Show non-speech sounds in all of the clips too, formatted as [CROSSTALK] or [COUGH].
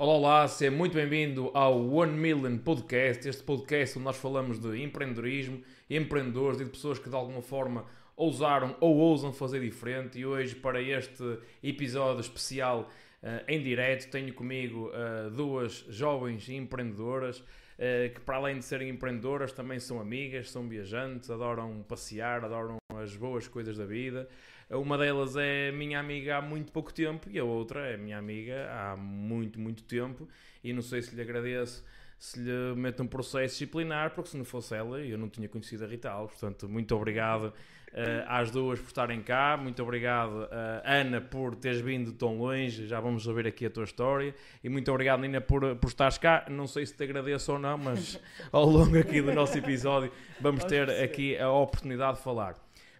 Olá, olá, seja muito bem-vindo ao One Million Podcast, este podcast onde nós falamos de empreendedorismo, empreendedores e de pessoas que de alguma forma ousaram ou ousam fazer diferente. E hoje, para este episódio especial uh, em direto, tenho comigo uh, duas jovens empreendedoras uh, que, para além de serem empreendedoras, também são amigas, são viajantes, adoram passear, adoram as boas coisas da vida. Uma delas é minha amiga há muito pouco tempo e a outra é minha amiga há muito, muito tempo. E não sei se lhe agradeço se lhe meto um processo disciplinar, porque se não fosse ela, eu não tinha conhecido a Rita Alves. Portanto, muito obrigado uh, às duas por estarem cá. Muito obrigado, uh, Ana, por teres vindo tão longe. Já vamos ouvir aqui a tua história. E muito obrigado, Nina, por, por estares cá. Não sei se te agradeço ou não, mas [LAUGHS] ao longo aqui do nosso episódio vamos ter aqui a oportunidade de falar.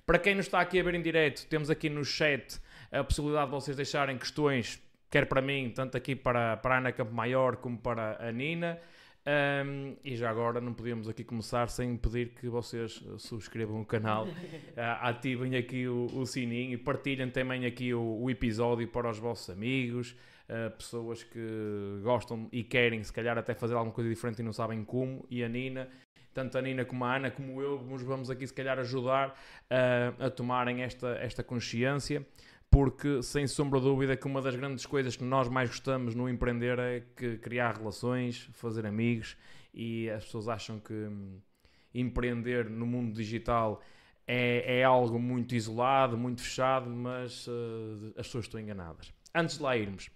Para quem nos está aqui a ver em direto, temos aqui no chat a possibilidade de vocês deixarem questões, quer para mim, tanto aqui para, para a Ana Campo Maior como para a Nina. Um, e já agora não podíamos aqui começar sem pedir que vocês subscrevam o canal, uh, [LAUGHS] ativem aqui o, o, sininho e partilhem também aqui o, o episódio para os vossos amigos, uh, pessoas que gostam e querem se calhar até fazer alguma coisa diferente e não sabem como. E a Nina tanto a Nina como a Ana, como eu, nos vamos aqui se calhar ajudar uh, a tomarem esta, esta consciência, porque sem sombra de dúvida que uma das grandes coisas que nós mais gostamos no empreender é que criar relações, fazer amigos, e as pessoas acham que hum, empreender no mundo digital é, é, algo muito isolado, muito fechado, mas uh, as pessoas estão enganadas. Antes de lá irmos,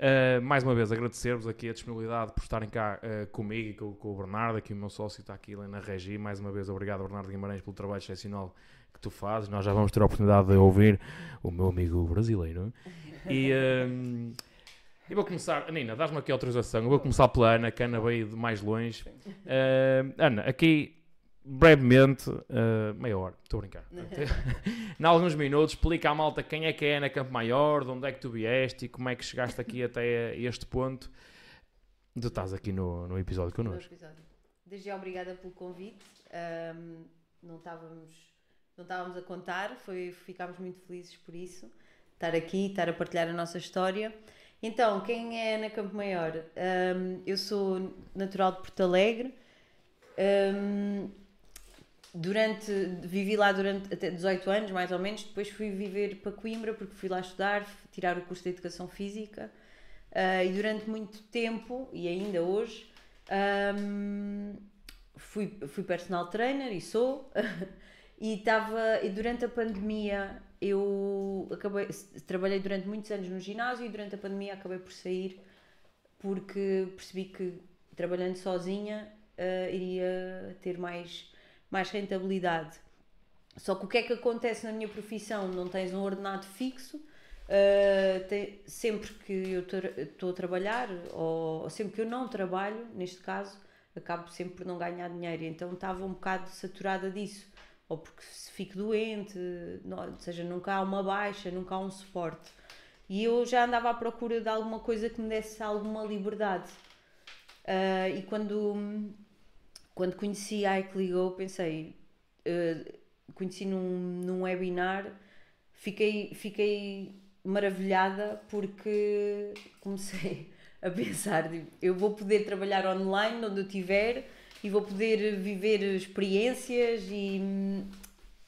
Uh, mais uma vez, agradecer-vos aqui a disponibilidade por estarem cá uh, comigo e com, com, o Bernardo, aqui o meu sócio está aqui na Regi. Mais uma vez, obrigado, Bernardo Guimarães, pelo trabalho excepcional que tu fazes. Nós já vamos ter a oportunidade de ouvir o meu amigo brasileiro. E, uh, e vou começar, Nina, dás-me aqui a autorização. Eu vou começar pela Ana, que a Ana veio de mais longe. Ana, aqui brevemente, uh, meia hora, estou a brincar. [LAUGHS] em alguns minutos, explica à malta quem é que é Ana Campo Maior, de onde é que tu vieste e como é que chegaste aqui até este ponto de estás aqui no, no episódio connosco. Desde já, obrigada pelo convite. Um, não, estávamos, não estávamos a contar, foi, ficámos muito felizes por isso, estar aqui, estar a partilhar a nossa história. Então, quem é Ana Campo Maior? Um, eu sou natural de Porto Alegre. Um, durante vivi lá durante até 18 anos mais ou menos. Depois fui viver para Coimbra porque fui lá estudar tirar o curso de educação física. Uh, e durante muito tempo e ainda hoje um, fui fui personal trainer e sou. [LAUGHS] E estava e durante a pandemia eu acabei trabalhei durante muitos anos no ginásio e durante a pandemia acabei por sair porque percebi que trabalhando sozinha uh, iria ter mais mais rentabilidade. Só que o que é que acontece na minha profissão? Não tens um ordenado fixo. Uh, tem, sempre que eu estou a trabalhar, ou, ou, sempre que eu não trabalho, neste caso, acabo sempre por não ganhar dinheiro. Então estava um bocado saturada disso. Ou porque se fico doente, não, ou seja, nunca há uma baixa, nunca há um suporte. E eu já andava à procura de alguma coisa que me desse alguma liberdade. Uh, e quando quando conheci a que ligou, pensei, uh, conheci num, num webinar, fiquei, fiquei maravilhada porque comecei [LAUGHS] a pensar, tipo, eu vou poder trabalhar online onde eu estiver e vou poder viver experiências e,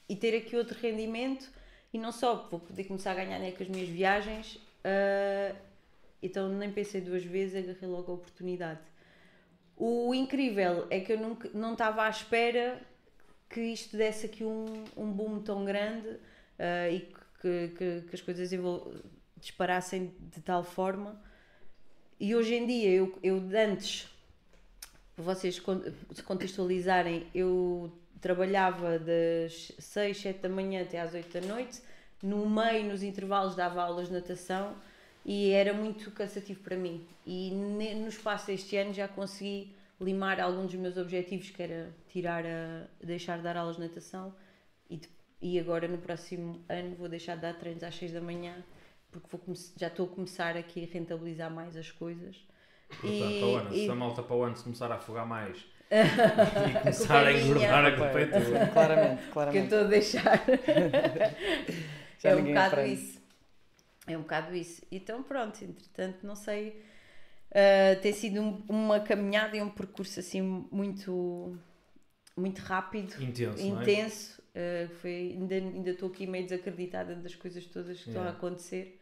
e ter aqui outro rendimento e não só, vou poder começar a ganhar né, com as minhas viagens, uh, então nem pensei duas vezes, agarrei logo a oportunidade. O incrível é que eu nunca, não estava à espera que isto desse aqui um, um boom tão grande uh, e que, que, que, as coisas disparassem de tal forma. E hoje em dia, eu, eu antes, para vocês se contextualizarem, eu trabalhava das 6, 7 da manhã até às 8 da noite. No meio, nos intervalos, dava aulas de natação e era muito cansativo para mim. E no espaço deste ano já consegui limar alguns dos meus objetivos, que era tirar a, deixar de dar aulas de natação e, e agora no próximo ano vou deixar de dar treinos às 6 da manhã porque vou, já estou a começar aqui a rentabilizar mais as coisas. Portanto, e, ano, e... se a malta para o ano se começar a afogar mais [LAUGHS] e começar a, a engordar a culpa é tua. Claramente, claramente. [LAUGHS] Que eu estou a deixar. [LAUGHS] é um bocado isso. É um bocado isso. Então pronto, entretanto não sei Uh, tem sido um, uma caminhada e um percurso assim muito, muito rápido, intenso. É? intenso. É? Uh, foi, ainda, ainda estou aqui meio desacreditada das coisas todas que yeah. estão a acontecer,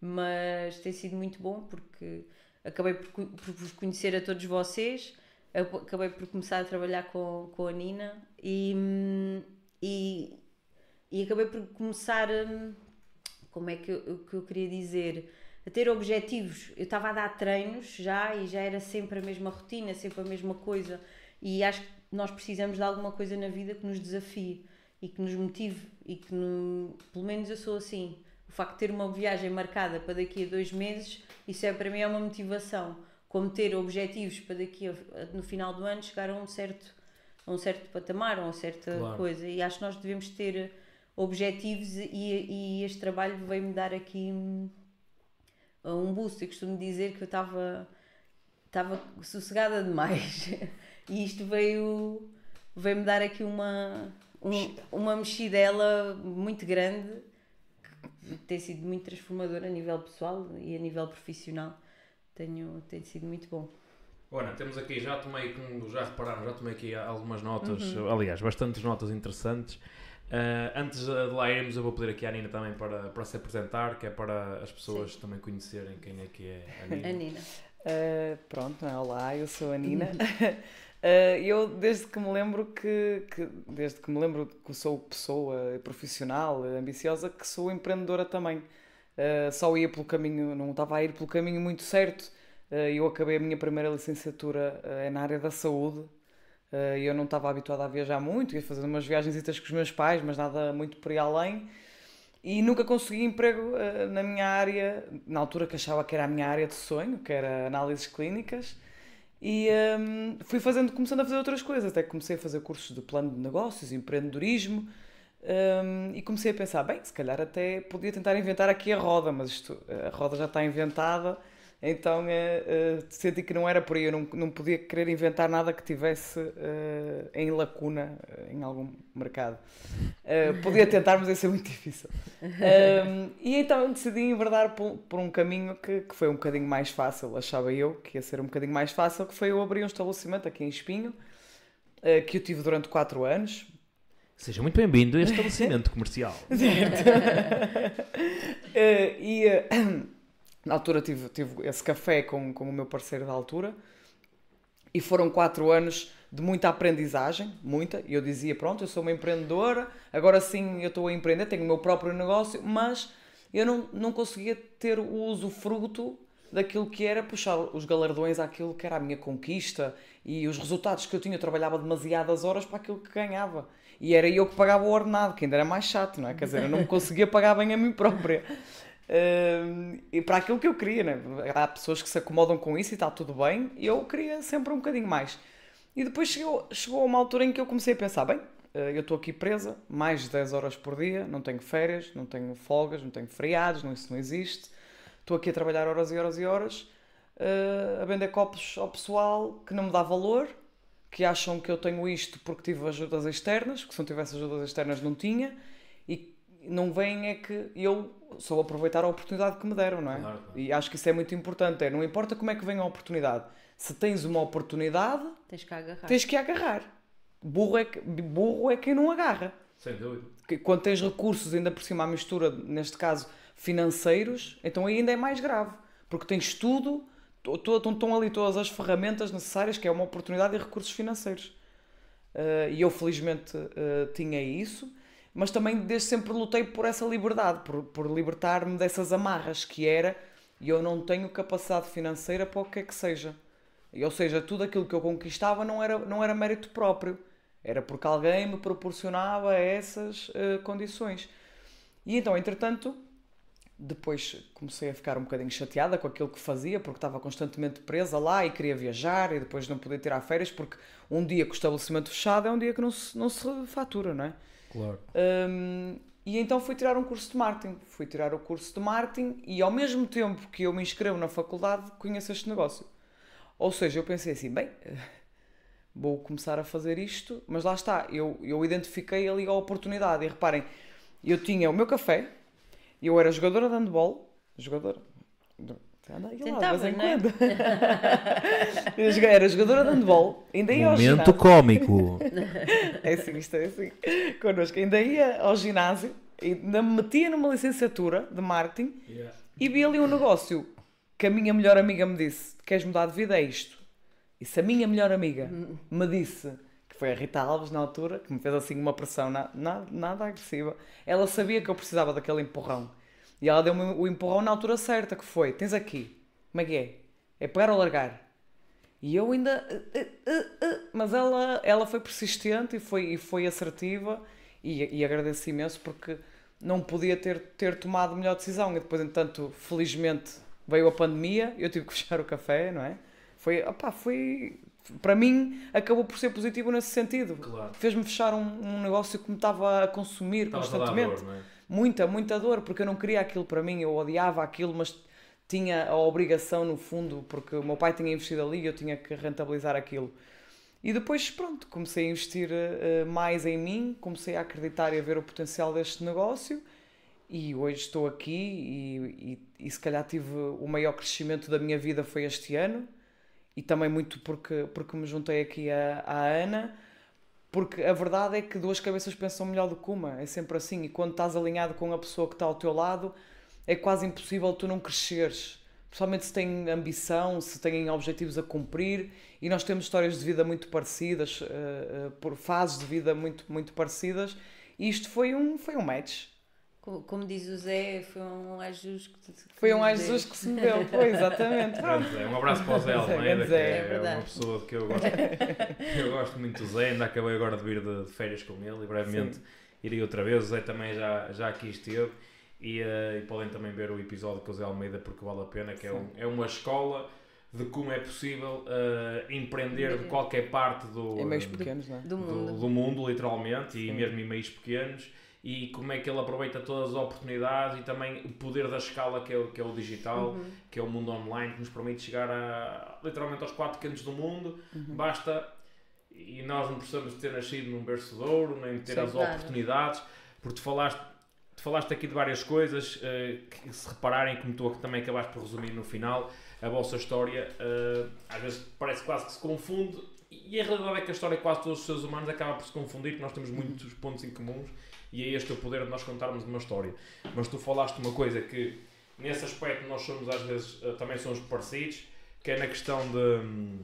mas tem sido muito bom porque acabei por, por vos conhecer a todos vocês, acabei por começar a trabalhar com, com a Nina e, e, e acabei por começar, hum, como é que eu, que eu queria dizer a ter objetivos. Eu estava a dar treinos já e já era sempre a mesma rotina, sempre a mesma coisa. E acho que nós precisamos de alguma coisa na vida que nos desafie e que nos motive e que, no, pelo menos eu sou assim. O facto de ter uma viagem marcada para daqui a dois meses, isso é para mim é uma motivação. Como ter objetivos para daqui a, no final do ano chegar a um certo, a um certo patamar, a uma certa claro. coisa. E acho que nós devemos ter objetivos e, e este trabalho veio-me dar aqui um boost. Eu costumo dizer que eu estava estava sossegada demais [LAUGHS] e isto veio veio me dar aqui uma um, uma mexidela muito grande que tem sido muito transformadora a nível pessoal e a nível profissional tenho tem sido muito bom Ora, temos aqui, já tomei, como já repararam, já tomei aqui algumas notas, uhum. aliás, bastantes notas interessantes. Uh, antes de lá irmos, eu vou pedir aqui à Nina também para, para se apresentar, que é para as pessoas Sim. também conhecerem quem é que é a Nina. A Nina. Uh, pronto, olá, eu sou a Nina. uh, [LAUGHS] eu desde que me lembro que, que, desde que me lembro que sou pessoa profissional, ambiciosa, que sou empreendedora também. Uh, só ia pelo caminho, não estava a ir pelo caminho muito certo. eu acabei a minha primeira licenciatura na área da saúde, eu não estava habituada a viajar muito, ia fazendo umas viagens com os meus pais, mas nada muito por aí além. E nunca consegui emprego uh, na minha área, na altura que achava que era a minha área de sonho, que era análises clínicas. E um, fui fazendo, começando a fazer outras coisas, até comecei a fazer cursos de plano de negócios, empreendedorismo, um, e comecei a pensar, bem, se calhar até podia tentar inventar aqui a roda, mas isto, a roda já está inventada, então uh, uh, senti que não era por aí, eu não, não podia querer inventar nada que tivesse uh, em lacuna em algum mercado. podia tentar, mas ia ser muito difícil. [LAUGHS] Um, e então decidi enverdar por, por um caminho que, que, foi um bocadinho mais fácil, achava eu que ia ser um bocadinho mais fácil, que foi eu abrir um estabelecimento aqui em Espinho, que eu tive durante 4 anos. Seja muito bem-vindo a este estabelecimento comercial. [LAUGHS] certo. [LAUGHS] e na altura tive, tive esse café com, com o meu parceiro da altura e foram quatro anos de muita aprendizagem, muita. E eu dizia: Pronto, eu sou uma empreendedora, agora sim eu estou a empreender, tenho o meu próprio negócio, mas eu não, não conseguia ter o uso fruto daquilo que era puxar os galardões àquilo que era a minha conquista e os resultados que eu tinha. Eu trabalhava demasiadas horas para aquilo que ganhava. E era eu que pagava o ordenado, que ainda era mais chato, não é? Quer dizer, eu não conseguia pagar bem a mim própria. Uh, para aquilo que eu queria, né? há pessoas que se acomodam com isso e está tudo bem, e eu queria sempre um bocadinho mais. E depois chegou, chegou uma altura em que eu comecei a pensar: bem, uh, eu estou aqui presa mais de 10 horas por dia, não tenho férias, não tenho folgas, não tenho feriados, não, isso não existe. Estou aqui a trabalhar horas e horas e horas, uh, a vender copos ao pessoal que não me dá valor, que acham que eu tenho isto porque tive ajudas externas, que se não tivesse ajudas externas não tinha, não vem é que eu sou aproveitar a oportunidade que me deram, não é? Claro, claro. E acho que isso é muito importante. É, não importa como é que vem a oportunidade. Se tens uma oportunidade, tens que agarrar. Tens que agarrar. Burro é, que, burro é quem não agarra. Sem dúvida. Quando tens recursos, ainda por cima, à mistura, neste caso, financeiros, então aí ainda é mais grave. Porque tens tudo, estão ali todas as ferramentas necessárias, que é uma oportunidade e recursos financeiros. Uh, e eu, felizmente, uh, tinha isso mas também desde sempre lutei por essa liberdade, por, por libertar-me dessas amarras, que era eu não tenho capacidade financeira para o que é que seja. Ou seja, tudo aquilo que eu conquistava não era, não era mérito próprio, era porque alguém me proporcionava essas uh, condições. E então, entretanto, depois comecei a ficar um bocadinho chateada com aquilo que fazia, porque estava constantemente presa lá e queria viajar e depois não podia tirar férias, porque um dia com o estabelecimento fechado é um dia que não se, não se fatura, não é? Claro. Um, e então fui tirar um curso de marketing. Fui tirar o curso de marketing e ao mesmo tempo que eu me inscrevo na faculdade, conheço este negócio. Ou seja, eu pensei assim, bem, [LAUGHS] vou começar a fazer isto, mas lá está, eu, eu identifiquei ali a oportunidade. E reparem, eu tinha o meu café, eu era jogadora de handball, jogadora, Anda aí lá, de Tentava, vez em não é? quando. [LAUGHS] Eu joguei- Era jogadora de handball. Ainda ia ao Momento ginásio. cómico. [LAUGHS] É assim, isto é assim. Connosco. Ainda ia ao ginásio, ainda me metia numa licenciatura de marketing e vi ali um negócio que a minha melhor amiga me disse: Queres mudar de vida? É isto. E se a minha melhor amiga me disse, que foi a Rita Alves na altura, que me fez assim uma pressão na- na- nada agressiva, ela sabia que eu precisava daquele empurrão. E ela deu-me o empurrão na altura certa, que foi: Tens aqui. Como é que é? É pegar ou largar? E eu ainda. uh, uh, uh, Mas ela, ela foi persistente e foi, e foi assertiva e, e agradeço imenso porque não podia ter, ter tomado melhor decisão. E depois, entanto, felizmente veio a pandemia, eu tive que [LAUGHS] fechar o café, não é? Foi, opá, foi. Para mim, acabou por ser positivo nesse sentido. Claro. Fez-me fechar um, um negócio que me estava a consumir Estavas a constantemente dor, não é? Muita, muita dor, porque eu não queria aquilo para mim, eu odiava aquilo, mas tinha a obrigação no fundo, porque o meu pai tinha investido ali e eu tinha que rentabilizar aquilo. E depois, pronto, comecei a investir eh, mais em mim, comecei a acreditar e a ver o potencial deste negócio e hoje estou aqui e, e, e se calhar tive o maior crescimento da minha vida foi este ano e também muito porque, porque me juntei aqui à, à Ana, porque a verdade é que duas cabeças pensam melhor do que uma, é sempre assim. E quando estás alinhado com a pessoa que está ao teu lado, é quase impossível tu não cresceres. Principalmente se têm ambição, se têm objetivos a cumprir. E nós temos histórias de vida muito parecidas, eh, eh, por fases de vida muito, muito parecidas. E isto foi um, foi um match. Como, como diz o Zé, foi um ai Jesus que, que Foi um. Jesus que se me deu, [LAUGHS] foi exatamente. Um abraço para o Zé Almeida, que é, É uma pessoa que eu gosto, [LAUGHS] eu gosto muito do Zé. Ainda acabei agora de vir de, de férias com ele e brevemente Sim. irei outra vez. O Zé também já, já aqui esteve. E, eh, e podem também ver o episódio com o Zé Almeida porque vale a pena, que é, um- é uma escola de como é possível eh, empreender de qualquer parte do, Em meios eh, pequenos, não é? do do, mundo. do mundo, literalmente, e Sim. mesmo em meios pequenos, e como é que ele aproveita todas as oportunidades e também o poder da escala que é, o- que é o digital, Uhum. que é o mundo online, que nos permite chegar a, literalmente aos quatro cantos do mundo. Uhum. Basta, e nós não precisamos ter nascido num berço de ouro, nem ter as Claro. oportunidades, porque tu falaste. Tu falaste aqui de várias coisas eh, que, se repararem, como tu também acabaste por resumir no final, a vossa história eh, às vezes parece quase que se confunde, e a realidade é que a história de quase todos os seres humanos acaba por se confundir, porque nós temos muitos pontos em comuns, e é este o poder de nós contarmos uma história. Mas tu falaste uma coisa que, nesse aspecto, nós somos às vezes eh, também somos parecidos, que é na questão de. hum,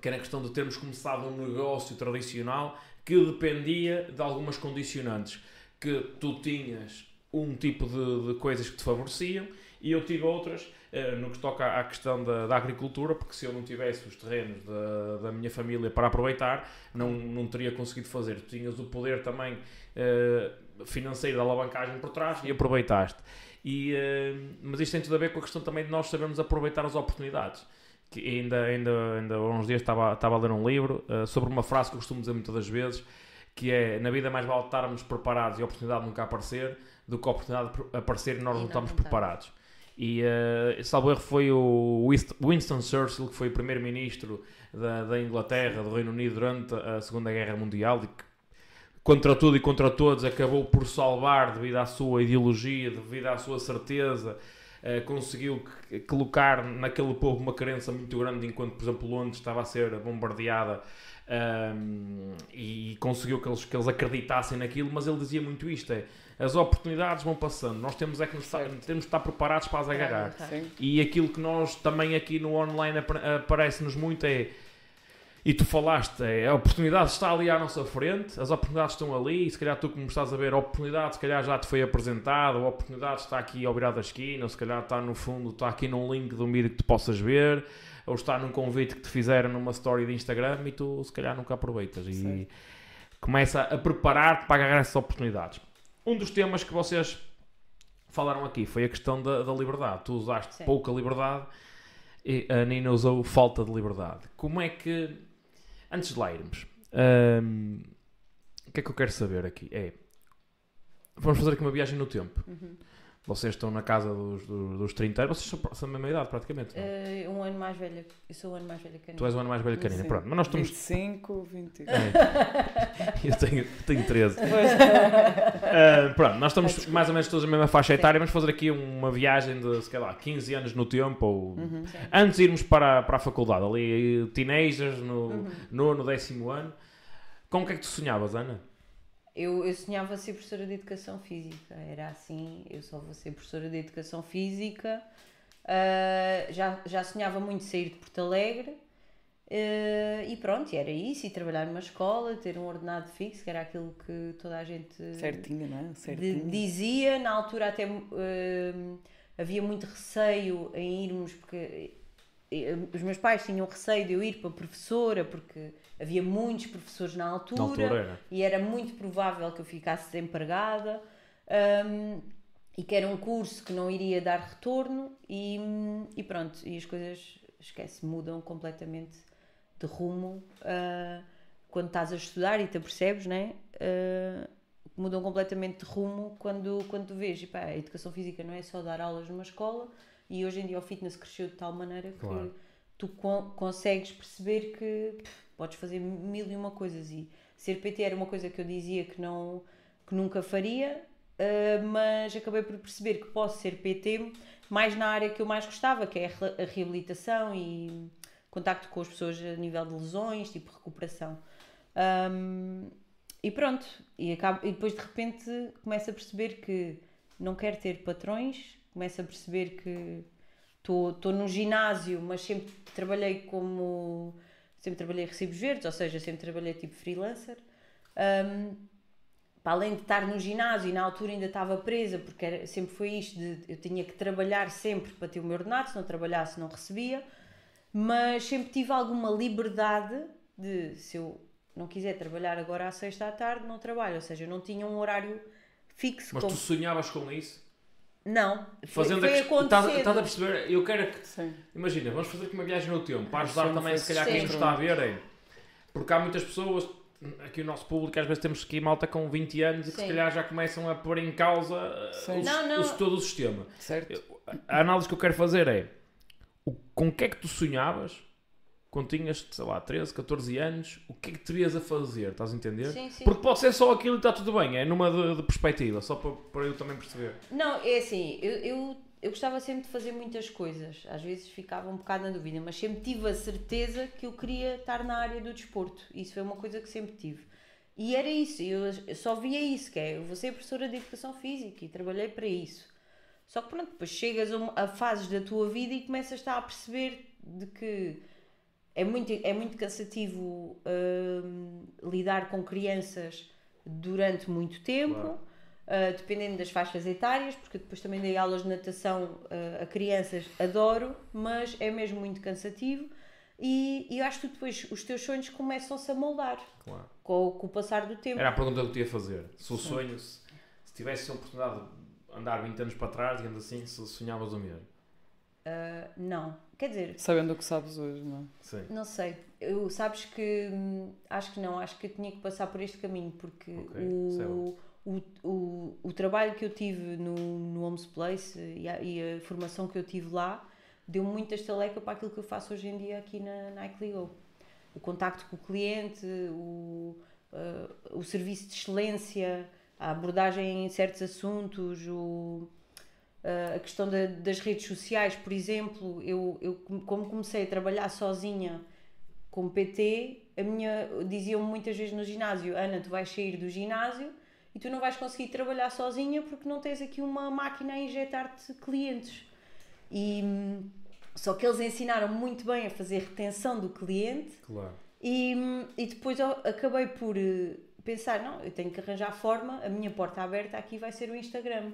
que é na questão de termos começado um negócio tradicional que dependia de algumas condicionantes. Que tu tinhas um tipo de, de coisas que te favoreciam e eu tive outras eh, no que toca à questão da, da agricultura, porque se eu não tivesse os terrenos da, da minha família para aproveitar, não, não teria conseguido fazer. Tu tinhas o poder também eh, financeiro da alavancagem por trás e aproveitaste. E, eh, mas isto tem tudo a ver com a questão também de nós sabermos aproveitar as oportunidades. Que ainda, ainda, ainda há uns dias estava, estava a ler um livro eh, sobre uma frase que eu costumo dizer muitas das vezes, que é na vida mais vale estarmos preparados e a oportunidade nunca aparecer do que a oportunidade aparecer e nós E não estamos preparados. E uh, salvo erro foi o Winst- Winston Churchill, que foi o primeiro-ministro da, da Inglaterra, do Reino Unido, durante a Segunda Guerra Mundial, e que, contra tudo e contra todos, acabou por salvar, devido à sua ideologia, devido à sua certeza, eh, conseguiu colocar naquele povo uma carência muito grande, enquanto, por exemplo, Londres estava a ser bombardeada. ahm, e conseguiu que eles, que eles acreditassem naquilo, mas ele dizia muito isto: é, as oportunidades vão passando, nós temos é que estar, temos de estar preparados para as agarrar. Sim. E aquilo que nós também aqui no online apare- aparece-nos muito é. E tu falaste, é, a oportunidade está ali à nossa frente, as oportunidades estão ali, e se calhar tu como estás a ver, a oportunidade se calhar já te foi apresentada, a oportunidade está aqui ao virar da esquina, ou se calhar está no fundo, está aqui num link um vídeo que tu possas ver, ou está num convite que te fizeram numa story de Instagram e tu se calhar nunca aproveitas. E começa a preparar-te para agarrar essas oportunidades. Um dos temas que vocês falaram aqui foi a questão da, da liberdade. Tu usaste Sim. pouca liberdade e a Nina usou falta de liberdade. Como é que. Antes de lá irmos, hum, o que é que eu quero saber aqui? É. Vamos fazer aqui uma viagem no tempo. Uhum. Vocês estão na casa dos, dos, dos 30 anos, vocês são, são da mesma idade praticamente. Eh, um ano mais velha. Eu sou um ano mais velha que a Tu és o ano mais velho que a Nina. Pronto, mas nós estamos. 25, 20. É. [LAUGHS] Eu tenho, tenho 13. Pois. Ah, pronto, nós estamos mais ou menos todos na mesma faixa etária. Vamos fazer aqui uma viagem de, se calhar, 15 anos no tempo, ou Uhum. Antes de irmos para, para a faculdade, ali, teenagers, no Uhum. nono, décimo ano. Com o que é que tu sonhavas, Ana? Eu, eu sonhava ser professora de educação física. Era assim, eu só vou ser professora de educação física. Ah, já, já sonhava muito sair de Porto Alegre. Ah, e pronto, era isso. E trabalhar numa escola, ter um ordenado fixo, que era aquilo que toda a gente Certinho, não é? Certinho. dizia. Na altura até ah, havia muito receio em irmos, porque eh, os meus pais tinham receio de eu ir para professora, porque havia muitos professores na Na altura era. e era muito provável que eu ficasse desempregada hum, e que era um curso que não iria dar retorno e, e pronto, e as coisas, esquece, mudam completamente de rumo ah, quando estás a estudar e te apercebes, né? Ah, mudam completamente de rumo quando, quando tu vês, e pá, a educação física não é só dar aulas numa escola e hoje em dia o fitness cresceu de tal maneira que Claro. tu con- consegues perceber que pff, podes fazer mil e uma coisas e ser PT era uma coisa que eu dizia que não que nunca faria uh, mas acabei por perceber que posso ser PT mais na área que eu mais gostava que é a re- a reabilitação e contacto com as pessoas a nível de lesões tipo recuperação Um, e pronto e, acabo, e depois de repente começo a perceber que não quero ter patrões começo a perceber que estou no ginásio, mas sempre trabalhei como. Sempre trabalhei recibos verdes, ou seja, sempre trabalhei tipo freelancer. Um, para além de estar no ginásio e na altura ainda estava presa, porque era- sempre foi isto: de, eu tinha que trabalhar sempre para ter o meu ordenado, se não trabalhasse, não recebia. Mas sempre tive alguma liberdade de, se eu não quiser trabalhar agora à sexta à tarde, não trabalho. Ou seja, eu não tinha um horário fixo. Mas como- tu sonhavas com isso? Não, foi, Fazendo foi a que- estás, a perceber? Eu quero que Sim. Imagina, vamos fazer aqui uma viagem no tempo para ajudar Sim, também, foi se calhar, quem nos está a ver. É, porque há muitas pessoas, aqui o nosso público, às vezes temos aqui malta com 20 anos e que se calhar já começam a pôr em causa uh, Sim. o, Não, não. o- todo o sistema. Certo? A análise que eu quero fazer é o, com o que é que tu sonhavas quando tinhas, sei lá, 13, 14 anos, o que é que terias a fazer? Estás a entender? Sim, sim. Porque pode ser só aquilo e está tudo bem, é numa de, de perspectiva, só para, para eu também perceber. Não, é assim, eu, eu, eu gostava sempre de fazer muitas coisas. Às vezes ficava um bocado na dúvida, mas sempre tive a certeza que eu queria estar na área do desporto. Isso foi uma coisa que sempre tive. E era isso, eu, só via isso, que é, eu vou ser professora de Educação Física e trabalhei para isso. Só que pronto, depois chegas a, a fases da tua vida e começas a perceber de que é muito, é muito cansativo hum, lidar com crianças durante muito tempo, Claro. uh, dependendo das faixas etárias, porque depois também dei aulas de natação uh, a crianças, adoro, mas é mesmo muito cansativo. E, e eu acho que depois os teus sonhos começam-se a moldar Claro. com, com o passar do tempo. Era a pergunta que eu te ia fazer. Se o sonho, se, se tivesse a oportunidade de andar 20 anos para trás, digamos assim, se sonhavas o mesmo. Uh, não, quer dizer, Sabendo o que sabes hoje, não é? Sim. Não sei, eu sabes que hum, acho que não, acho que eu tinha que passar por este caminho porque Ok, isso é o, o, o, o trabalho que eu tive no, no Homes Place e a, e a formação que eu tive lá deu muita estaleca para aquilo que eu faço hoje em dia aqui na Nike Legal. O contacto com o cliente, o, uh, o serviço de excelência, a abordagem em certos assuntos, o, Uh, a questão da- das redes sociais, por exemplo, eu, eu com- como comecei a trabalhar sozinha como PT, a minha diziam-me muitas vezes no ginásio, Ana, tu vais sair do ginásio e tu não vais conseguir trabalhar sozinha porque não tens aqui uma máquina a injetar-te clientes. E só que eles ensinaram muito bem a fazer retenção do cliente Claro. e, e depois acabei por eh, pensar, não, eu tenho que arranjar forma, a minha porta aberta aqui vai ser o Instagram.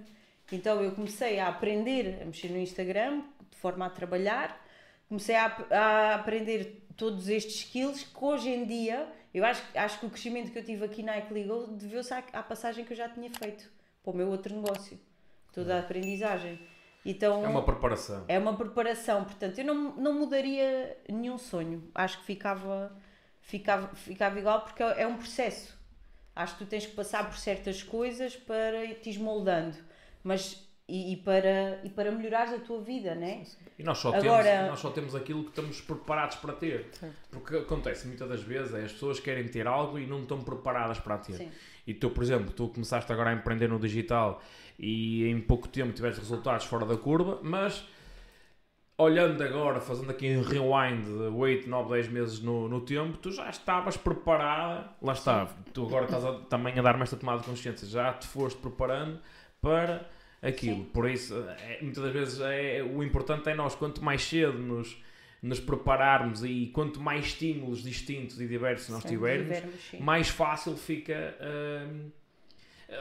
Então eu comecei a aprender a mexer no Instagram, de forma a trabalhar, comecei a, a aprender todos estes skills que hoje em dia, eu acho, acho que o crescimento que eu tive aqui na Eclegal deveu-se à, à passagem que eu já tinha feito para o meu outro negócio, toda a aprendizagem. Então, É uma preparação. é uma preparação, portanto, eu não, não mudaria nenhum sonho. Acho que ficava, ficava, ficava igual porque é um processo. Acho que tu tens que passar por certas coisas para te moldando. Mas e, e para, e para melhorares a tua vida, né? E nós só, Agora- temos, nós só temos aquilo que estamos preparados para ter. Porque acontece muitas das vezes é as pessoas querem ter algo e não estão preparadas para ter. Sim. E tu, por exemplo, tu começaste agora a empreender no digital e em pouco tempo tiveste resultados fora da curva, mas olhando agora, fazendo aqui um rewind de 8, 9, 10 meses no, no tempo, tu já estavas preparada, lá está, tu agora estás a- também a dar-me esta tomada de consciência, já te foste preparando para aquilo. Por isso, é, muitas das vezes é, o importante é nós, quanto mais cedo nos, nos prepararmos e quanto mais estímulos distintos e diversos nós Sim, tivermos, tivermos, sim. mais fácil fica. hum,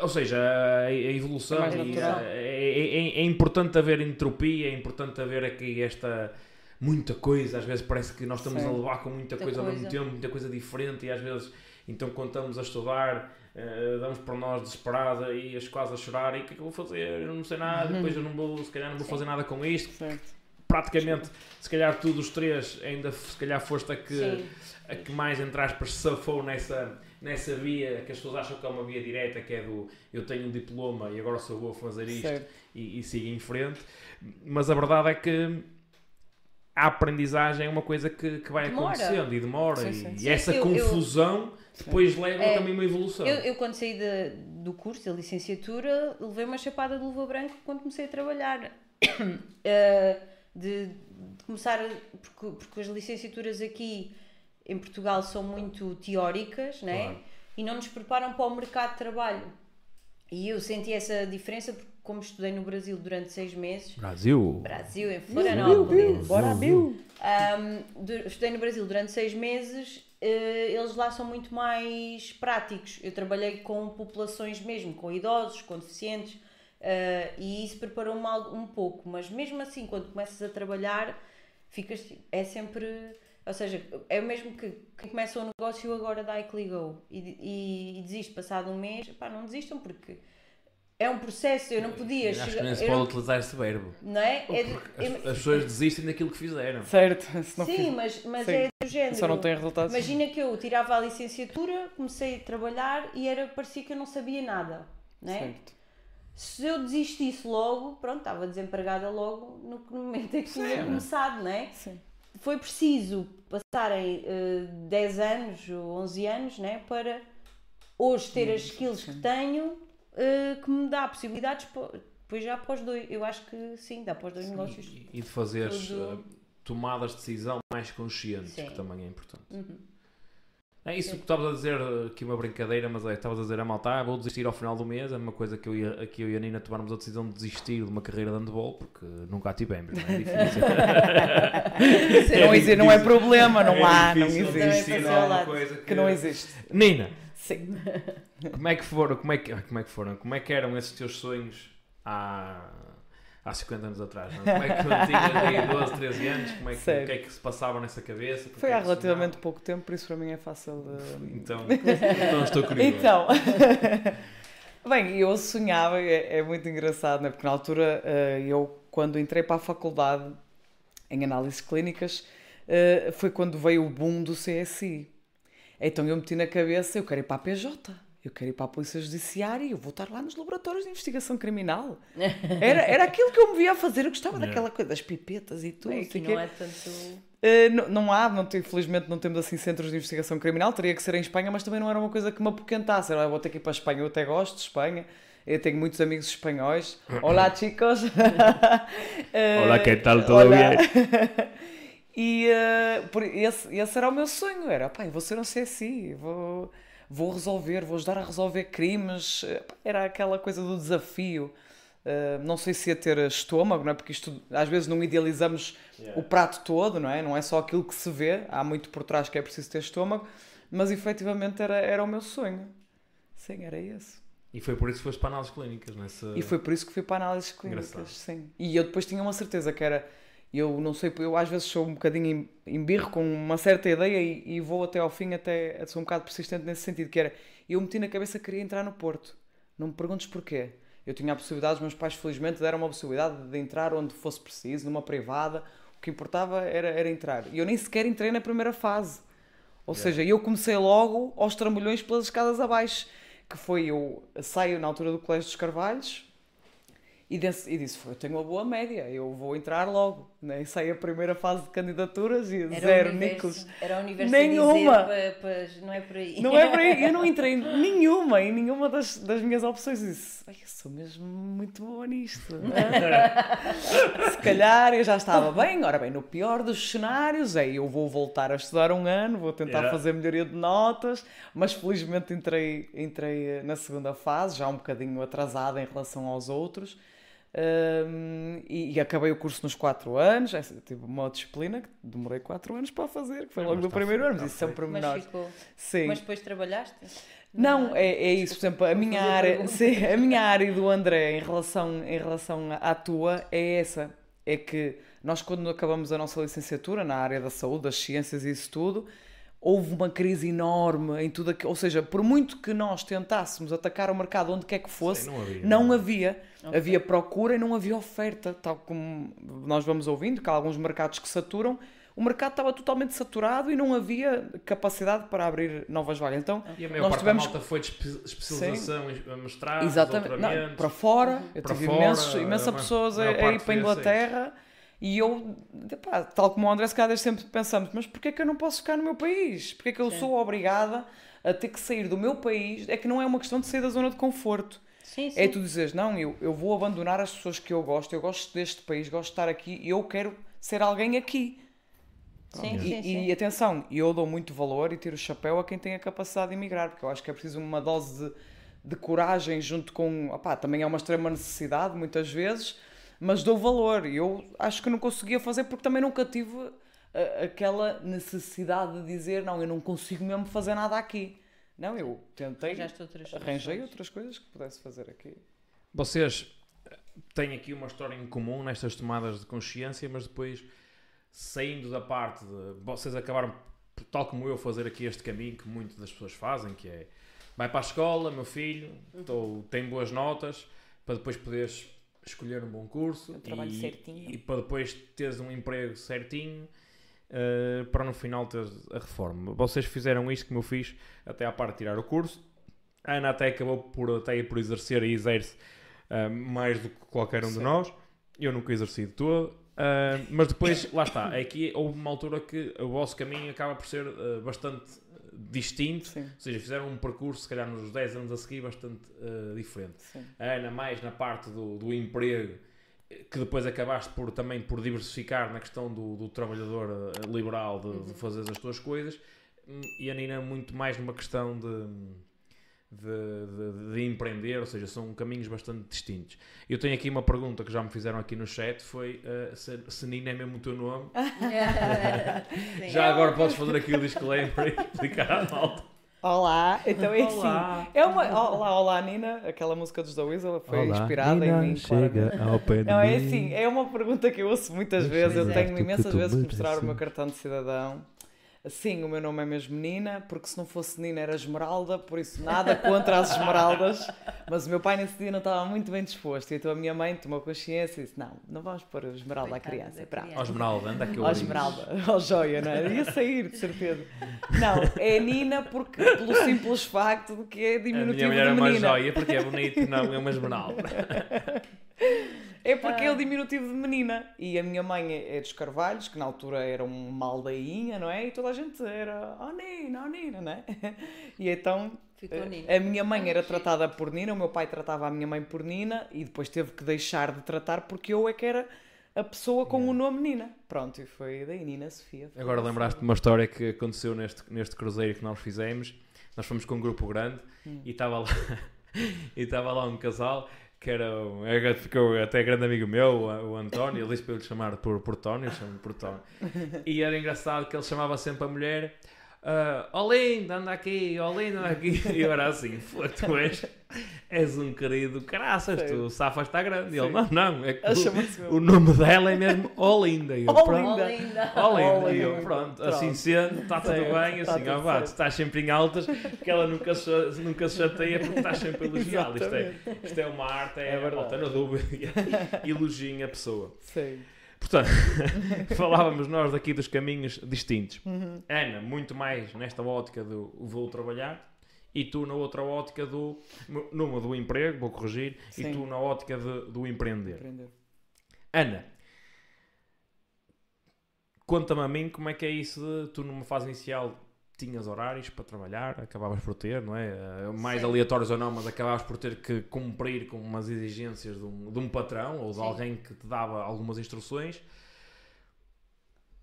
ou seja, a, a evolução. É e a- é, é- é importante haver entropia, é importante haver aqui esta. Muita coisa, às vezes parece que nós estamos Sim. a levar com muita, Muita coisa, ao mesmo tempo, muita coisa diferente, e às vezes, então, quando estamos a estudar, eh, damos para nós desesperada e as quase a chorar. E o que é que eu vou fazer? Eu não sei nada, depois eu não vou, se calhar, não vou fazer nada com isto. Certo. Praticamente, se calhar, tu dos três, ainda se calhar foste a que Sim. a que mais, entre aspas, safou nessa, nessa via que as pessoas acham que é uma via direta, que é do eu tenho um diploma e agora só vou fazer isto Certo. e, e sigo em frente. Mas a verdade é que a aprendizagem é uma coisa que, que vai Demora. acontecendo e demora. Sim, e, sim. e Sim, essa eu- eu- confusão depois leva É, também uma evolução. Eu, eu quando saí de- do curso, da licenciatura, levei uma chapada de luva branca quando comecei a trabalhar. [COUGHS] Eh, de, de começar, a- porque, porque as licenciaturas aqui em Portugal são muito teóricas, né? Claro. E não nos preparam para o mercado de trabalho. E eu senti essa diferença porque, como estudei no Brasil durante seis meses, Brasil. Brasil, em Florianópolis, Bora, Bill! um, estudei no Brasil durante seis meses. eh, eles lá são muito mais práticos. Eu trabalhei com populações mesmo, com idosos, com deficientes, eh, e isso preparou-me um pouco. Mas mesmo assim, quando começas a trabalhar, ficas, é sempre. Ou seja, é o mesmo que quem começa um negócio agora da iCligo e, e, e desiste passado um mês, pá, não desistam porque é um processo. Eu não podia Acho que chegar. nem se eu pode não- utilizar esse verbo. não é? É de- As, eu- as pessoas desistem daquilo que fizeram. Certo. [LAUGHS] Se não Sim, fiz- mas, mas Sim. é do género. Só não tem resultados. Imagina que eu tirava a licenciatura, comecei a trabalhar e era, parecia que eu não sabia nada. Né? Certo. Se eu desistisse logo, pronto, estava desempregada logo no, momento em que tinha começado, né? Sim. Foi preciso passarem eh, 10 anos ou 11 anos né? para hoje ter as skills que tenho eh, que me dá possibilidades po- depois já após dois. Eu acho que sim, dá para os dois negócios. E, de fazeres Tudo- eh, tomadas de decisão mais conscientes, Sim. que também é importante. Uhum. É isso que estavas a dizer, eh, aqui uma brincadeira, mas é, estavas a dizer a malta, ah, vou desistir ao final do mês, é uma coisa que eu, e a- que eu e a Nina tomarmos a decisão de desistir de uma carreira de handball, porque nunca a tivemos, não é difícil. [LAUGHS] Não, existe, não é problema, não há, não existe. ao alguma lado. coisa Que não existe. Nina, Sim. [LAUGHS] como é que foram, como é que, como é que foram, como é que eram esses teus sonhos há, há 50 anos atrás? Não? é? Como é que tu tinhas [LAUGHS] aí 12, 13 anos, como é que, o que é que se passava nessa cabeça? Foi é há que relativamente pouco tempo, por isso para mim é fácil de. sonhava? Então, [LAUGHS] então estou curioso. Então, bem, eu sonhava, é, é muito engraçado, né? porque na altura eh, eu, quando entrei para a faculdade em análises clínicas, eh, foi quando veio o boom do CSI. Então eu meti na cabeça, eu quero ir para a PJ, eu quero ir para a Polícia Judiciária, eu vou estar lá nos laboratórios de investigação criminal. [LAUGHS] Era, era aquilo que eu me via a fazer, eu gostava Yeah. daquela coisa, das pipetas e tudo. É, quê. não é tanto. Uh, não, não há, não, infelizmente não temos assim centros de investigação criminal, teria que ser em Espanha, mas também não era uma coisa que me apoquentasse. Era, "Ah, vou ter que ir para a Espanha, eu até gosto de Espanha, eu tenho muitos amigos espanhóis. [CLEARS THROAT] Olá, chicos! Uh, [LAUGHS] Olá, que tal? Tudo olá. bem? [LAUGHS] e uh, por, esse, esse era o meu sonho, era, pá, vou ser um CSI, vou, vou resolver, vou ajudar a resolver crimes. Pá, Era aquela coisa do desafio. Uh, não sei se ia ter estômago, não é? Porque isto, às vezes não idealizamos o prato todo, não é? Não é só aquilo que se vê, há muito por trás que é preciso ter estômago, mas efetivamente era, era o meu sonho. Sim, era esse. E foi por isso que foste para análises clínicas, nessa... E foi por isso que fui para análises clínicas, Engraçado. sim. E eu depois tinha uma certeza que era, eu não sei, eu às vezes sou um bocadinho em, em birro com uma certa ideia e, e vou até ao fim, até sou um bocado persistente nesse sentido, que era, eu meti na cabeça que queria entrar no Porto. Não me perguntes porquê. Eu tinha a possibilidade, os meus pais felizmente deram uma possibilidade de entrar onde fosse preciso, numa privada, o que importava era, era entrar. E eu nem sequer entrei na primeira fase. Ou seja, eu comecei logo aos trambolhões pelas escadas abaixo, que foi eu saio na altura do Colégio dos Carvalhos E disse, e disse, "Foi, eu tenho uma boa média, eu vou entrar logo. Né? Saí a primeira fase de candidaturas e Era zero Nicolas. Era o universo Nenhuma. a dizer não é por aí. Não é por aí, [LAUGHS] eu não entrei em nenhuma, em nenhuma das, das minhas opções. E disse, "Ai, eu sou mesmo muito boa nisto. [LAUGHS] Se calhar eu já estava bem, ora bem, no pior dos cenários é eu vou voltar a estudar um ano, vou tentar Yeah. fazer melhoria de notas, mas felizmente entrei, entrei eh, na segunda fase, já um bocadinho atrasada em relação aos outros. Hum, e, e acabei o curso nos 4 anos, tive uma disciplina que demorei 4 anos para fazer, que foi Ah, logo do está primeiro ano, mas está isso são feito. Mas pormenores. ficou. Sim. Mas depois trabalhaste? Não, é, é isso, por exemplo, a minha área, [LAUGHS] sim, a minha área e do André em relação, em relação à tua é essa. É que nós, quando acabamos a nossa licenciatura na área da saúde, das ciências e isso tudo, houve uma crise enorme em tudo aquilo. Ou seja, por muito que nós tentássemos atacar o mercado onde quer que fosse, Sim, não havia. não havia. Ok. Havia procura e não havia oferta, tal como nós vamos ouvindo, que há alguns mercados que saturam. O mercado estava totalmente saturado e não havia capacidade para abrir novas vagas. Então, E a maior nós parte tivemos da malta foi de espe- especialização em mestrado, Exatamente. Não, para fora, eu Para tive fora, imensos, a imensas ma- pessoas a, ir para a Inglaterra e eu, tal como o André, se calhar sempre pensamos, mas porquê que eu não posso ficar no meu país? Porquê que eu Sim. sou obrigada a ter que sair do meu país? É que não é uma questão de sair da zona de conforto. Sim, sim. É tu dizeres, não, eu, eu vou abandonar as pessoas que eu gosto, eu gosto deste país, gosto de estar aqui e eu quero ser alguém aqui. Sim, E, sim, sim. e atenção, eu dou muito valor e tiro o chapéu a quem tem a capacidade de emigrar, porque eu acho que é preciso uma dose de, de coragem junto com. opá, também é uma extrema necessidade, muitas vezes, mas dou valor. E eu acho que não conseguia fazer porque também nunca tive a- aquela necessidade de dizer, não, eu não consigo mesmo fazer nada aqui. Não, eu tentei, outras arranjei soluções. outras coisas que pudesse fazer aqui. Vocês eh, têm aqui uma história em comum nestas tomadas de consciência, mas depois, saindo da parte de. Vocês acabaram, tal como eu, fazer aqui este caminho que muitas das pessoas fazem, que é vai para a escola, meu filho, Uhum. tô- tem boas notas, para depois poderes escolher um bom curso Um trabalho e, certinho. e para depois teres um emprego certinho. eh, para no final teres a reforma. Vocês fizeram isto como eu fiz até à parte de tirar o curso. A Ana até acabou por, até por exercer e exerce ah, mais do que qualquer um de Sim. nós. Eu nunca exerci de todo. Ah, mas depois, [COUGHS] lá está. Aqui houve uma altura que o vosso caminho acaba por ser bastante distinto. Sim, Ou seja, fizeram um percurso, se calhar nos 10 anos a seguir, bastante ah, diferente. sim. A Ana mais na parte do, do emprego, que depois acabaste por, também por diversificar na questão do, do trabalhador eh, liberal, de, de fazer as tuas coisas, Hum, e a Nina muito mais numa questão de, de, de- de empreender, ou seja, são caminhos bastante distintos. Eu tenho aqui uma pergunta que já me fizeram aqui no chat, foi eh, se, se Nina é mesmo o teu nome. [LAUGHS] Já agora podes fazer aqui o disclaimer e explicar à malta. Olá, então é Olá. assim. É uma, olá, olá Nina, aquela música dos The Weasel foi inspirada em mim. claramente. ao pé Não, é assim, é uma pergunta que eu ouço muitas vezes. Eu tenho imensas vezes que mostrar o meu cartão de cidadão. Sim, o meu nome é mesmo Nina, porque se não fosse Nina era Esmeralda, por isso nada contra as Esmeraldas. [LAUGHS] Mas o meu pai nesse dia não estava muito bem disposto. Então a minha mãe tomou consciência e disse: Não, não vamos pôr Esmeralda à criança. Ó Esmeralda, anda que eu Ó. Esmeralda, [LAUGHS] ó joia, não é? Ia sair, de certeza. Não, é Nina porque, pelo simples facto de que é A diminutivo minha mulher é uma joia porque é bonito, não é uma esmeralda. [LAUGHS] É porque é o diminutivo de menina. E a minha mãe é é dos Carvalhos, que na altura era uma aldeinha, não é? E toda a gente era, oh Nina, oh Nina, não é? [LAUGHS] E então Ficou eh, Nina. a minha mãe era tratada por Nina, o meu pai tratava a minha mãe por Nina e depois teve que deixar de tratar porque eu é que era a pessoa com o nome Nina. Pronto, e foi daí Nina Sofia. Agora assim. lembraste de uma história que aconteceu neste, neste cruzeiro que nós fizemos. Nós fomos com um grupo grande Hum. e estava lá, [LAUGHS] e estava lá um casal que era, era- ficou até grande amigo meu, o António, ele disse para eu lhe chamar por, por Tónio, eu chamo por Tónio. E era engraçado que ele chamava sempre a mulher. Ah, ó lindo, anda aqui, ó lindo, anda aqui. [LAUGHS] E eu era assim, "Pô, tu és, és um querido caraças, tu Sério? Safa está grande. E ele, não, não, é que o- o nome dela é mesmo Olinda. E eu, Ó pronto, Linda. Linda. Olinda. Olinda. E eu, pronto, Pronto. assim sendo, está tudo bem, assim, tudo ó, vá, tu estás sempre em altas, porque ela nunca se, nunca se chateia porque estás sempre [LAUGHS] a elogiá-la. Isto é, isto é uma arte, é, É verdade. bota na dúvida, [LAUGHS] elogiem a pessoa. Sim. Portanto, [LAUGHS] falávamos nós daqui dos caminhos distintos. Uhum. Ana, muito mais nesta ótica do vou trabalhar, e tu na outra ótica do. numa do emprego, vou corrigir, Sim. e tu na ótica de- do empreender. Aprender. Ana, conta-me a mim como é que é isso de tu numa fase inicial tinhas horários para trabalhar, acabavas por ter, não é? Eh, Mais Sim. aleatórios ou não, mas acabavas por ter que cumprir com umas exigências de um, de um patrão ou de Sim. alguém que te dava algumas instruções.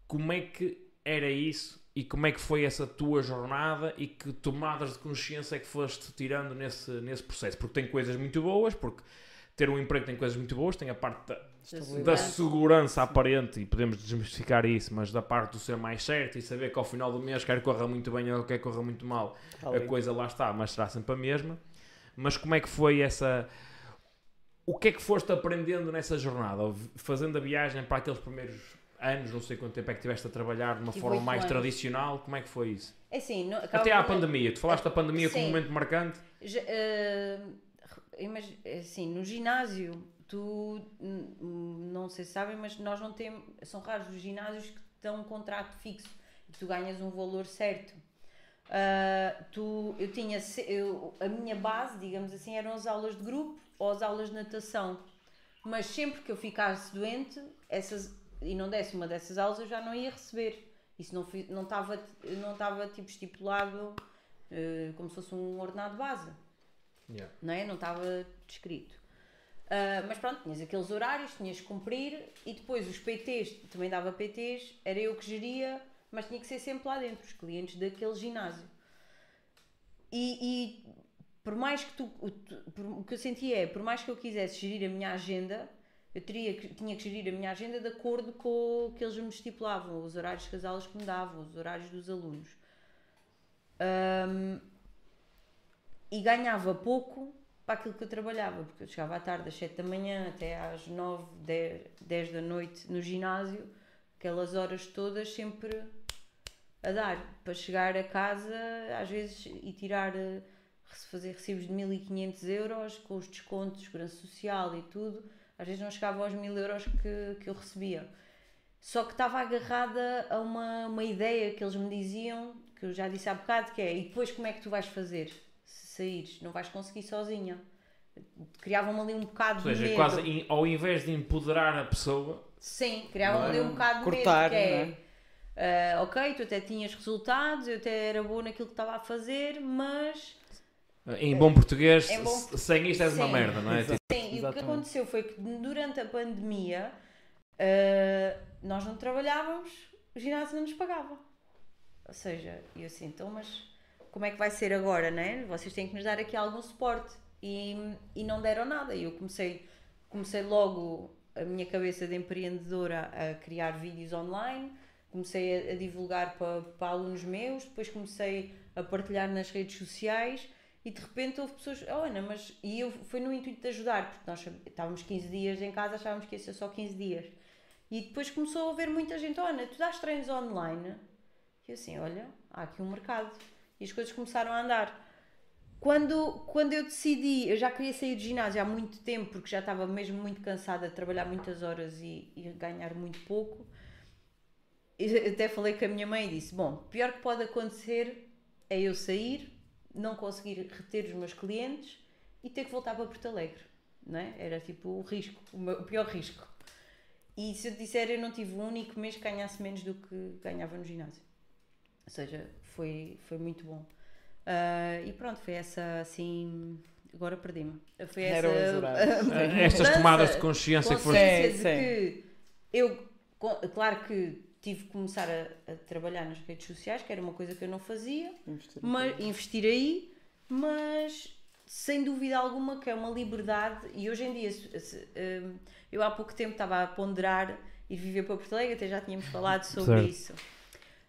Como é que era isso e como é que foi essa tua jornada e que tomadas de consciência é que foste tirando nesse, nesse processo? Porque tem coisas muito boas, porque ter um emprego tem coisas muito boas, tem a parte da, da segurança aparente, e podemos desmistificar isso, mas da parte do ser mais certo e saber que ao final do mês quer corra muito bem ou quer corra muito mal, Ali. a coisa lá está, mas será sempre a mesma. Mas como é que foi essa. O que é que foste aprendendo nessa jornada? Fazendo a viagem para aqueles primeiros anos, não sei quanto tempo é que estiveste a trabalhar de uma forma mais anos. tradicional, como é que foi isso? É assim, não, Até à pandemia, tu falaste da pandemia como um momento marcante. Já, eh, imag- assim, no ginásio, tu não sei se sabem, mas nós não temos. São raros os ginásios que dão um contrato fixo e tu ganhas um valor certo. Ah, tu, eu tinha eu- a minha base, digamos assim, eram as aulas de grupo ou as aulas de natação. Mas sempre que eu ficasse doente essas, e não desse uma dessas aulas, eu já não ia receber. Isso não fi- não estava não estava tipo estipulado eh, como se fosse um ordenado base não é? Não estava descrito. Ah, mas pronto, tinhas aqueles horários, tinhas que cumprir e depois os PTs, também dava PTs, era eu que geria, mas tinha que ser sempre lá dentro, os clientes daquele ginásio. E, e por mais que tu, o, por- o que eu sentia é, por mais que eu quisesse gerir a minha agenda, eu teria que, tinha que gerir a minha agenda de acordo com o que eles me estipulavam, os horários que as aulas que me davam, os horários dos alunos. Ahm, e ganhava pouco para aquilo que eu trabalhava, porque eu chegava à tarde às 7 da manhã até às 9, 10, 10 da noite no ginásio, aquelas horas todas sempre a dar, para chegar a casa às vezes e tirar, eh, fazer recibos de 1500 euros com os descontos, segurança social e tudo, às vezes não chegava aos 1000 euros que, que eu recebia. Só que estava agarrada a uma, uma ideia que eles me diziam, que eu já disse há bocado, que é, e depois como é que tu vais fazer se saíres? Não vais conseguir sozinha. Criavam-me ali um bocado Ou de seja, medo. quase in- ao invés de empoderar a pessoa, Sim, criavam Não ali é? um bocado de Cortar, medo, que não é, ah, ok, tu até tinhas resultados, eu até era boa naquilo que estava a fazer, mas em bom português, Em bom- sem isto és uma Sim. merda, não é? Exato. Sim, e o que aconteceu foi que durante a pandemia ah, nós não trabalhávamos, o ginásio não nos pagava. Ou seja, eu assim, então, mas como é que vai ser agora, né? Vocês têm que nos dar aqui algum suporte. E, e não deram nada. E eu comecei, comecei logo a minha cabeça de empreendedora a criar vídeos online, comecei a, a divulgar para, para alunos meus, depois comecei a partilhar nas redes sociais e de repente houve pessoas, oh Ana, mas. E eu foi no intuito de ajudar, porque nós estávamos 15 dias em casa, achávamos que ia ser só 15 dias. E depois começou a haver muita gente, oh Ana, tu dás treinos online? E assim, olha, há aqui um mercado. E as coisas começaram a andar. Quando, quando eu decidi, eu já queria sair do ginásio há muito tempo, porque já estava mesmo muito cansada de trabalhar muitas horas e, e ganhar muito pouco. Eu [LAUGHS] até falei com a minha mãe e disse: Bom, pior que pode acontecer é eu sair, não conseguir reter os meus clientes e ter que voltar para Porto Alegre. Não é? Era tipo o risco, o, meu- o pior risco. E se eu disser, eu não tive um único mês que ganhasse menos do que ganhava no ginásio. Ou seja, foi, foi muito bom. Ah, e pronto, foi essa assim. Agora perdi-me. Foi essa. Ah, [LAUGHS] Estas tomadas de consciência que foste. consciência de Sim, que eu, claro que tive que começar a, a trabalhar nas redes sociais, que era uma coisa que eu não fazia, Investir. mas investir aí, mas sem dúvida alguma que é uma liberdade e hoje em dia se- se, hum, eu há pouco tempo estava a ponderar ir viver para Porto Alegre, até já tínhamos falado sobre Certo. isso.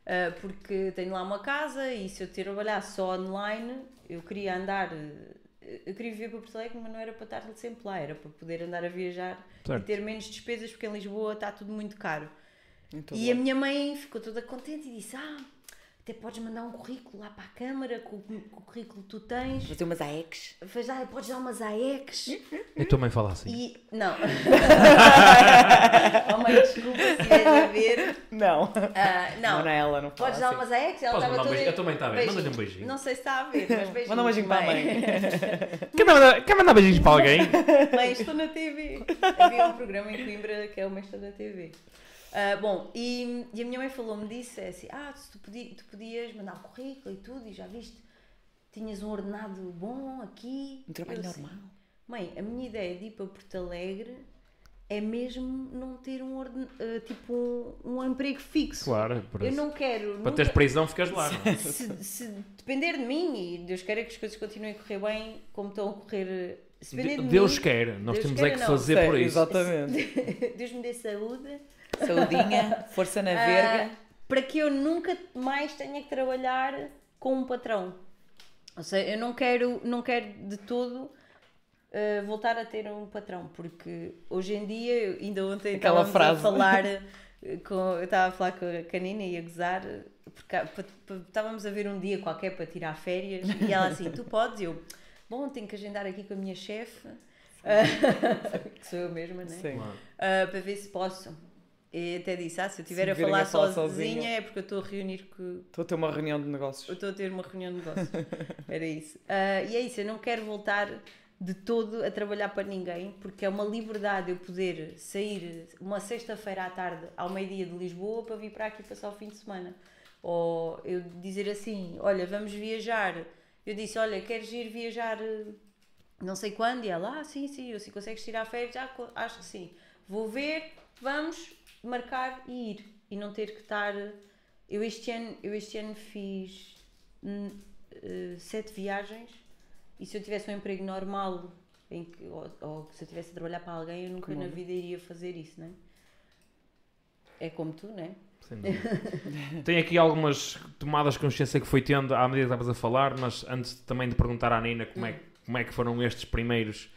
Uh, porque tenho lá uma casa e se eu trabalhar só online, eu queria andar, uh, eu queria viver para Porto Alegre, mas não era para estar sempre lá, era para poder andar a viajar Certo. e ter menos despesas, porque em Lisboa está tudo muito caro. Todo E a lado. minha mãe ficou toda contente e disse: Ah, até podes mandar um currículo lá para a Câmara com, com o currículo que tu tens. Fazer umas AEX. Faz, ah, podes dar umas AEX. Eu também falo assim. E. Não. [LAUGHS] oh, mãe, desculpa se estiveres a ver. Não. Ah, não. Manela, não fala Podes dar assim. umas AEX? Ela estava um toda. Eu também está a ver. Beijinho. Manda-lhe um beijinho. Não sei se está a ver, mas beijinho. Manda um beijinho para a mãe. [LAUGHS] Quer mandar, quer mandar beijinhos para alguém? Mãe, estou na TV. Havia um programa em Coimbra que é uma Estou na TV. Ah, bom, e, e a minha mãe falou-me disso, é assim, ah, se tu, podi- tu podias mandar um currículo e tudo, e já viste, tinhas um ordenado bom aqui. Um trabalho Eu assim, normal. Mãe, a minha ideia de ir para Porto Alegre é mesmo não ter um orden, ah, tipo um, um emprego fixo. Claro, por Eu isso. não quero. Para nunca- teres prisão, ficas lá. é? [LAUGHS] se, se depender de mim e Deus queira que as coisas continuem a correr bem como estão a correr. Se depender de Deus mim, quer, nós Deus temos quer é que não. fazer Sei, por isso. Exatamente. [LAUGHS] Deus me dê saúde Saudinha, força na verga. para que eu nunca mais tenha que trabalhar com um patrão. Ou seja, eu não quero, não quero de todo ah, voltar a ter um patrão, porque hoje em dia, ainda ontem Aquela frase. a falar [LAUGHS] com, eu estava a falar com a Canina e a gozar, porque estávamos a ver um dia qualquer para tirar férias e ela assim, tu podes? Eu, bom, tenho que agendar aqui com a minha chefe, [LAUGHS] que sou eu mesma, né? Sim. Ah, para ver se posso. E até disse, ah, se eu estiver a falar, a falar sozinha, sozinha. é porque eu estou a reunir com. Estou a ter uma reunião de negócios. estou a ter uma reunião de negócios. [LAUGHS] Era isso. Ah, e é isso, eu não quero voltar de todo a trabalhar para ninguém, porque é uma liberdade eu poder sair uma sexta-feira à tarde ao meio-dia de Lisboa para vir para aqui passar o fim de semana. Ou eu dizer assim: olha, vamos viajar. Eu disse: olha, queres ir viajar eh, não sei quando? E ela: ah, sim, sim, eu se consegues tirar férias, já co- acho que sim. Vou ver, vamos marcar e ir. E não ter que estar. Eu este ano, eu este ano fiz hum, eh, sete viagens e se eu tivesse um emprego normal em que, ou, ou se eu tivesse a trabalhar para alguém, eu nunca Como na vida iria fazer isso, né? É como tu? Sem dúvida. [LAUGHS] Tem aqui algumas tomadas de consciência que foi tendo à medida que estavas a falar, mas antes também de perguntar à Nina como é, como é que foram estes primeiros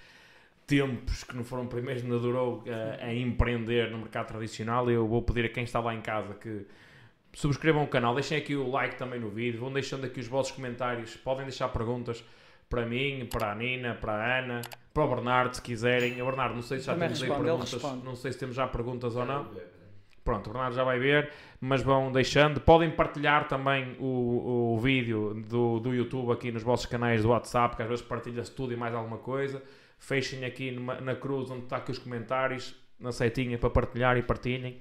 tempos, que não foram primeiros, ainda durou eh, a empreender no mercado tradicional, eu vou pedir a quem está lá em casa que subscrevam o canal, deixem aqui o like também no vídeo, vão deixando aqui os vossos comentários, podem deixar perguntas para mim, para a Nina, para a Ana, para o Bernardo, se quiserem. O Bernardo, não sei se já Também temos aí responde, perguntas, não sei se temos já perguntas ou não. Pronto, o Bernardo já vai ver, mas vão deixando. Podem partilhar também o, o vídeo do, do YouTube aqui nos vossos canais do WhatsApp, que às vezes partilha-se tudo e mais alguma coisa. Fechem aqui numa- na cruz onde está aqui os comentários, na setinha para partilhar e partilhem.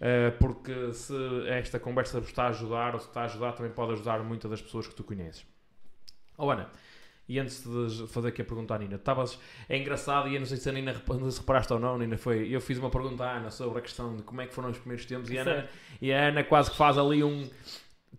Uh, porque se esta conversa vos está a ajudar, ou se está a ajudar, também pode ajudar muitas das pessoas que tu conheces. Oh Ana, e antes de fazer aqui a pergunta à Nina, estavas, é engraçado e eu não sei se a Nina se reparaste ou não, Nina, foi, eu fiz uma pergunta à Ana sobre a questão de como é que foram os primeiros tempos e a Ana, e a Ana quase que faz ali um,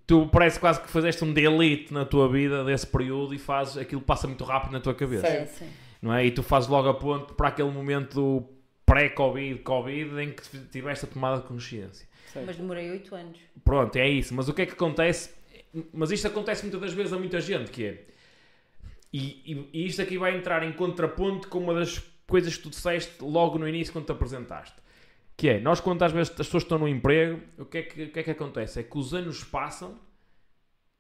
tu parece quase que fizeste um delete na tua vida desse período e fazes, aquilo passa muito rápido na tua cabeça. É, sim. Não é? E tu fazes logo a ponte para aquele momento pré-Covid, Covid, em que tiveste a tomada de consciência. Certo. Mas demorei oito anos. Pronto, é isso. Mas o que é que acontece? Mas isto acontece muitas das vezes a muita gente, que é... E, e- e isto aqui vai entrar em contraponto com uma das coisas que tu disseste logo no início quando te apresentaste. Que é, nós quando às vezes as pessoas estão no emprego, o que é que, o que, é que acontece? É que os anos passam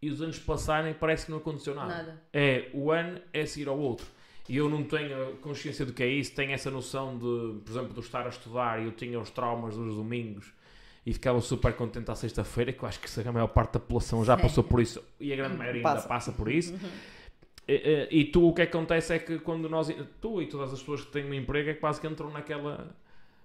e os anos passarem parece que não aconteceu nada. Nada. É, o ano é seguir ao outro. E eu não tenho consciência do que é isso, tenho essa noção de, por exemplo, de eu estar a estudar e eu tinha os traumas dos domingos e ficava super contente à sexta-feira, que eu acho que isso, a maior parte da população já passou por isso e a grande maioria ainda Passa. passa por isso. E, e- e tu, o que acontece é que quando nós, tu e todas as pessoas que têm um emprego, é que quase que entram naquela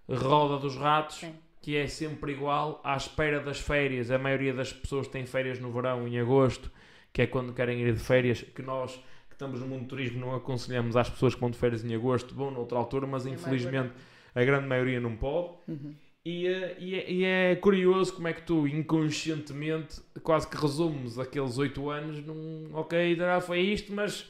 roda dos ratos Sim. que é sempre igual à espera das férias. A maioria das pessoas tem férias no verão, em agosto, que é quando querem ir de férias, que nós estamos no mundo do turismo não aconselhamos às pessoas que vão de férias em agosto, vão noutra altura, mas É infelizmente a grande maioria não pode. Uhum. E, eh, e é, e é curioso como é que tu, inconscientemente, quase que resumes aqueles oito anos num ok, já foi isto, mas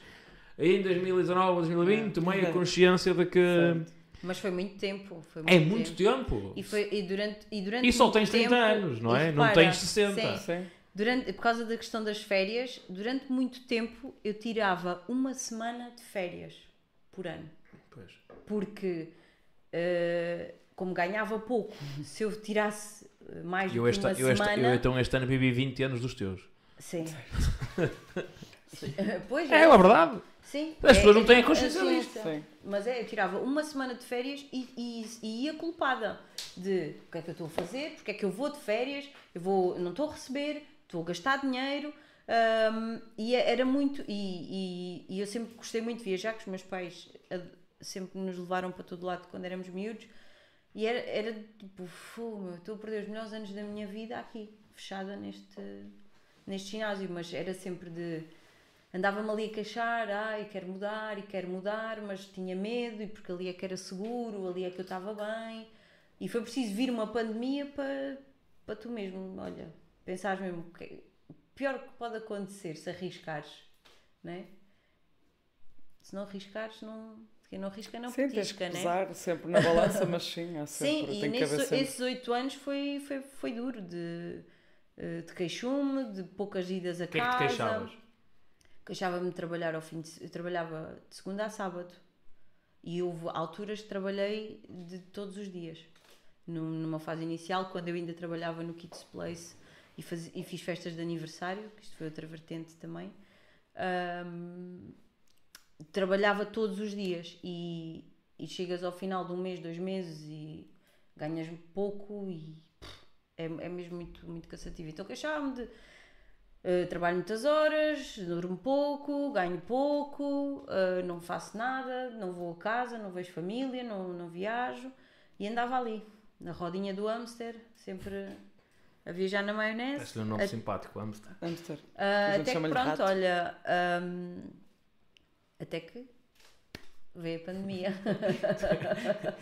em 2019 ou 2020 tomei a consciência de que Certo. Mas foi muito tempo. Foi é muito tempo. E, foi, e durante, e durante E só muito tens 30 tempo- anos, não é? Não repara, tens 60. sim, Sim. Durante, por causa da questão das férias, durante muito tempo eu tirava uma semana de férias por ano. Pois. Porque, eh, como ganhava pouco, se eu tirasse eh, mais do Eu, que este, uma eu, este, semana. eu então este ano vivi 20 anos dos teus. Sim. [LAUGHS] pois É, é verdade. Sim. As É- pessoas não é têm a tipo consciência ciência. Sim. Mas é, eu tirava uma semana de férias e, e, e ia culpada de o que é que eu estou a fazer, porque é que eu vou de férias, eu vou, não estou a receber, estou a gastar dinheiro. hum, e é- era muito. E, e, e eu sempre gostei muito de viajar, que os meus pais sempre nos levaram para todo lado quando éramos miúdos. E era, era tipo, "Fu, meu, estou a perder os melhores anos da minha vida aqui, fechada neste, neste ginásio, mas era sempre de. Andava-me ali a queixar, ai, quero mudar e quero mudar, mas tinha medo, e porque ali é que era seguro, ali é que eu estava bem. E foi preciso vir uma pandemia para, para tu mesmo, olha, pensares mesmo, que o pior que pode acontecer se arriscares, não é? Se não arriscares, não. Quem não arrisca não Sim, tens que petisca, não é? pesar sempre na balança, mas sim, há [LAUGHS] Sim, sempre, e tem que haver nisso, sempre. esses oito anos foi, foi, foi duro de, eh, de queixume, de poucas idas a O que é que casa. te queixavas? Queixava-me de trabalhar ao fim de, eu trabalhava de segunda a sábado e houve alturas que trabalhei de todos os dias. Num- Numa fase inicial, quando eu ainda trabalhava no Kids Place e, faz- e fiz festas de aniversário, que isto foi outra vertente também, ahm, trabalhava todos os dias e, e chegas ao final de um mês, dois meses e ganhas pouco e pff, é, é mesmo muito, muito cansativo. Então queixava-me de eh, trabalho muitas horas, durmo pouco, ganho pouco, eh, não faço nada, não vou a casa, não vejo família, não, não viajo e andava ali, na rodinha do hamster, sempre a viajar na maionese. Este é um nome A- simpático, Amster. Hamster. A gente até que pronto, rato. olha, ahm, até que veio a pandemia.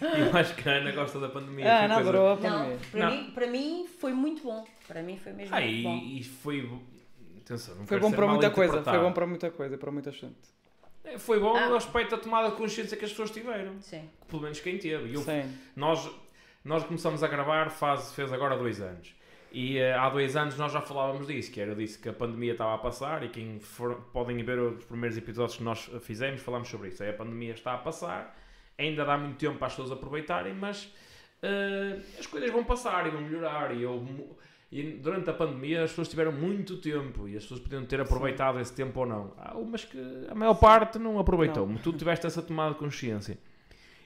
E [LAUGHS] eu acho que a Ana gosta da pandemia. Ah, não, coisa- adorou a Não, pandemia. para, Não. Mim, para mim foi muito bom. Para mim foi mesmo Ah, muito bom. e, e foi. Atenção, não Foi bom para muita coisa, foi bom para muita coisa, para muita gente. É, Foi bom Ah. respeito da tomada de consciência que as pessoas tiveram. Sim. Pelo menos quem teve. E eu- Sim. nós, nós começamos a gravar faz, fez agora dois anos. E eh, há dois anos nós já falávamos disso, que era eu disse que a pandemia estava a passar e quem for, podem ver os primeiros episódios que nós fizemos, falámos sobre isso. É, a pandemia está a passar, ainda dá muito tempo para as pessoas aproveitarem, mas eh, as coisas vão passar e vão melhorar. E, eu, e durante a pandemia as pessoas tiveram muito tempo e as pessoas podiam ter aproveitado esse tempo ou não. Há umas que a maior parte não aproveitou, mas tu tiveste essa tomada de consciência.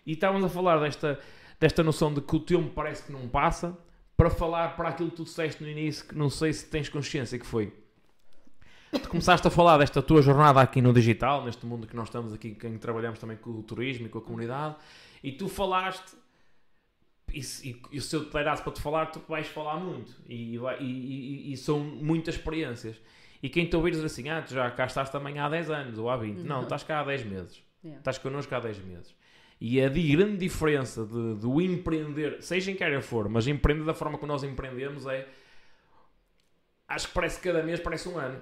E estávamos a falar desta, desta noção de que o tempo parece que não passa, para falar para aquilo que tu disseste no início, que não sei se tens consciência que foi. Tu começaste a falar desta tua jornada aqui no digital, neste mundo que nós estamos aqui, em que trabalhamos também com o turismo e com a comunidade, e tu falaste, e, se- e, e se eu te derasse para te falar, tu vais falar muito, e, e, e- são muitas experiências. E quem te ouvir dizer assim, ah, tu já cá estás também há 10 anos ou há 20, não, estás cá há 10 meses. Yeah. Estás connosco há 10 meses. E a di- grande diferença de, do empreender, seja em que área for, mas empreender da forma que nós empreendemos é. Acho que parece que cada mês parece um ano.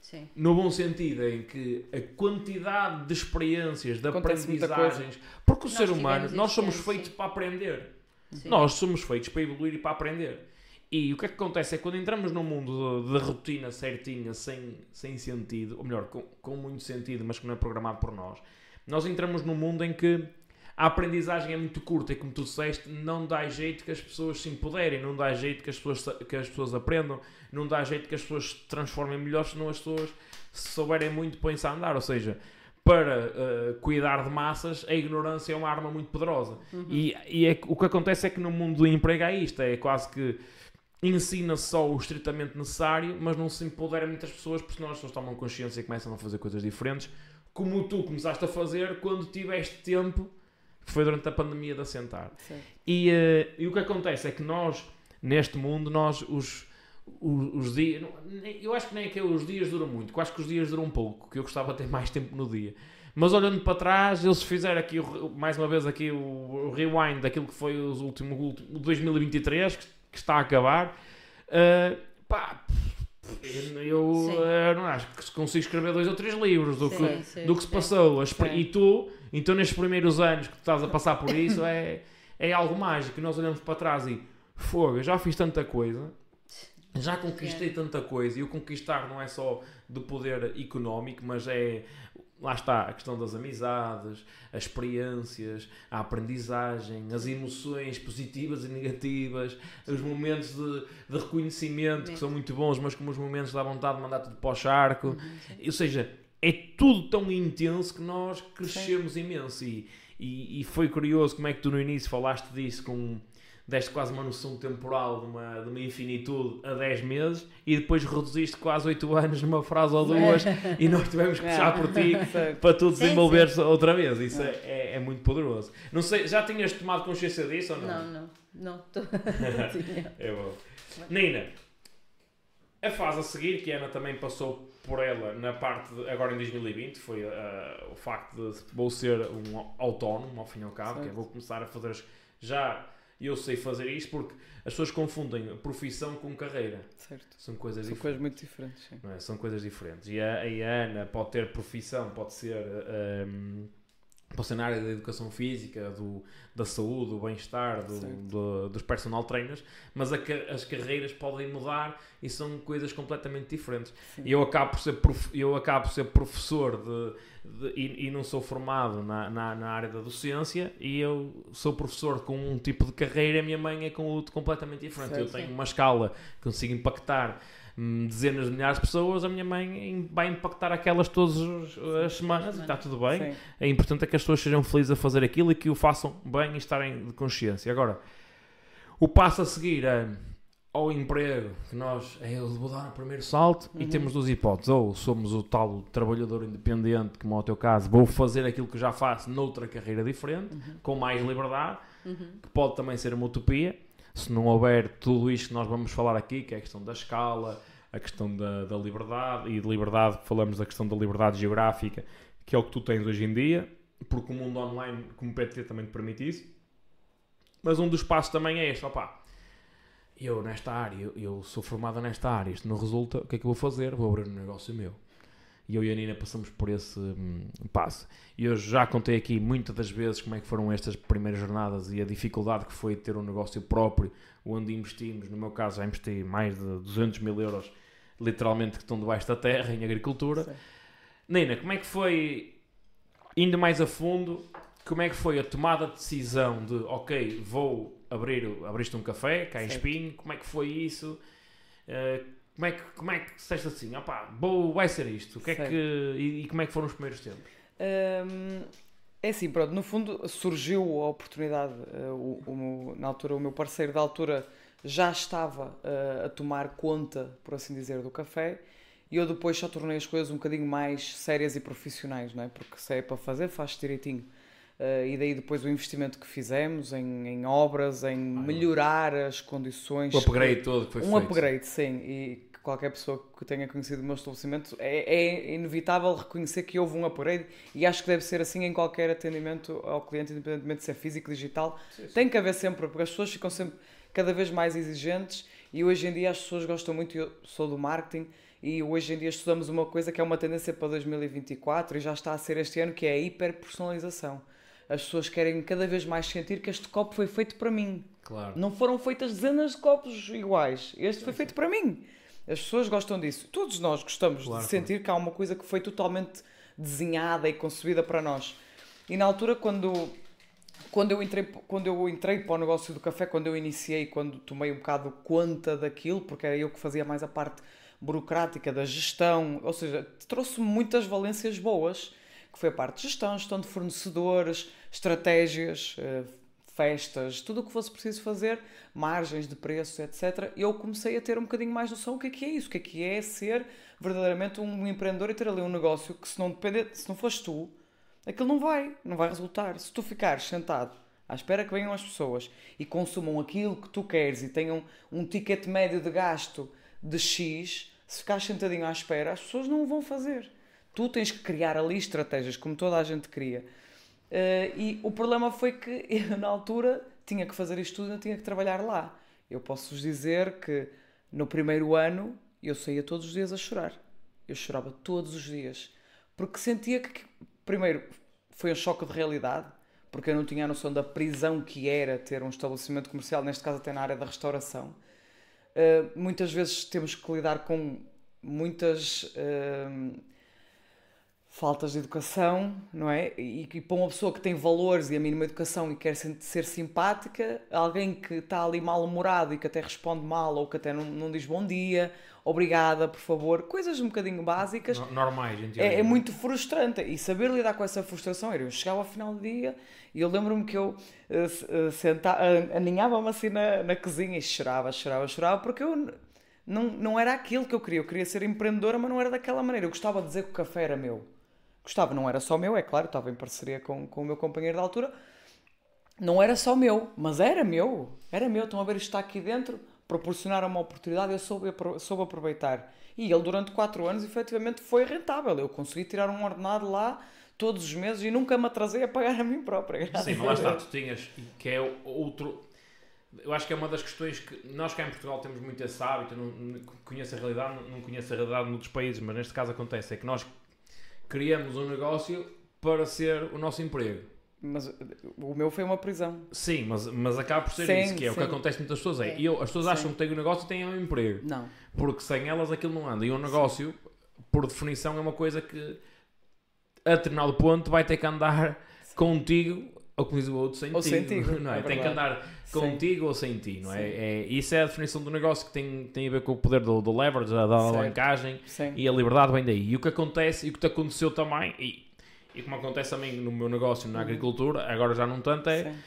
Sim. No bom sentido, em que a quantidade de experiências, de Acontece aprendizagens. Porque o Nós ser humano, nós somos feitos sim. para aprender. Sim. Nós somos feitos para evoluir e para aprender. E o que é que acontece é que quando entramos num mundo de, de rotina certinha, sem, sem sentido, ou melhor, com, com muito sentido, mas que não é programado por nós, nós entramos num mundo em que a aprendizagem é muito curta e, como tu disseste, não dá jeito que as pessoas se empoderem, não dá jeito que as pessoas, que as pessoas aprendam, não dá jeito que as pessoas se transformem melhor, senão as pessoas, se souberem muito, põem-se a andar. Ou seja, para eh, cuidar de massas, a ignorância é uma arma muito poderosa. E, e é o que acontece é que no mundo do emprego há isto, é quase que ensina só o estritamente necessário, mas não se empodera muitas pessoas, porque senão as pessoas tomam consciência e começam a fazer coisas diferentes, como tu começaste a fazer quando tiveste tempo, que foi durante a pandemia de assentar. E, eh, e o que acontece é que nós, neste mundo, nós, os, os, os dias. Eu acho que nem é que os dias duram muito, eu acho que os dias duram pouco, que eu gostava de ter mais tempo no dia. Mas olhando para trás, eles fizeram aqui, mais uma vez, aqui o, rewind daquilo que foi os últimos, o último- o 2023, que, que está a acabar. eh, pá, eu Sim. eh, não acho que consigo escrever dois ou três livros do que, Sim, sim, do que se sim. passou. Sim. E tu, então nestes primeiros anos que tu estás a passar por isso, é, é algo mágico. E nós olhamos para trás e fogo, eu já fiz tanta coisa já conquistei tanta coisa e o conquistar não é só do poder económico, mas é lá está a questão das amizades, as experiências, a aprendizagem, as emoções positivas e negativas, os momentos de, de reconhecimento que são muito bons, mas como os momentos dá vontade de mandar tudo para o charco. Uhum, Ou seja, é tudo tão intenso que nós crescemos sim. imenso. E, e, e, foi curioso como é que tu no início falaste disso com deste quase uma noção temporal de uma, de uma infinitude a 10 meses e depois reduziste quase 8 anos numa frase ou duas [LAUGHS] e nós tivemos que puxar por ti [LAUGHS] para tu desenvolveres outra vez. Isso é, é, é, muito poderoso. Não sei, já tinhas tomado consciência disso ou não? Não, não. Não, tô... [LAUGHS] é bom. Nina, a fase a seguir, que a Ana também passou por ela na parte de, agora em 2020 foi uh, o facto de vou ser um autónomo ao fim e ao cabo, certo. que é, vou começar a fazer já eu sei fazer isto porque as pessoas confundem profissão com carreira. Certo. São coisas São coisas muito diferentes. Sim. É? São coisas diferentes. E a, a, Ana pode ter profissão, pode ser. Um, pode ser na área da educação física, do, da saúde, do bem-estar, do, do, dos personal trainers, mas a, as carreiras podem mudar e são coisas completamente diferentes. E eu acabo por ser, prof, eu acabo por ser professor de de, e, e, não sou formado na, na, na, área da docência e eu sou professor com um tipo de carreira, a minha mãe é com outro completamente diferente. Eu tenho sim. uma escala que consigo impactar dezenas de milhares de pessoas, a minha mãe vai impactar aquelas todas as semanas e está tudo bem. Sim. É importante é que as pessoas sejam felizes a fazer aquilo e que o façam bem e estarem de consciência. Agora, o passo a seguir é ao emprego, que nós é eu vou dar o primeiro salto uhum. e temos duas hipóteses. Ou somos o tal trabalhador independente, como é o teu caso, vou fazer aquilo que já faço noutra carreira diferente, uhum. com mais liberdade, uhum. que pode também ser uma utopia. Se não houver tudo isto que nós vamos falar aqui, que é a questão da escala, a questão da, da liberdade, e de liberdade falamos da questão da liberdade geográfica, que é o que tu tens hoje em dia, porque o mundo online, como o PT, também te permite isso. Mas um dos passos também é este, opá, eu nesta área, eu, eu sou formada nesta área, isto não resulta, o que é que eu vou fazer? Vou abrir um negócio meu. E eu e a Nina passamos por esse hum, passo. E eu já contei aqui muitas das vezes como é que foram estas primeiras jornadas e a dificuldade que foi ter um negócio próprio, onde investimos, no meu caso já investi mais de 200 mil euros, literalmente que estão debaixo da terra, em agricultura. Sim. Nina, como é que foi, indo mais a fundo, como é que foi a tomada de decisão de, ok, vou abrir, abriste um café cá em Espinho, como é que foi isso? Uh, como é que, como é que disseste assim, opá, vou, vai ser isto, o que é que, e, e, como é que foram os primeiros tempos? Um, é assim, pronto, no fundo surgiu a oportunidade, uh, o, o, na altura o meu parceiro da altura já estava uh, a tomar conta, por assim dizer, do café, e eu depois só tornei as coisas um bocadinho mais sérias e profissionais, não é? Porque se é para fazer, faz direitinho. Uh, e daí depois o investimento que fizemos em, em obras, em melhorar as condições. O upgrade que, todo que foi um feito. Um upgrade, sim. E que qualquer pessoa que tenha conhecido o meu estabelecimento é, é, inevitável reconhecer que houve um upgrade e acho que deve ser assim em qualquer atendimento ao cliente, independentemente de ser físico, digital. Sim, sim. Tem que haver sempre, porque as pessoas ficam sempre cada vez mais exigentes e hoje em dia as pessoas gostam muito, eu sou do marketing e hoje em dia estudamos uma coisa que é uma tendência para 2024 e já está a ser este ano, que é a hiperpersonalização as pessoas querem cada vez mais sentir que este copo foi feito para mim. Claro. Não foram feitas dezenas de copos iguais. Este foi feito para mim. As pessoas gostam disso. Todos nós gostamos claro, de sentir claro. que há uma coisa que foi totalmente desenhada e concebida para nós. E na altura, quando, quando, eu entrei, quando eu entrei para o negócio do café, quando eu iniciei, quando tomei um bocado conta daquilo, porque era eu que fazia mais a parte burocrática da gestão, ou seja, trouxe-me muitas valências boas que foi a parte de gestão, gestão de fornecedores, estratégias, eh, festas, tudo o que fosse preciso fazer, margens de preços, etc. Eu comecei a ter um bocadinho mais noção do que é que é isso, o que é que é ser verdadeiramente um empreendedor e ter ali um negócio que se não depender, se não fores tu, aquilo não vai, não vai resultar. Se tu ficares sentado à espera que venham as pessoas e consumam aquilo que tu queres e tenham um ticket médio de gasto de X, se ficares sentadinho à espera, as pessoas não o vão fazer. Tu tens que criar ali estratégias, como toda a gente cria. Uh, e o problema foi que eu, na altura, tinha que fazer isto tudo e tinha que trabalhar lá. Eu posso-vos dizer que no primeiro ano eu saía todos os dias a chorar. Eu chorava todos os dias. Porque sentia que, primeiro, foi um choque de realidade, porque eu não tinha a noção da prisão que era ter um estabelecimento comercial, neste caso até na área da restauração. Uh, muitas vezes temos que lidar com muitas uh, faltas de educação, não é? E, e para uma pessoa que tem valores e a mínima educação e quer ser, ser simpática, alguém que está ali mal-humorado e que até responde mal ou que até não, não diz bom dia, obrigada, por favor, coisas um bocadinho básicas. Normais, é, é muito frustrante. E saber lidar com essa frustração era eu chegava ao final do dia e eu lembro-me que eu uh, senta, uh, aninhava-me assim na, na cozinha e chorava, chorava, chorava, porque eu não, não era aquilo que eu queria. Eu queria ser empreendedora, mas não era daquela maneira. Eu gostava de dizer que o café era meu Gostava, não era só meu, é claro, estava em parceria com, com o meu companheiro da altura. Não era só meu, mas era meu. Era meu. Estão a ver, isto está aqui dentro. Proporcionaram uma oportunidade, eu soube, soube aproveitar. E ele, durante 4 anos, efetivamente foi rentável. Eu consegui tirar um ordenado lá todos os meses e nunca me atrasei a pagar a mim própria. Sim, mas lá está, tu tinhas, que é outro. Eu acho que é uma das questões que nós cá em Portugal temos muito esse hábito. Eu não, conheço a realidade, não, não conheço a realidade noutros países, mas neste caso acontece. É que nós criamos um negócio para ser o nosso emprego. Mas o meu foi uma prisão. Sim, mas, mas acaba por ser sim, isso, que é sim. o que acontece muitas pessoas. É, eu, as pessoas sim. acham que têm um negócio e têm um emprego. Não. Porque sem elas aquilo não anda. E um negócio, por definição, é uma coisa que a determinado ponto vai ter que andar contigo ou como diz o outro, sem ou ti. Sem ti não é? é tem que andar contigo Sim. ou sem ti, não é? é? Isso é a definição do negócio que tem, tem a ver com o poder do, do leverage, da, da alavancagem e a liberdade vem daí. E o que acontece, e o que te aconteceu também, e, e como acontece também no meu negócio na uhum. agricultura, agora já não tanto, é Sim.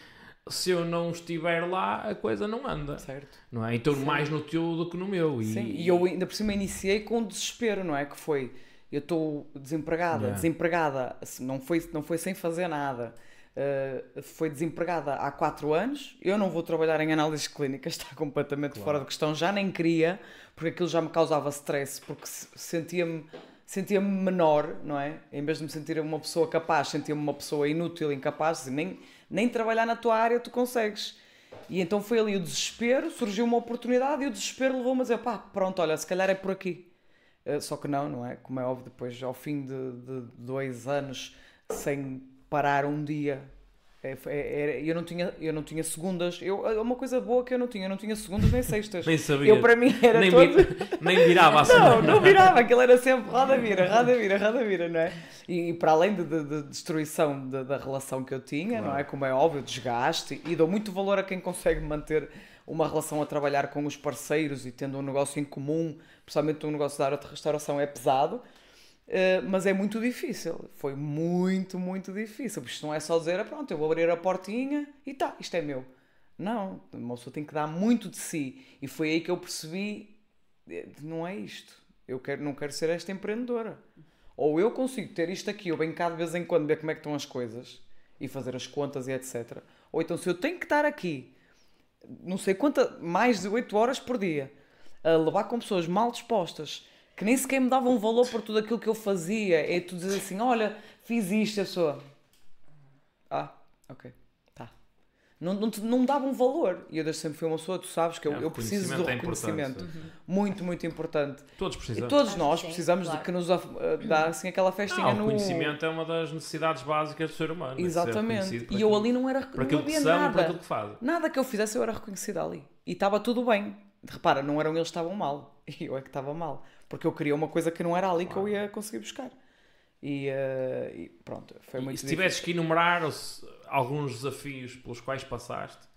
se eu não estiver lá, a coisa não anda. Certo. Não é? Então, Sim. mais no teu do que no meu. E, Sim, e eu ainda por cima iniciei com desespero, não é? Que foi, eu estou desempregada, yeah. desempregada, assim, não foi, não foi sem fazer nada Uh, foi desempregada há 4 anos. Eu não vou trabalhar em análises clínicas, [LAUGHS] está completamente claro. fora de questão. Já nem queria, porque aquilo já me causava stress, porque sentia-me sentia menor, não é? Em vez de me sentir uma pessoa capaz, sentia-me uma pessoa inútil, incapaz, assim, nem, nem trabalhar na tua área tu consegues. E então foi ali o desespero, surgiu uma oportunidade e o desespero levou-me a dizer: pá, pronto, olha, se calhar é por aqui. Uh, só que não, não é? Como é óbvio, depois, ao fim de, de dois anos sem parar um dia. É, é, eu, não tinha, eu não tinha segundas. Eu, é uma coisa boa que eu não tinha. Eu não tinha segundas nem sextas. [LAUGHS] nem sabia. Eu, para mim, era nem, todo... [LAUGHS] nem virava assim. Não, não virava. Aquilo era sempre roda vira, roda vira, roda vira, não é? E, e para além de, de, de destruição de, da relação que eu tinha, claro. não é? Como é óbvio, desgaste. E dou muito valor a quem consegue manter uma relação a trabalhar com os parceiros e tendo um negócio em comum, principalmente um negócio da área de restauração, é pesado. Uh, mas é muito difícil. Foi muito, muito difícil. Porque isto não é só dizer, ah, pronto, eu vou abrir a portinha e tá, isto é meu. Não, uma pessoa tem que dar muito de si. E foi aí que eu percebi, eh, não é isto. Eu quero, não quero ser esta empreendedora. Ou eu consigo ter isto aqui, eu venho cá de vez em quando ver como é que estão as coisas e fazer as contas e etc. Ou então se eu tenho que estar aqui, não sei quanta, mais de 8 horas por dia, a levar com pessoas mal dispostas, que nem sequer me davam valor por tudo aquilo que eu fazia. É tu dizer assim: olha, fiz isto, a pessoa. Ah, ok, tá. Não, não, não davam valor. E eu desde sempre fui uma pessoa, tu sabes que eu, é, eu preciso do é reconhecimento. Uhum. Muito, muito importante. Todos precisamos. E todos nós precisamos claro. de que nos uh, dá assim aquela festinha não, no. O conhecimento é uma das necessidades básicas do ser humano. Exatamente. E eu ali não era. Para aquilo que são, nada. para aquilo que fazem. Nada que eu fizesse eu era reconhecida ali. E estava tudo bem. Repara, não eram eles que estavam mal. E [LAUGHS] eu é que estava mal porque eu queria uma coisa que não era ali que eu ia conseguir buscar. E, uh, e pronto, foi muito E se tivesses que enumerar alguns desafios pelos quais passaste,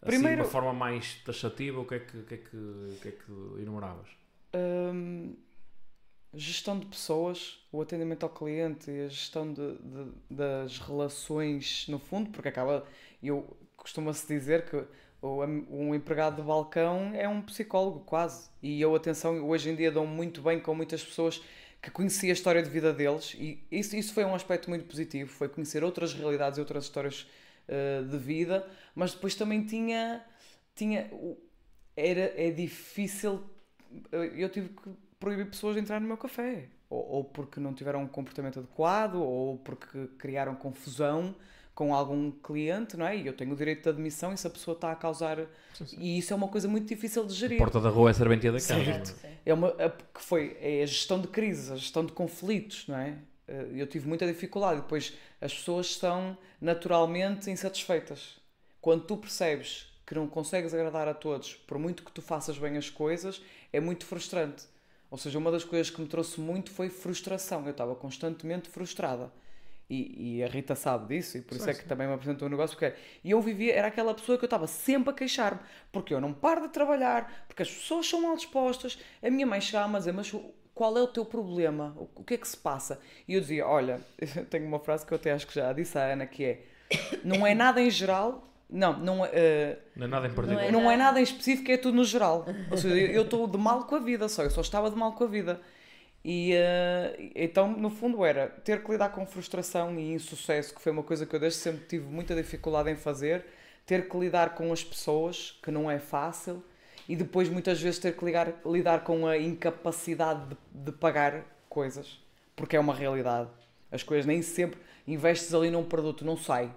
Primeiro, assim, de uma forma mais taxativa, o que é que, que, é que, que, é que enumeravas? Hum, gestão de pessoas, o atendimento ao cliente e a gestão de, de, das relações, no fundo, porque acaba, eu costuma-se dizer que um empregado de balcão é um psicólogo, quase. E eu, atenção, hoje em dia dou muito bem com muitas pessoas que conheci a história de vida deles. E isso, isso foi um aspecto muito positivo, foi conhecer outras realidades e outras histórias uh, de vida, mas depois também tinha, tinha era, é difícil, eu tive que proibir pessoas de entrar no meu café, ou, ou porque não tiveram um comportamento adequado, ou porque criaram confusão, com algum cliente, não é? E eu tenho o direito de admissão e se a pessoa está a causar. Sim, sim. E isso é uma coisa muito difícil de gerir. A porta da rua é a serventia da casa. Certo. É, uma, a, que foi, é a gestão de crises, a gestão de conflitos, não é? Eh, eu tive muita dificuldade. Depois as pessoas estão naturalmente insatisfeitas. Quando tu percebes que não consegues agradar a todos, por muito que tu faças bem as coisas, é muito frustrante. Ou seja, uma das coisas que me trouxe muito foi frustração. Eu estava constantemente frustrada. E, e a Rita sabe disso, e por isso Sim, é que sim. também me apresentou o negócio. Porque e eu vivia, era aquela pessoa que eu estava sempre a queixar-me, porque eu não paro de trabalhar, porque as pessoas são mal dispostas. A minha mãe chegava a dizer: Mas qual é o teu problema? O, o que é que se passa? E eu dizia: Olha, eu [LAUGHS] tenho uma frase que eu até acho que já disse à Ana, que é: Não é nada em geral. Não, não, é, eh, Não é nada em particular. é não é nada em específico, é tudo no geral. Ou seja, eu estou de mal com a vida só, eu só estava de mal com a vida. E eh, então, no fundo, era ter que lidar com frustração e insucesso, que foi uma coisa que eu desde sempre tive muita dificuldade em fazer, ter que lidar com as pessoas, que não é fácil, e depois muitas vezes ter que ligar, lidar com a incapacidade de, de pagar coisas, porque é uma realidade. As coisas nem sempre investes ali num produto, não sai,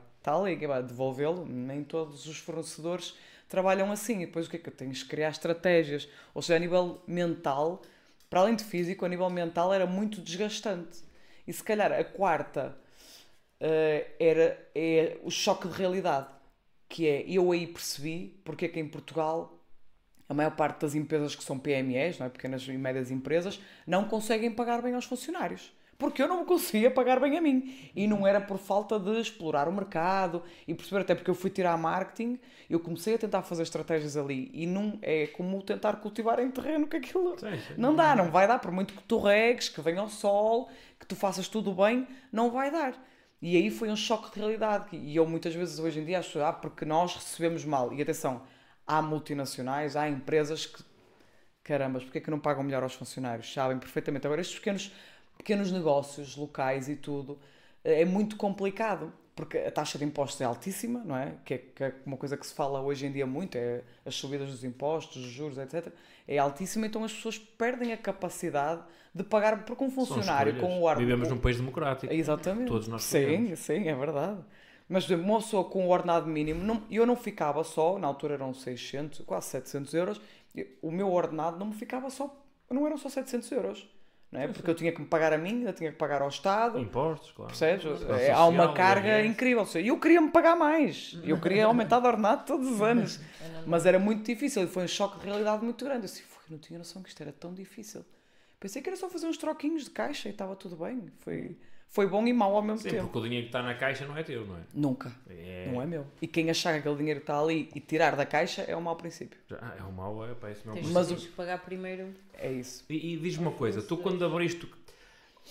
que vai devolvê-lo, nem todos os fornecedores trabalham assim. E depois o que é que que criar estratégias. Ou seja, a nível mental, para além de físico, a nível mental era muito desgastante. E se calhar a quarta eh, era é o choque de realidade, que é eu aí percebi porque é que em Portugal a maior parte das empresas que são PMEs, não é? pequenas e médias empresas, não conseguem pagar bem aos funcionários. Porque eu não me conseguia pagar bem a mim. E não era por falta de explorar o mercado e perceber, até porque eu fui tirar marketing, eu comecei a tentar fazer estratégias ali. E não é como tentar cultivar em terreno que aquilo Sim, sim. não dá, não vai dar. Por muito que tu regues, que venha ao sol, que tu faças tudo bem, não vai dar. E aí foi um choque de realidade. E eu muitas vezes hoje em dia acho, ah, porque nós recebemos mal. E atenção, há multinacionais, há empresas que, carambas, porque é que não pagam melhor aos funcionários? Sabem perfeitamente. Agora, estes pequenos, pequenos negócios locais e tudo, é muito complicado. Porque a taxa de impostos é altíssima, não é? Que, é? que é uma coisa que se fala hoje em dia muito, é as subidas dos impostos, os juros, etc. É altíssima, então as pessoas perdem a capacidade de pagar, porque um funcionário com o ar... Vivemos num país democrático. Exatamente. Todos nós Sim, escolhemos. sim, é verdade. Mas, por exemplo, uma pessoa com o ordenado mínimo, não- eu não ficava só, na altura eram 600, quase 700 euros, o meu ordenado não me ficava só, não eram só 700 euros, não é? Porque eu tinha que me pagar a mim, ainda tinha que pagar ao Estado, Impostos, claro. percebes? É, há uma Social, carga incrível. Seja, eu queria me pagar mais, eu queria aumentar de ordenado todos os anos, [LAUGHS] mas era muito difícil e foi um choque de realidade muito grande. Eu disse, "Foi, não tinha noção que isto era tão difícil. Pensei que era só fazer uns troquinhos de caixa e estava tudo bem. Foi, foi bom e mau ao mesmo Sim, tempo. porque o dinheiro que está na caixa não é teu, não é? Nunca. É, Não é meu. E quem achar que aquele dinheiro está ali e tirar da caixa é um mau princípio. Já- é o mau, é, pá, isso não é o Tens, Mas tens o- que pagar primeiro. É isso. E, e diz-me uma coisa, tu quando abriste,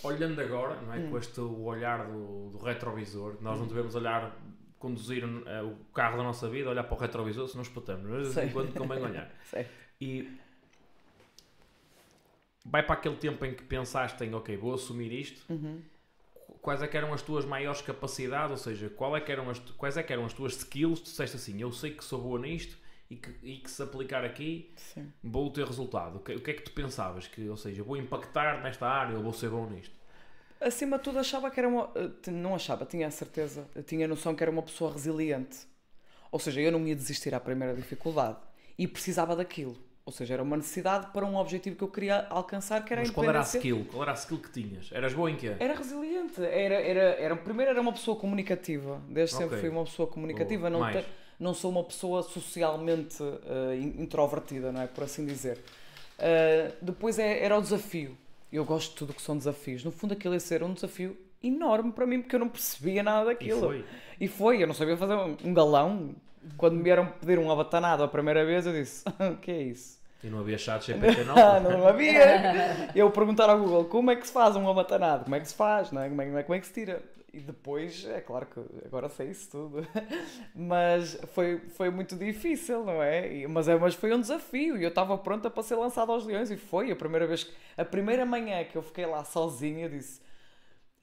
olhando agora, não é, com este o olhar do, do retrovisor, nós não devemos olhar, conduzir eh, o carro da nossa vida, olhar para o retrovisor, senão espetamos, mas de vez Sei. em quando convém olhar. [LAUGHS] E vai para aquele tempo em que pensaste em, ok, vou assumir isto, Uhum. Quais é que eram as tuas maiores capacidades, ou seja, qual é que eram as, quais é que eram as tuas skills, tu disseste assim, eu sei que sou boa nisto e que, e que se aplicar aqui Sim. vou ter resultado. O que, o que é que tu pensavas? Que, ou seja, vou impactar nesta área ou vou ser bom nisto? Acima de tudo, achava que era uma. eh, Não achava, tinha a certeza, tinha a noção que era uma pessoa resiliente. Ou seja, eu não ia desistir à primeira dificuldade e precisava daquilo. Ou seja, era uma necessidade para um objetivo que eu queria alcançar, que era Mas a qual era a skill? Qual era a skill que tinhas? Eras boa em quê? Era resiliente. Era, era, era, primeiro era uma pessoa comunicativa. Desde sempre Ok. fui uma pessoa comunicativa. Boa. Não, te- não sou uma pessoa socialmente in- introvertida, não é? Por assim dizer. Eh, depois é- era o desafio. Eu gosto de tudo que são desafios. No fundo, aquilo ia ser um desafio enorme para mim, porque eu não percebia nada E daquilo. foi. E foi, eu não sabia fazer um, um galão. Quando me vieram pedir um abatanado a primeira vez, eu disse: [LAUGHS] O que é isso? E não havia chat GPT [LAUGHS] não? Ah, não havia. Eu perguntar ao Google como é que se faz um abatanado, como é que se faz, não é? Como, é, como é que se tira. E depois, é claro que agora sei isso tudo, [LAUGHS] mas foi, foi muito difícil, não é? Mas, é? mas foi um desafio e eu estava pronta para ser lançada aos leões e foi a primeira vez, que- a primeira manhã que eu fiquei lá sozinha, eu disse: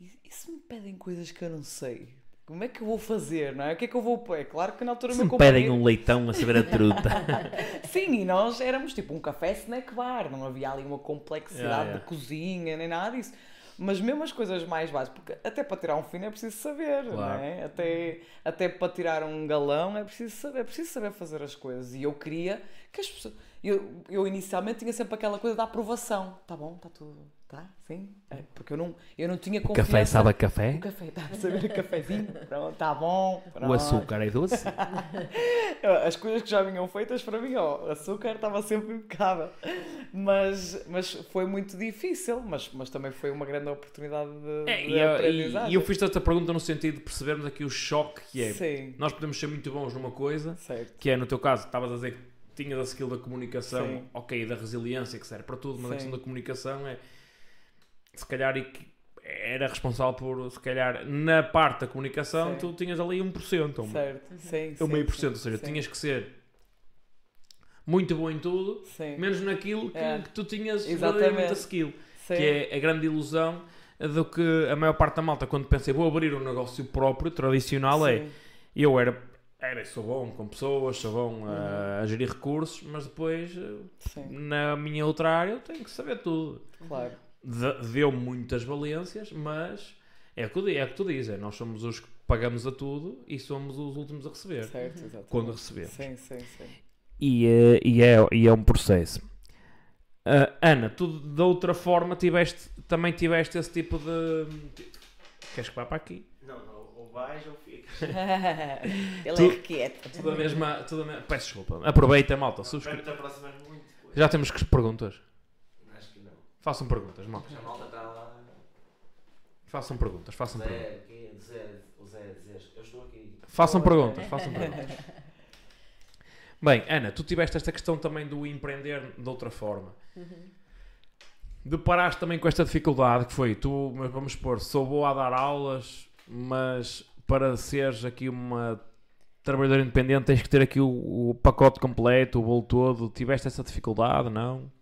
e se me pedem coisas que eu não sei? Como é que eu vou fazer, não é? O que é que eu vou pôr? É claro que na altura o meu companheiro- leitão a saber a truta. [LAUGHS] Sim, e nós éramos tipo um café snack bar, não havia ali uma complexidade Yeah, yeah. de cozinha nem nada disso. Mas mesmo as coisas mais básicas, porque até para tirar um fino é preciso saber, não Claro. é? Até, até para tirar um galão é preciso saber, é preciso saber fazer as coisas. E eu queria que as pessoas. Eu, eu inicialmente tinha sempre aquela coisa da aprovação. Tá bom, está tudo, Tá? Sim? É, porque eu não, eu não tinha O confiança. café sabe a café? O café, está a saber o cafezinho? [LAUGHS] Pronto, tá bom. O pronto. açúcar é doce? [LAUGHS] As coisas que já vinham feitas para mim, ó, o açúcar estava sempre impecável. Mas, mas foi muito difícil, mas, mas também foi uma grande oportunidade de, É, de e, eu- e- aprendizagem. e eu fiz esta pergunta no sentido de percebermos aqui o choque que é. Sim, Nós podemos ser muito bons numa coisa, certo. que é no teu caso, estavas a dizer que tinhas a skill da comunicação, Sim. ok, da resiliência que serve para tudo, mas a Sim. questão da comunicação é se calhar e que era responsável por, se calhar, na parte da comunicação, Sim. tu tinhas ali 1%, ou Certo, sim, ou sim, meio por cento, ou seja, sim, tinhas que ser muito bom em tudo, Sim, menos naquilo que, É. que tu tinhas Exatamente. verdadeiramente a skill. sim. que é a grande ilusão do que a maior parte da malta, quando pensa vou abrir um negócio próprio, tradicional, é Sim, eu era, era sou bom com pessoas, sou bom Uhum. a, a gerir recursos, mas depois eh, sim, na minha outra área eu tenho que saber tudo. claro. De- Deu muitas valências, mas é o que, é o que tu dizes, é, nós somos os que pagamos a tudo e somos os últimos a receber. Certo, exatamente. Quando recebemos. Sim, sim, sim. E, é- e, é, e é um processo. Ah, Ana, tu de outra forma tiveste, também tiveste esse tipo de. Queres que vá para aqui? Não, não, ou vais ou ficas. [LAUGHS] Ele Tu- é quieto. Tudo a mesma. Tudo a me- Peço desculpa. Aproveita, malta. Já temos que perguntas. Façam perguntas, malta. A malta está lá. Façam perguntas, façam perguntas. Zé, aqui, Zé, o Zé, Zé. Eu estou aqui. Façam Olá. perguntas, façam perguntas. [LAUGHS] Bem, Ana, tu tiveste esta questão também do empreender de outra forma. Deparaste também com esta dificuldade que foi, tu, mas vamos supor, sou boa a dar aulas, mas para seres aqui uma trabalhadora independente tens que ter aqui o, o pacote completo, o bolo todo. Tiveste essa dificuldade, não?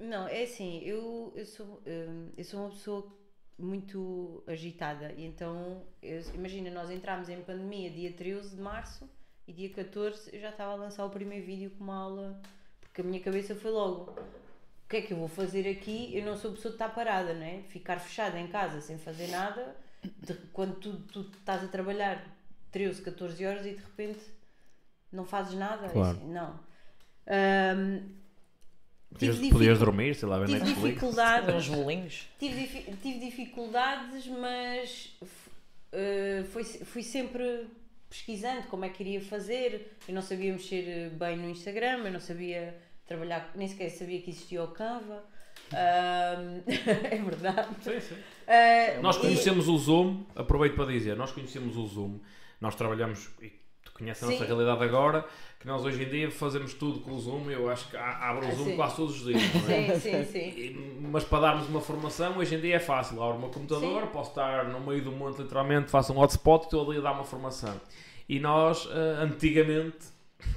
Não, é assim, eu, eu, sou, hum, eu sou uma pessoa muito agitada e então, eu- imagina, nós entramos em pandemia dia 13 de março e dia 14 eu já estava a lançar o primeiro vídeo com uma aula, porque a minha cabeça foi logo, o que é que eu vou fazer aqui? Eu não sou pessoa de estar parada, não é? Ficar fechada em casa sem fazer nada, de- quando tu, tu estás a trabalhar 13, 14 horas e de repente não fazes nada, Claro. assim, não. Hum, Podias, Tive podias dormir, sei lá, ver tive Netflix. dificuldades Uns bolinhos. Tive, difi- tive dificuldades, mas f- eh, foi, se- fui sempre pesquisando como é que iria fazer. Eu não sabia mexer eh, bem no Instagram, eu não sabia trabalhar, nem sequer sabia que existia o Canva. Ahm, [LAUGHS] é verdade. Sim, sim. Ah, Nós e- conhecemos o Zoom, aproveito para dizer, nós conhecemos o Zoom, nós trabalhamos, e tu conheces a nossa Sim. realidade agora, que nós hoje em dia fazemos tudo com o Zoom, eu acho que abro o Ah, Zoom sim. quase todos os dias. não é? Sim, sim, sim. Mas para darmos uma formação, hoje em dia é fácil. Abro o meu computador, posso estar no meio do monte, literalmente, faço um hotspot e estou ali a dar uma formação. E nós, ah, antigamente,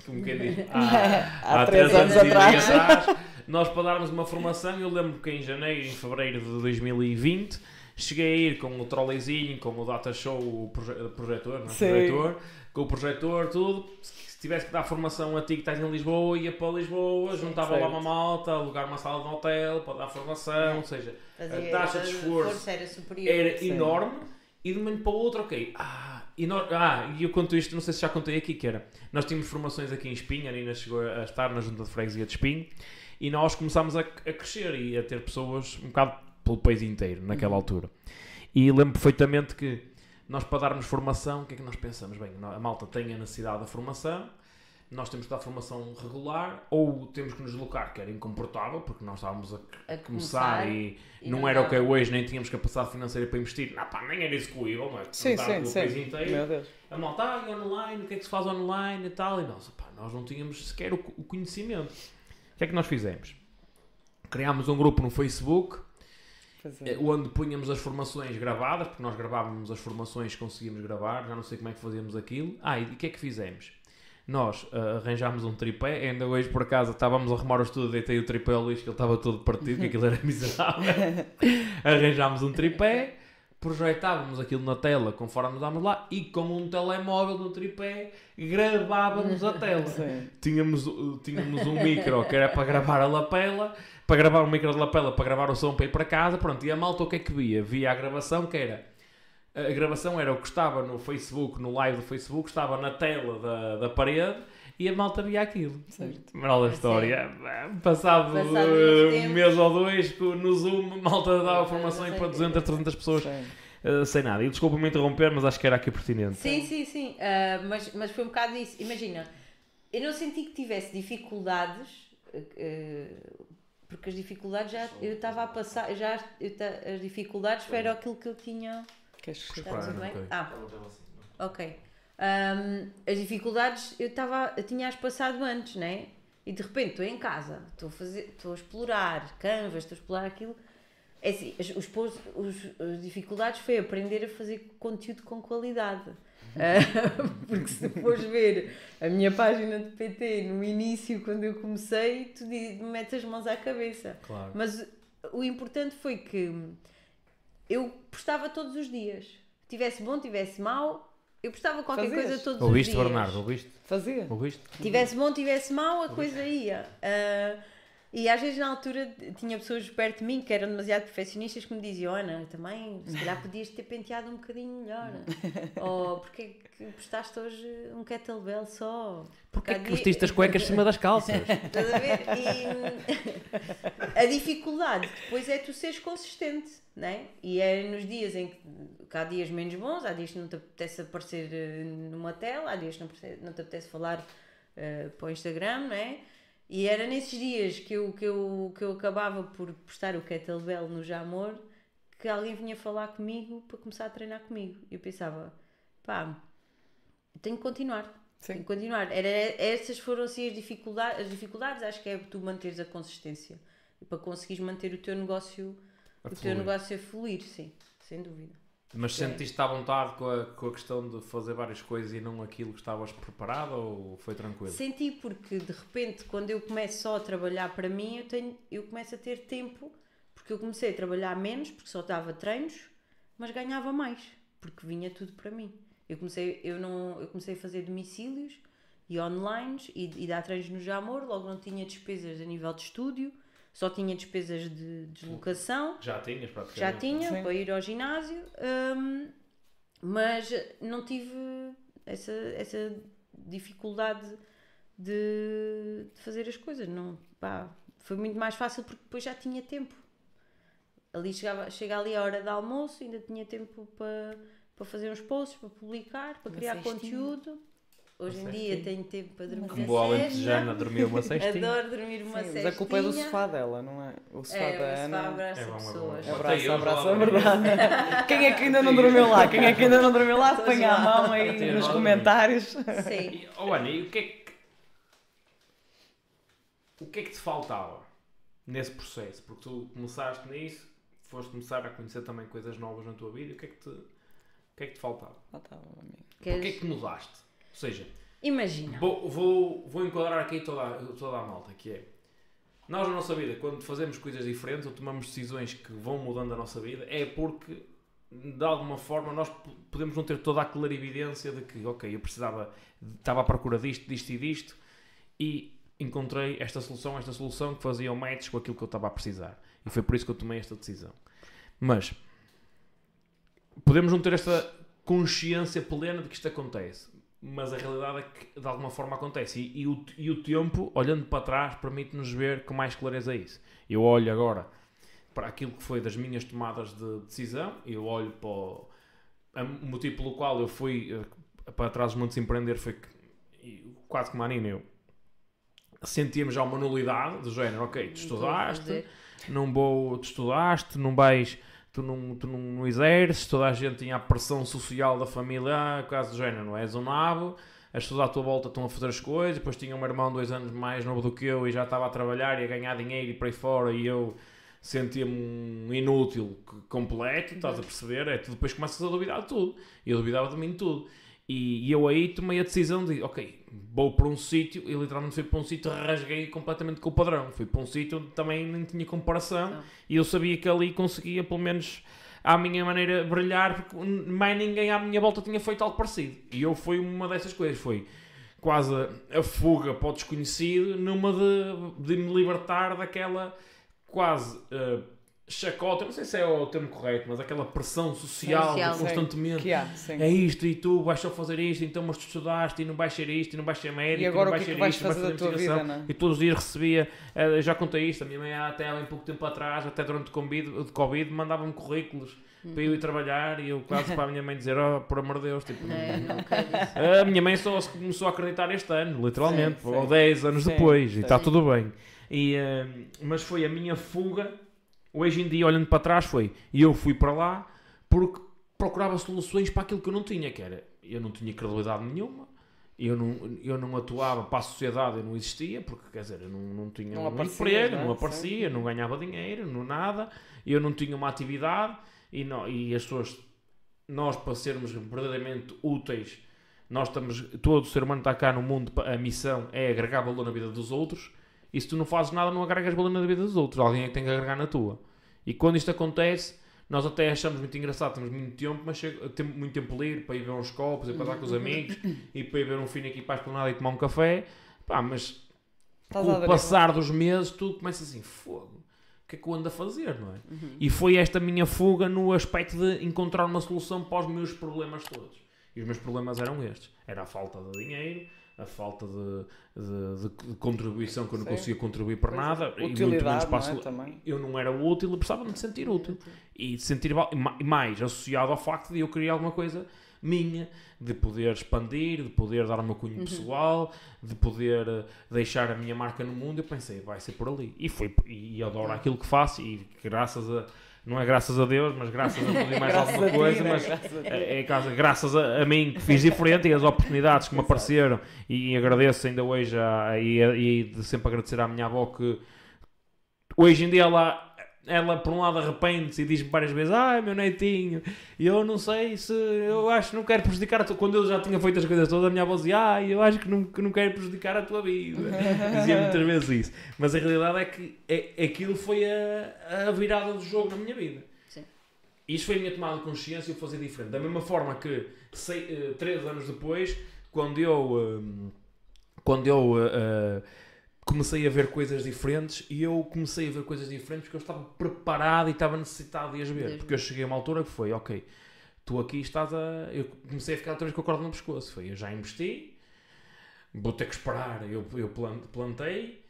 como quem diz, [LAUGHS] há, Há três anos e meio atrás. atrás, nós para darmos uma formação, eu lembro que em janeiro, em fevereiro de 2020, cheguei a ir com o trolleyzinho, com o data show, o proje projetor, não é? Sim. projetor, com o projetor, tudo. Se tivesse que dar formação a ti que estás em Lisboa, ia para Lisboa, juntava lá certo. uma malta, alugar uma sala de um hotel para dar formação, ou seja, Fazia- a taxa de esforço era superior. era Sim. enorme e de um momento para o outro, ok. Ah, enor- ah, e eu conto isto, não sei se já contei aqui, que era. Nós tínhamos formações aqui em Espinho, a Nina chegou a estar na junta de freguesia de Espinho, e nós começámos a, a crescer e a ter pessoas um bocado pelo país inteiro, naquela altura. E lembro perfeitamente que nós, para darmos formação, o que é que nós pensamos? Bem, a malta tem a necessidade da formação, nós temos que dar formação regular, ou temos que nos deslocar, que era incomportável, porque nós estávamos a A começar e, e não não era o que é hoje, nem tínhamos capacidade financeira para investir. Não, pá, nem era execuível, não é? Sim, sim, sim. país inteiro. Meu Deus. A malta, ah, e online, o que é que se faz online e tal. E nós, pá, nós não tínhamos sequer o, o conhecimento. O que é que nós fizemos? Criámos um grupo no Facebook, Eh, é. onde punhamos as formações gravadas, porque nós gravávamos as formações que conseguíamos gravar, já não sei como é que fazíamos aquilo. Ah, e o que é que fizemos? Nós ah, arranjámos um tripé, ainda hoje por acaso estávamos a arrumar o estudo, deitei o tripé ao Luís, que ele estava todo partido, que aquilo era [LAUGHS] miserável. arranjámos um tripé, projetávamos aquilo na tela conforme nos dávamos lá e com um telemóvel no tripé gravávamos a tela. Sim. Tínhamos, uh, tínhamos um micro que era para gravar a lapela, para gravar um micro de lapela, para gravar o som para ir para casa, pronto, e a malta o que é que via? Via a gravação que era a gravação era o que estava no Facebook, no live do Facebook, estava na tela da, da parede e a malta via aquilo. Certo. Moral da A história, passado, Passado eh, um mês ou dois, no Zoom, a malta dava formação para 200, 300 pessoas eh, sem nada. E desculpa-me interromper, mas acho que era aqui pertinente. Sim, sim, sim. Ah, mas, mas foi um bocado isso. Imagina, eu não senti que tivesse dificuldades, eh, porque as dificuldades já eu estava a passar, já eu ta- as dificuldades foi era aquilo que eu tinha. Queres que Está tudo bem? ok. Ah, assim, não. ok. Ahm, as dificuldades eu estava, eu tinha as passado antes, né? E de repente estou em casa, estou a fazer, estou a explorar canvas, estou a explorar aquilo. É assim, as, os, pos- os- as dificuldades foi aprender a fazer conteúdo com qualidade. [LAUGHS] Porque se fores ver a minha página de PT no início, quando eu comecei, tu metes as mãos à cabeça. Claro. Mas o importante foi que eu postava todos os dias. Tivesse bom, tivesse mau, eu postava qualquer Fazias? coisa todos Ouviste, os dias. Bernardo? Ouviste? Fazia. Ouviste? Tivesse bom, tivesse mau, a coisa ia. Ah, e às vezes na altura tinha pessoas perto de mim que eram demasiado perfeccionistas que me diziam: Ana, também se calhar podias ter penteado um bocadinho melhor. [LAUGHS] Ou porque é que postaste hoje um kettlebell só? Porquê há é que vestiste as cuecas em cima das calças? [LAUGHS] Estás a ver? E [LAUGHS] a dificuldade depois é tu seres consistente, né? E é nos dias em que, há dias menos bons, há dias que não te apetece aparecer eh, numa tela, há dias que não, não te apetece falar eh, para o Instagram, né? E era nesses dias que eu, que, eu, que eu acabava por postar o kettlebell no Jamor que alguém vinha falar comigo para começar a treinar comigo. E eu pensava, pá, tenho que continuar. Tenho Sim. que continuar. Era, essas foram assim as dificuldades, as dificuldades, acho que é tu manteres a consistência e para conseguires manter o teu negócio, A o teu fluir. negócio a fluir, sim, sem dúvida. Mas sentiste à vontade com a, com a questão de fazer várias coisas e não aquilo que estavas preparado ou foi tranquilo? Senti porque de repente quando eu começo só a trabalhar para mim, eu tenho, eu começo a ter tempo, porque eu comecei a trabalhar menos, porque só dava treinos, mas ganhava mais, porque vinha tudo para mim. Eu comecei, eu não, eu comecei a fazer domicílios e online e, e dar treinos no Jamor, logo não tinha despesas a nível de estúdio, só tinha despesas de deslocação. Já tinhas praticamente? Já tinha Sim. para ir ao ginásio, hum, mas não tive essa, essa dificuldade de, de fazer as coisas. Não, pá, foi muito mais fácil porque depois já tinha tempo. Ali chegava, chega ali a hora de almoço, ainda tinha tempo para, para fazer uns posts, para publicar, para criar cestinha. conteúdo. Hoje em Uma dia tenho tempo para dormir Uma Com na boa cesta. alentejana dormiu uma [LAUGHS] cestinha. Adoro dormir uma Sim, cestinha. mas a culpa é do sofá dela, não é? O sofá É, da o sofá Ana. abraça É é pessoas. É lá verdade. [LAUGHS] Quem é que ainda não dormiu lá? Quem é que ainda não dormiu lá? Põe a mão aí nos comentários. Sim. Oh Ana, e o que é que. O que é que te faltava nesse processo? Porque tu começaste nisso, foste começar a conhecer também coisas novas na tua vida, o que é que te, o que é que te faltava? Tá, amigo. Porquê é que mudaste? Ou seja, Imagina. vou, vou, vou enquadrar aqui toda, a- toda a malta, que é. Nós na nossa vida, quando fazemos coisas diferentes ou tomamos decisões que vão mudando a nossa vida, é porque de alguma forma nós podemos não ter toda a clarividência de que, ok, eu precisava, estava à procura disto, disto e disto e encontrei esta solução, esta solução que fazia o match com aquilo que eu estava a precisar. E foi por isso que eu tomei esta decisão. Mas podemos não ter esta consciência plena de que isto acontece, mas a realidade é que de alguma forma acontece. E, e o, e o tempo, olhando para trás, permite-nos ver com mais clareza isso. Eu olho agora para aquilo que foi das minhas tomadas de decisão, eu olho para o, a- o motivo pelo qual eu fui eh, para trás dos Montes Empreender foi que, quase que Marina e eu sentíamos já uma nulidade do género, ok, tu a estudaste, não vou, tu estudaste, não vais, tu não, tu não, não exerces, toda a gente tinha a pressão social da família, ah, caso do género, não és um nabo, as pessoas à tua volta estão a fazer as coisas, depois tinha um irmão dois anos mais novo do que eu e já estava a trabalhar e a ganhar dinheiro e por aí fora e eu sentia-me um inútil completo, estás a perceber? É, tu depois começas a duvidar de tudo. E eu duvidava de mim de tudo. E, e eu aí tomei a decisão de, ok, vou para um sítio, e literalmente fui para um sítio, rasguei completamente com o padrão. Fui para um sítio onde também nem tinha comparação Não. e eu sabia que ali conseguia, pelo menos à minha maneira, brilhar, porque mais ninguém à minha volta tinha feito algo parecido. E eu fui uma dessas coisas, foi quase a fuga para o desconhecido, numa de, de me libertar daquela quase eh, chacota, não sei se é o termo correto, mas aquela pressão social, Social, constantemente. Há. É isto e tu vais só fazer isto, então mas tu estudaste e não vais ser isto e não vais ser médico E agora não o que vais é ser vais isto, vais fazer tua investigação. vida, não é? E todos os dias recebia, eh, já contei isto, a minha mãe até há bem pouco tempo atrás, até durante o Covid, mandava-me currículos para eu ir trabalhar e eu quase para a minha mãe dizer, oh, por amor de Deus, tipo, Não, é? não isso. a minha mãe só se começou a acreditar este ano, literalmente, Sim, sim. ou 10 anos Sim, depois, sim. e está tudo bem. E, eh, mas foi a minha fuga, hoje em dia, olhando para trás, foi, e eu fui para lá porque procurava soluções para aquilo que eu não tinha, que era, eu não tinha credibilidade nenhuma, eu não, eu não atuava para a sociedade, eu não existia, porque, quer dizer, eu não, não tinha Não um aparecias, emprego, não é? não aparecia, não ganhava dinheiro, não nada, eu não tinha uma atividade, e, não, e as pessoas, nós para sermos verdadeiramente úteis, nós estamos, todo ser humano está cá no mundo, a missão é agregar valor na vida dos outros, e se tu não fazes nada, não agregas valor na vida dos outros, alguém é que tem que agregar na tua. E quando isto acontece, nós até achamos muito engraçado, temos muito tempo, mas chega, temos muito tempo livre para ir ver uns copos, e para estar com os amigos, e para ir ver um filho aqui para a esplanada e tomar um café, pá, mas Estás com o passar dos meses, tu começas assim, fogo, o que é que eu ando a fazer, não é? Uhum. E foi esta minha fuga no aspecto de encontrar uma solução para os meus problemas todos. E os meus problemas eram estes. Era a falta de dinheiro, a falta de, de- de- contribuição, que eu não Sim. conseguia contribuir para é. nada. e muito menos para não é? Eu não era útil e precisava de sentir útil. E de sentir e mais associado ao facto de eu querer alguma coisa minha, de poder expandir, de poder dar o meu cunho pessoal, de poder eh, deixar a minha marca no mundo. Eu pensei, vai ser por ali. E foi, e, e adoro aquilo que faço e graças a, não é graças a Deus, mas graças a tudo e mais [LAUGHS] alguma a ti, coisa, né? mas Graças é, é graças a, a mim que fiz diferente e as oportunidades que me [LAUGHS] apareceram. E agradeço ainda hoje a, e, e de sempre agradecer à minha avó que hoje em dia ela, ela por um lado arrepende-se e diz-me várias vezes ai meu netinho e eu não sei se eu acho que não quero prejudicar a tua... quando eu já tinha feito as coisas todas a minha avó dizia ai eu acho que não, que não quero prejudicar a tua vida [LAUGHS] dizia muitas vezes isso mas a realidade é que é, aquilo foi a, a virada do jogo na minha vida Sim. isto foi a minha tomada de consciência e eu fazer diferente. Da mesma forma que sei, eh, três anos depois, quando eu, eh, quando eu eh, comecei a ver coisas diferentes, e eu comecei a ver coisas diferentes porque eu estava preparado e estava necessitado de as ver. Porque eu cheguei a uma altura que foi, ok, tu aqui estás a. Eu comecei a ficar outra vez com a corda no pescoço. Foi, eu já investi, vou ter que esperar. Eu, eu plan- plantei,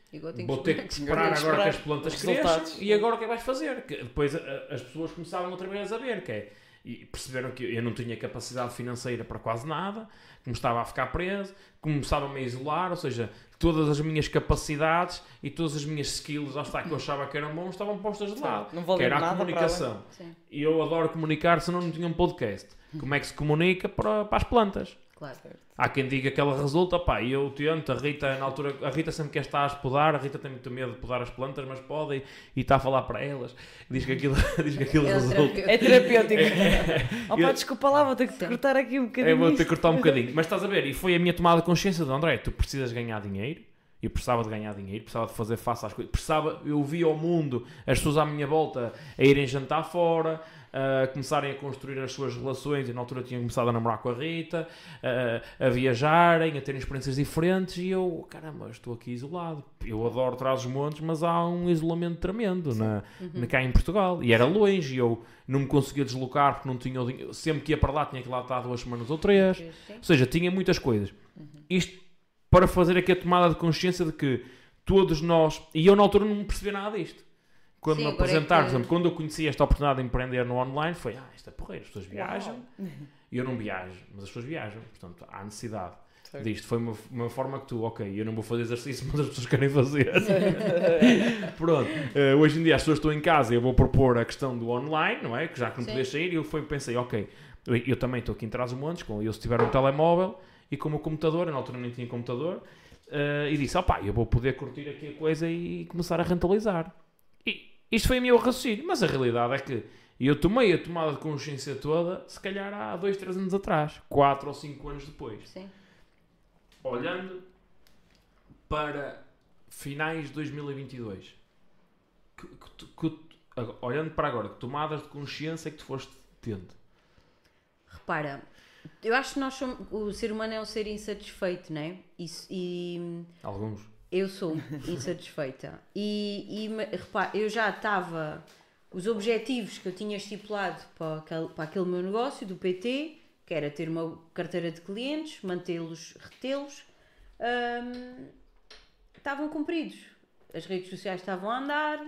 Vou ter [LAUGHS] que esperar. agora que as plantas cresçam e agora o que é que vais fazer? Que depois as pessoas começavam outra vez a ver que é, e perceberam que eu não tinha capacidade financeira para quase nada, começava a ficar preso, começava-me a isolar, ou seja, todas as minhas capacidades e todas as minhas skills, lá está, que eu achava que eram bons, estavam postas de lado. Não Que valia era a nada comunicação. E eu adoro comunicar, senão não tinha um podcast. Como é que se comunica para, para as plantas? Claro. Há quem diga que ela resulta, pá, e eu tento, a Rita, na altura, a Rita sempre quer estar a podar, a Rita tem muito medo de podar as plantas, mas pode e, e está a falar para elas, diz que aquilo, [LAUGHS] diz que aquilo É resulta. É terapêutico. oh, Eu- pá, desculpa lá, vou ter que te cortar aqui um Eu bocadinho. vou ter que cortar um bocadinho, mas estás a ver, e foi a minha tomada de consciência de André, tu precisas ganhar dinheiro, eu precisava de ganhar dinheiro, precisava de fazer face às coisas, precisava, eu via o mundo, as pessoas à minha volta a irem jantar fora, a começarem a construir as suas relações, e na altura eu tinha começado a namorar com a Rita, a, a viajarem, a terem experiências diferentes, e eu, caramba, estou aqui isolado. Eu adoro trás os montes, mas há um isolamento tremendo na, na- cá em Portugal, e era longe, e eu não me conseguia deslocar porque não tinha o dinheiro, sempre que ia para lá tinha que lá estar duas semanas ou três, Sim. ou seja, tinha muitas coisas. Isto para fazer aqui a tomada de consciência de que todos nós, e eu na altura não percebi nada disto. Quando Sim, me é apresentaram, que- por exemplo, quando eu conheci esta oportunidade de empreender no online, foi, ah, isto é porreiro, as pessoas viajam, e eu não viajo, mas as pessoas viajam, portanto, há necessidade Certo. disto. Foi uma, uma forma que tu, ok, eu não vou fazer exercício, [LAUGHS] mas as pessoas querem fazer. [LAUGHS] Pronto, eh, hoje em dia as pessoas estão em casa e eu vou propor a questão do online, não é? Que já que não Sim. podia sair, e eu foi, pensei, ok, eu, eu também estou aqui em trás montes, com, eu se tiver um telemóvel e com o meu computador, eu na altura nem tinha computador, eh, e disse, opá, eu vou poder curtir aqui a coisa e começar a rentabilizar. Isto foi o meu raciocínio, mas a realidade é que eu tomei a tomada de consciência toda, se calhar há dois, três anos atrás, quatro ou cinco anos depois Sim. olhando para finais de 2022, que, que que olhando para agora, que tomadas de consciência é que tu foste tendo? Repara, eu acho que nós somos, o ser humano é um ser insatisfeito, não é? Isso, e Alguns. Eu sou insatisfeita. E, e repara, eu já estava os objetivos que eu tinha estipulado para aquele, para aquele meu negócio do PT, que era ter uma carteira de clientes, mantê-los, retê-los, hum, estavam cumpridos. As redes sociais estavam a andar,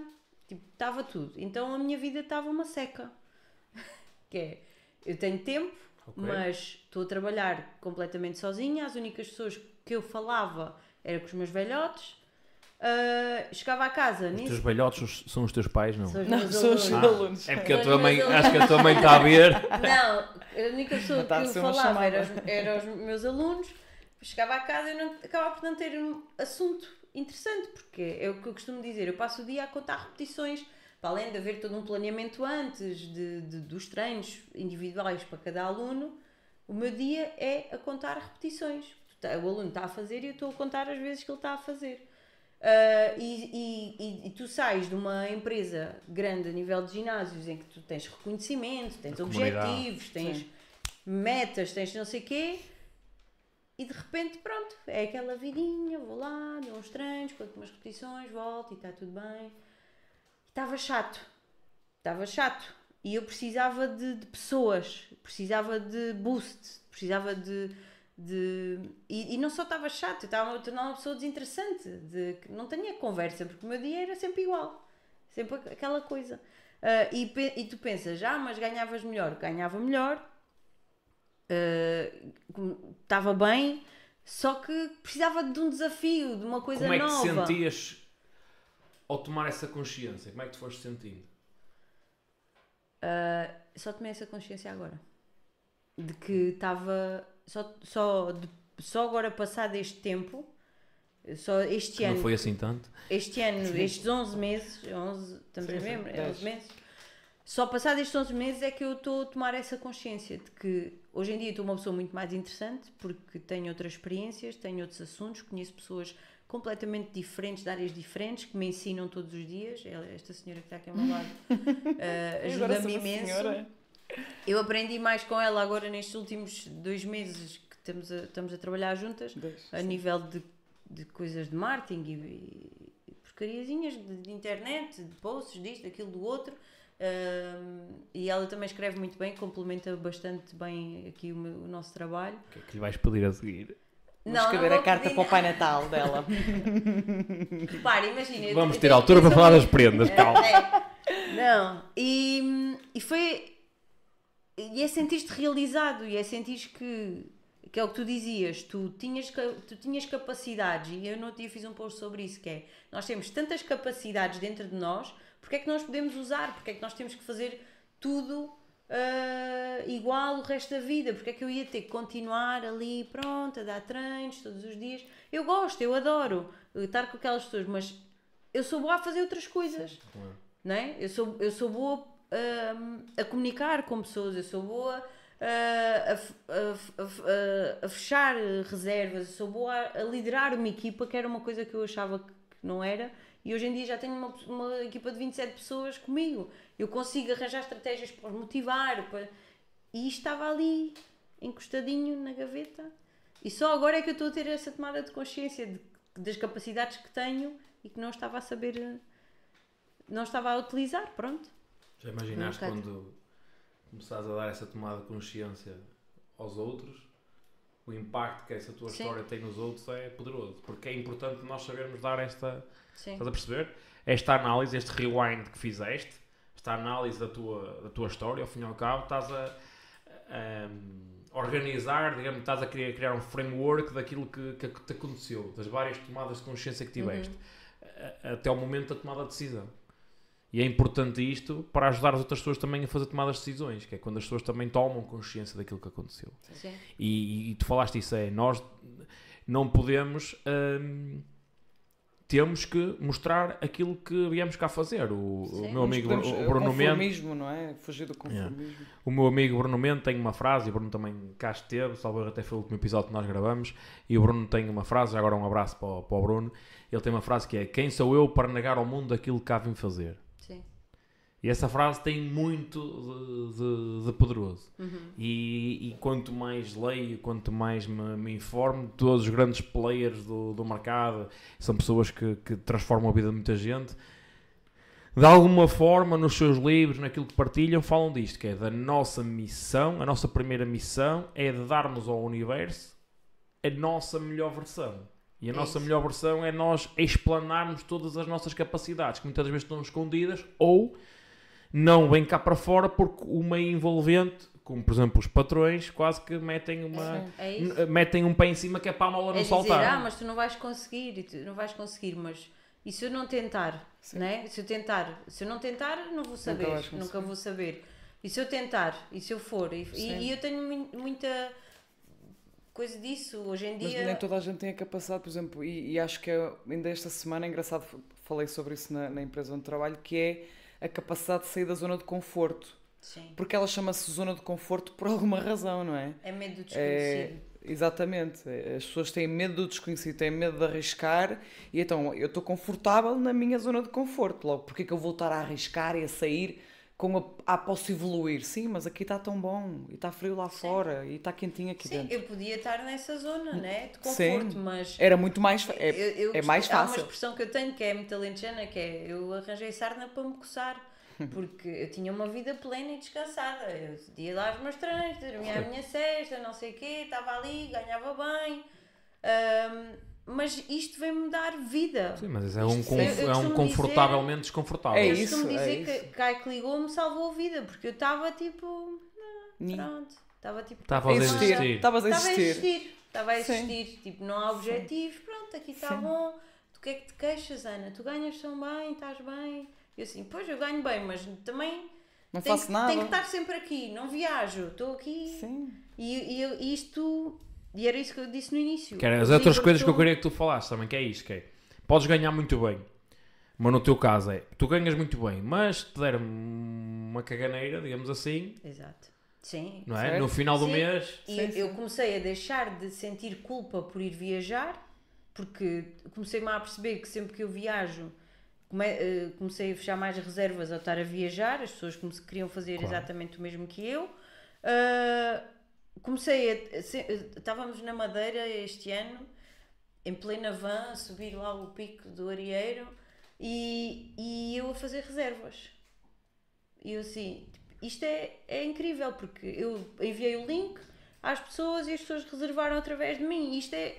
tipo, estava tudo. Então a minha vida estava uma seca. [LAUGHS] que é, eu tenho tempo, Ok. mas estou a trabalhar completamente sozinha. As únicas pessoas que eu falava era com os meus velhotes. Ah, chegava a casa, Os nem teus velhotes são os teus pais, não? São os Não, meus são os alunos. alunos. É porque a tua mãe, acho que a tua mãe está a ver. Não, a única pessoa a que eu ser uma falava chamada. era os, era os meus alunos. Chegava a casa e não, acabava por não ter um assunto interessante, porque é o que eu costumo dizer. Eu passo o dia a contar repetições, para além de haver todo um planeamento antes de, de- dos treinos individuais para cada aluno. O meu dia é a contar repetições. Tá- O aluno está a fazer e eu estou a contar as vezes que ele está a fazer. Ah, e, e- e- e tu sais de uma empresa grande a nível de ginásios em que tu tens reconhecimento, tens A comunidade. objetivos, tens Sim. metas, tens não sei quê, e de repente, pronto, é aquela vidinha, vou lá, dou uns treinos, conto umas repetições, volto e está tudo bem. Estava chato, estava chato. E eu precisava de, de pessoas, precisava de boost, precisava de. De e, e não só estava chato, eu estava a tornar uma pessoa desinteressante, de, que não tinha conversa, porque o meu dia era sempre igual, sempre aquela coisa. Ah, e, e tu pensas, ah, mas ganhavas melhor, ganhava melhor, estava bem, só que precisava de um desafio, de uma coisa Como é que te nova. sentias ao tomar essa consciência? Como é que te foste sentindo? Ah, só tomei essa consciência agora. De que estava. Só, só, de- só agora passado este tempo, só este Que ano, não foi assim tanto? este ano, estes 11 meses, 11, estamos Sim, a sim, ver, é dez. 11 meses. Só passado estes 11 meses é que eu estou a tomar essa consciência de que hoje em dia estou uma pessoa muito mais interessante porque tenho outras experiências, tenho outros assuntos, conheço pessoas completamente diferentes, de áreas diferentes, que me ensinam todos os dias. Ela- Esta senhora que está aqui ao meu lado [LAUGHS] agora ajuda-me imenso. senhora. Eu aprendi mais com ela agora nestes últimos dois meses que estamos a, estamos a trabalhar juntas, a nível de, de coisas de marketing e, e porcariazinhas de, de internet, de posts, disto, daquilo, do outro. Ahm, e ela também escreve muito bem, complementa bastante bem aqui o, meu- o nosso trabalho. O que é que lhe vais pedir a seguir? Vamos escrever vou a carta pedir para o Pai Natal dela. [LAUGHS] Repara, imagina. Vamos ter altura para falar das prendas, calma. É. Não, e, e foi. E é sentir-te realizado, e é sentir que. Que é o que tu dizias, tu tinhas, tu tinhas capacidades, e eu no outro dia fiz um post sobre isso, que é, nós temos tantas capacidades dentro de nós, porque é que nós podemos usar, porque é que nós temos que fazer tudo ah, igual o resto da vida, porque é que eu ia ter que continuar ali, pronto, a dar treinos todos os dias. Eu gosto, eu adoro estar com aquelas pessoas, mas eu sou boa a fazer outras coisas não é? Eu sou, eu sou boa hum, a comunicar com pessoas, eu sou boa ah, a, a a fechar reservas, eu sou boa a, liderar uma equipa, que era uma coisa que eu achava que não era, e hoje em dia já tenho uma, uma equipa de 27 pessoas comigo. Eu consigo arranjar estratégias para os motivar, para... e estava ali, encostadinho na gaveta. E só agora é que eu estou a ter essa tomada de consciência de- das capacidades que tenho e que não estava a saber não estava a utilizar, pronto. Já imaginaste Um quando começares a dar essa tomada de consciência aos outros, o impacto que essa tua Sim. história tem nos outros é poderoso. Porque é importante nós sabermos dar esta. Sim. Estás a perceber? Esta análise, este rewind que fizeste, esta análise da tua, da tua história, ao fim e ao cabo, estás a, a, organizar, digamos, estás a criar, criar um framework daquilo que, que te aconteceu, das várias tomadas de consciência que tiveste, a- até ao momento da tomada de decisão. E é importante isto para ajudar as outras pessoas também a fazer tomadas de decisões, que é quando as pessoas também tomam consciência daquilo que aconteceu. Sim. E, e tu falaste isso, é, nós não podemos, hum, temos que mostrar aquilo que viemos cá fazer. O, o Sim. meu amigo Podemos, o Bruno Mendes, conformismo, não é? Fugir do conformismo. o meu amigo Bruno Mendes tem uma frase, e o Bruno também cá esteve, salvo até foi o último episódio que nós gravamos, e o Bruno tem uma frase, agora um abraço para, o- para o Bruno, ele tem uma frase que é, quem sou eu para negar ao mundo aquilo que cá vim fazer? E essa frase tem muito de, de- de poderoso. Uhum. E, e quanto mais leio, quanto mais me, me informo, todos os grandes players do, do mercado são pessoas que, que transformam a vida de muita gente. de alguma forma, nos seus livros, naquilo que partilham, falam disto, que é da nossa missão, a nossa primeira missão é de darmos ao universo a nossa melhor versão. E a É nossa isso. melhor versão é nós explanarmos todas as nossas capacidades, que muitas vezes estão escondidas, ou não vêm cá para fora porque o meio envolvente, como por exemplo os patrões, quase que metem uma... É n- metem um pé em cima que é para a mola É não dizer, saltar. ah, mas tu não vais conseguir, e tu não vais conseguir, mas e se eu não tentar, Sim. né? Se eu tentar, se eu não tentar, não vou saber, nunca, conseguir. vou saber. E se eu tentar, e se eu for, e, e- e eu tenho mui- muita coisa disso hoje em Mas dia. nem toda a gente tem a capacidade, por exemplo, e, e acho que é- ainda esta semana é engraçado, falei sobre isso na, na empresa onde trabalho, que é a capacidade de sair da zona de conforto. Sim. Porque ela chama-se zona de conforto por alguma razão, não é? É medo do É, desconhecido. exatamente. As pessoas têm medo do desconhecido, têm medo de arriscar e então eu estou confortável na minha zona de conforto. Logo, porque é que eu vou estar a arriscar e a sair com a. Ah, posso evoluir? Sim, mas aqui está tão bom e está frio lá fora e está quentinho aqui Sim, dentro. eu podia estar nessa zona, né? De Sim. conforto, mas. Era muito mais. É, eu- eu é mais Há uma fácil. expressão que eu tenho que é muito alentejana, que é eu arranjei sarna para me coçar. [LAUGHS] Porque eu tinha uma vida plena e descansada. Eu ia lá aos meus treinos, dormia a minha cesta, não sei o quê, estava ali, ganhava bem. Ahm, mas isto vem-me dar vida. Sim, mas isso é um, Isto- conf- eu- eu é um confortavelmente desconfortável. É eu isso, costumo dizer é isso. que Kai que ligou-me salvou a vida, porque eu estava tipo. Pronto, estava tipo. Estava a Existir. existir. Estavas a Estava a existir. Estava a Sim. existir. Tipo, não há objetivos. Pronto, aqui está bom. Tu que é que te queixas, Ana? Tu ganhas tão bem, estás bem. Eu assim, pois eu ganho bem, mas também Não tenho, faço que- nada. tenho que estar sempre aqui. Não viajo. Estou aqui. Sim. E, e, eu- e isto. E era isso que eu disse no início. Que era as outras coisas que eu queria que tu falasses também, que é isto, que é, podes ganhar muito bem, mas no teu caso é, tu ganhas muito bem, mas te der uma caganeira, digamos assim, Exato. Sim. não é? Certo. No final do Sim. mês, E Sim, sim. eu comecei a deixar de sentir culpa por ir viajar, porque comecei-me a perceber que sempre que eu viajo, eh, comecei a fechar mais reservas ao estar a viajar, as pessoas come- queriam fazer Claro. exatamente o mesmo que eu. Ah, comecei a. se- Estávamos na Madeira este ano, em plena van, a subir lá o pico do Arieiro e, e eu a fazer reservas. E eu assim, isto é, é incrível, porque eu enviei o link às pessoas e as pessoas reservaram através de mim. Isto é,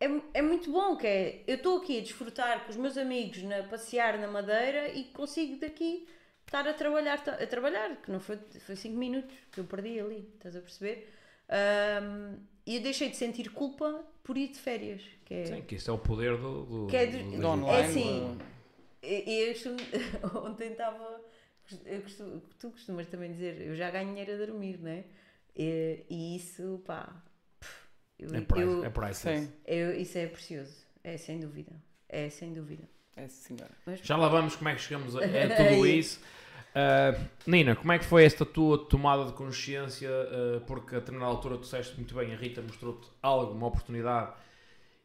é, é muito bom, que é, eu estou aqui a desfrutar com os meus amigos, na, passear na Madeira e consigo daqui estar a trabalhar, a trabalhar, que não foi 5 minutos que eu perdi ali, estás a perceber? Ahm, e eu deixei de sentir culpa por ir de férias, que é... sim, que isso é o poder do... do, Que é do- do- online. É assim, eu [LAUGHS] ontem estava. Eu costumo, tu costumas também dizer, eu já ganho dinheiro a dormir, não é? E, e isso, pá. Eu, É, price, eu- é priceless. Sim. eu- isso é precioso. É sem dúvida. É sem dúvida. É senhora. Mas, Já lá vamos como é que chegamos a, a [LAUGHS] tudo isso. Ah, Nina, como é que foi esta tua tomada de consciência? ah, porque a determinada altura tu disseste muito bem, a Rita mostrou-te algo, uma oportunidade,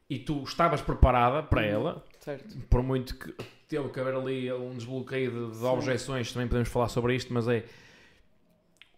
e tu estavas preparada para ela, Certo. por muito que teve que haver ali um desbloqueio de, de objeções, também podemos falar sobre isto, mas é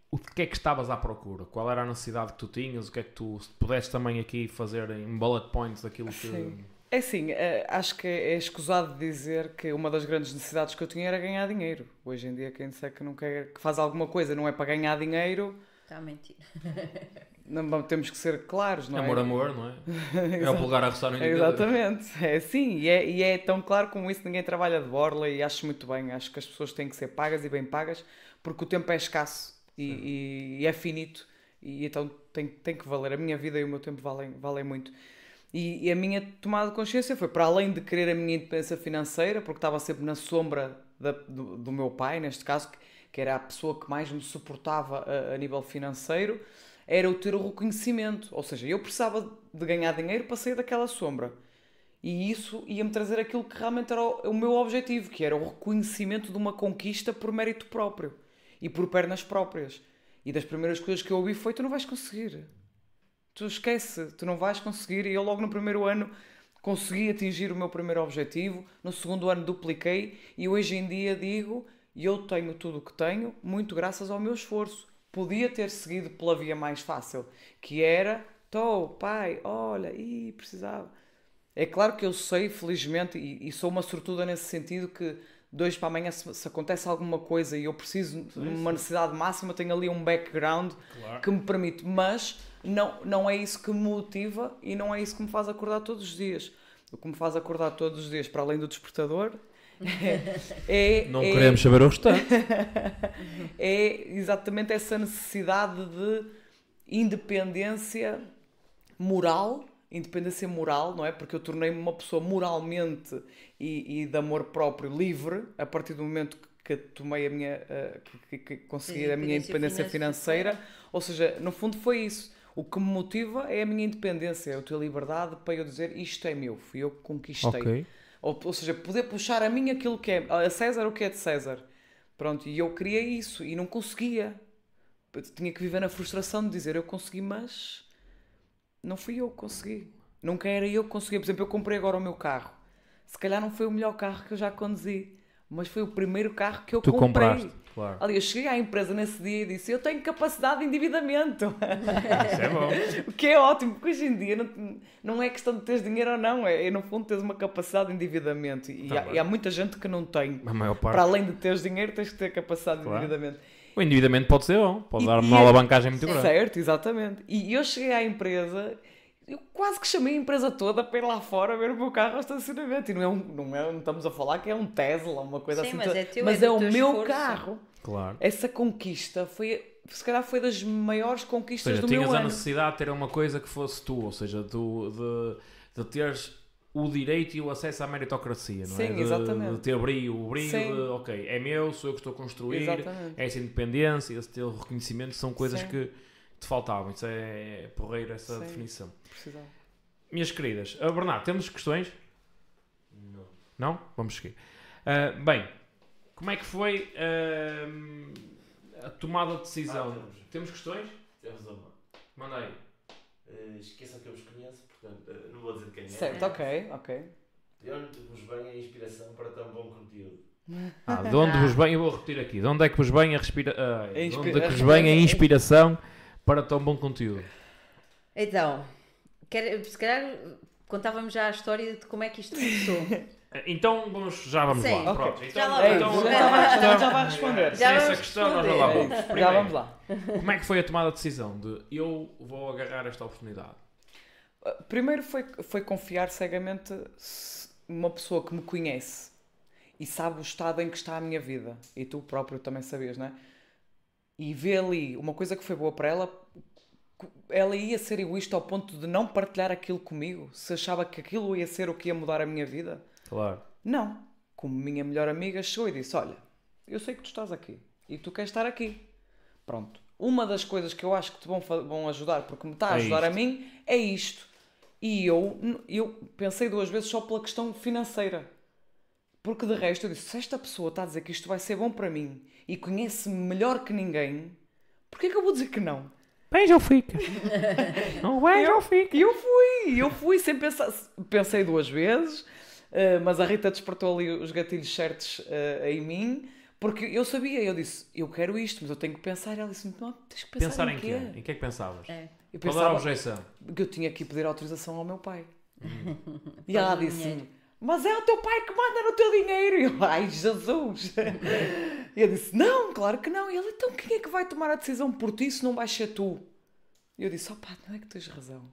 o que é que estavas à procura? Qual era a necessidade que tu tinhas? O que é que tu, se pudesses também aqui fazer em bullet points aquilo que. Sim. É assim, eh, acho que é escusado dizer que uma das grandes necessidades que eu tinha era ganhar dinheiro. Hoje em dia, quem disser que não quer, que faz alguma coisa não é para ganhar dinheiro, está a mentir. [LAUGHS] não, temos que ser claros, não Amor, é? amor, não é? [LAUGHS] É o polegar a roçar no indicador. Exatamente, é assim, e é, e é tão claro como isso, ninguém trabalha de borla e acho muito bem, acho que as pessoas têm que ser pagas e bem pagas, porque o tempo é escasso e, e- e é finito, e então tem, tem que valer, a minha vida e o meu tempo valem, valem muito. E, e a minha tomada de consciência foi para além de querer a minha independência financeira, porque estava sempre na sombra da- do, do meu pai, neste caso, que, que era a pessoa que mais me suportava a, a nível financeiro, era o ter o reconhecimento. Ou seja, eu precisava de ganhar dinheiro para sair daquela sombra. E isso ia-me trazer aquilo que realmente era o, o meu objetivo, que era o reconhecimento de uma conquista por mérito próprio e por pernas próprias. E das primeiras coisas que eu ouvi foi: tu não vais conseguir. Tu esquece, tu não vais conseguir. E eu, logo no primeiro ano, consegui atingir o meu primeiro objetivo. No segundo ano, dupliquei. E hoje em dia digo: eu tenho tudo o que tenho, muito graças ao meu esforço. Podia ter seguido pela via mais fácil, que era: tô, pai, olha, ih, precisava. É claro que eu sei, felizmente, e, e sou uma sortuda nesse sentido, que dois para amanhã, se, se acontece alguma coisa e eu preciso de uma necessidade máxima, tenho ali um background Claro. que me permite, mas não, não é isso que me motiva e não é isso que me faz acordar todos os dias. O que me faz acordar todos os dias, para além do despertador, [LAUGHS] é, Não é- queremos saber o restante. [LAUGHS] é exatamente essa necessidade de independência moral, independência moral, não é? Porque eu tornei-me uma pessoa moralmente e, e de amor próprio livre a partir do momento que tomei a minha, eh, que, que- que consegui Sim, a minha independência independência financeira. Ou seja, no fundo foi isso. O que me motiva é a minha independência, é eu ter liberdade para eu dizer isto é meu, fui eu que conquistei. ok. Ou, ou seja, poder puxar a mim aquilo que é, a César o que é de César. Pronto, e eu queria isso e não conseguia. Eu tinha que viver na frustração de dizer eu consegui, mas não fui eu que consegui. Nunca era eu que consegui. Por exemplo, eu comprei agora o meu carro. Se calhar não foi o melhor carro que eu já conduzi, mas foi o primeiro carro que eu Tu comprei. compraste, claro. Ali, eu cheguei à empresa nesse dia e disse: Eu tenho capacidade de endividamento. [LAUGHS] Isso é bom. [LAUGHS] O que é ótimo, porque hoje em dia não, não é questão de teres dinheiro ou não, é, é no fundo teres uma capacidade de endividamento. E, Tá há, e há muita gente que não tem. A maior parte. Para além de teres dinheiro, tens que ter capacidade Claro. de endividamento. O endividamento pode ser bom, pode E- dar uma é- alavancagem muito grande. Certo, exatamente. E eu cheguei à empresa, eu quase que chamei a empresa toda para ir lá fora ver o meu carro ao estacionamento. E não, é um, não, é, não estamos a falar que é um Tesla, uma coisa Sim, assim. mas toda- é teu, mas é é, do o meu esforço. carro. Claro. Essa conquista foi, se calhar, foi das maiores conquistas seja, do tinhas meu a ano. necessidade de ter uma coisa que fosse tu, ou seja, tu, de, de teres o direito e o acesso à meritocracia, não é? Sim, De, exatamente. de ter brilho, o brilho Sim. de, ok, é meu, sou eu que estou a construir, Exatamente. essa independência, esse teu reconhecimento, são coisas Sim. que te faltavam. Isso é porreiro, essa Sim. definição. Precisava. Minhas queridas, ah, Bernardo, temos questões? Não. Não? Vamos seguir. Ah, bem, como é que foi ah, a tomada de decisão? Ah, temos. temos questões? Temos uma. Manda aí. Eh, esqueçam que eu vos conheço, portanto, eh, não vou dizer de quem é. Certo, ok, ok. De onde vos vem a inspiração para tão bom conteúdo? Ah, de onde vos vem, eu vou repetir aqui, de onde é que vos vem a respira... ah, de onde é que vos vem a [LAUGHS] inspiração para tão bom conteúdo? Então, quer, se calhar contávamos já a história de como é que isto começou. [LAUGHS] Então vamos, já vamos Sim. lá. Ok. Pronto, então, Já lá Ei, então, já, vai, já vai responder. Já essa vamos questão nós já responder. lá vamos. isso, já Primeiro, vamos lá. Como é que foi a tomada de decisão de eu vou agarrar esta oportunidade? Primeiro foi, foi confiar cegamente numa pessoa que me conhece e sabe o estado em que está a minha vida. E tu próprio também sabias, não é? E vê ali uma coisa que foi boa para ela, ela ia ser egoísta ao ponto de não partilhar aquilo comigo, se achava que aquilo ia ser o que ia mudar a minha vida. Claro. Não. Como minha melhor amiga chegou e disse: Olha, eu sei que tu estás aqui e tu queres estar aqui. Pronto. Uma das coisas que eu acho que te vão, vão ajudar, porque me está a É ajudar a isto. mim, é isto. E eu, eu pensei duas vezes só pela questão financeira. Porque de resto eu disse: se esta pessoa está a dizer que isto vai ser bom para mim e conhece-me melhor que ninguém, porquê que eu vou dizer que não? Bens ou ficas? Não bens ou ficas? E eu fui, eu fui sem pensar. Pensei duas vezes, eh, mas a Rita despertou ali os gatilhos certos eh, em mim, porque eu sabia, eu disse, eu quero isto, mas eu tenho que pensar. Ela disse, não, tens que pensar, Pensar em em quê? quê? Em que é que pensavas? É. Eu Qual era a pensava objeção? que eu tinha que ir pedir autorização ao meu pai. Hum. E ela disse. Mas é o teu pai que manda no teu dinheiro. E eu, ai Jesus! E eu disse, não, claro que não. E ele, então quem é que vai tomar a decisão por ti se não vais ser tu? E eu disse, opá, não é que tens razão.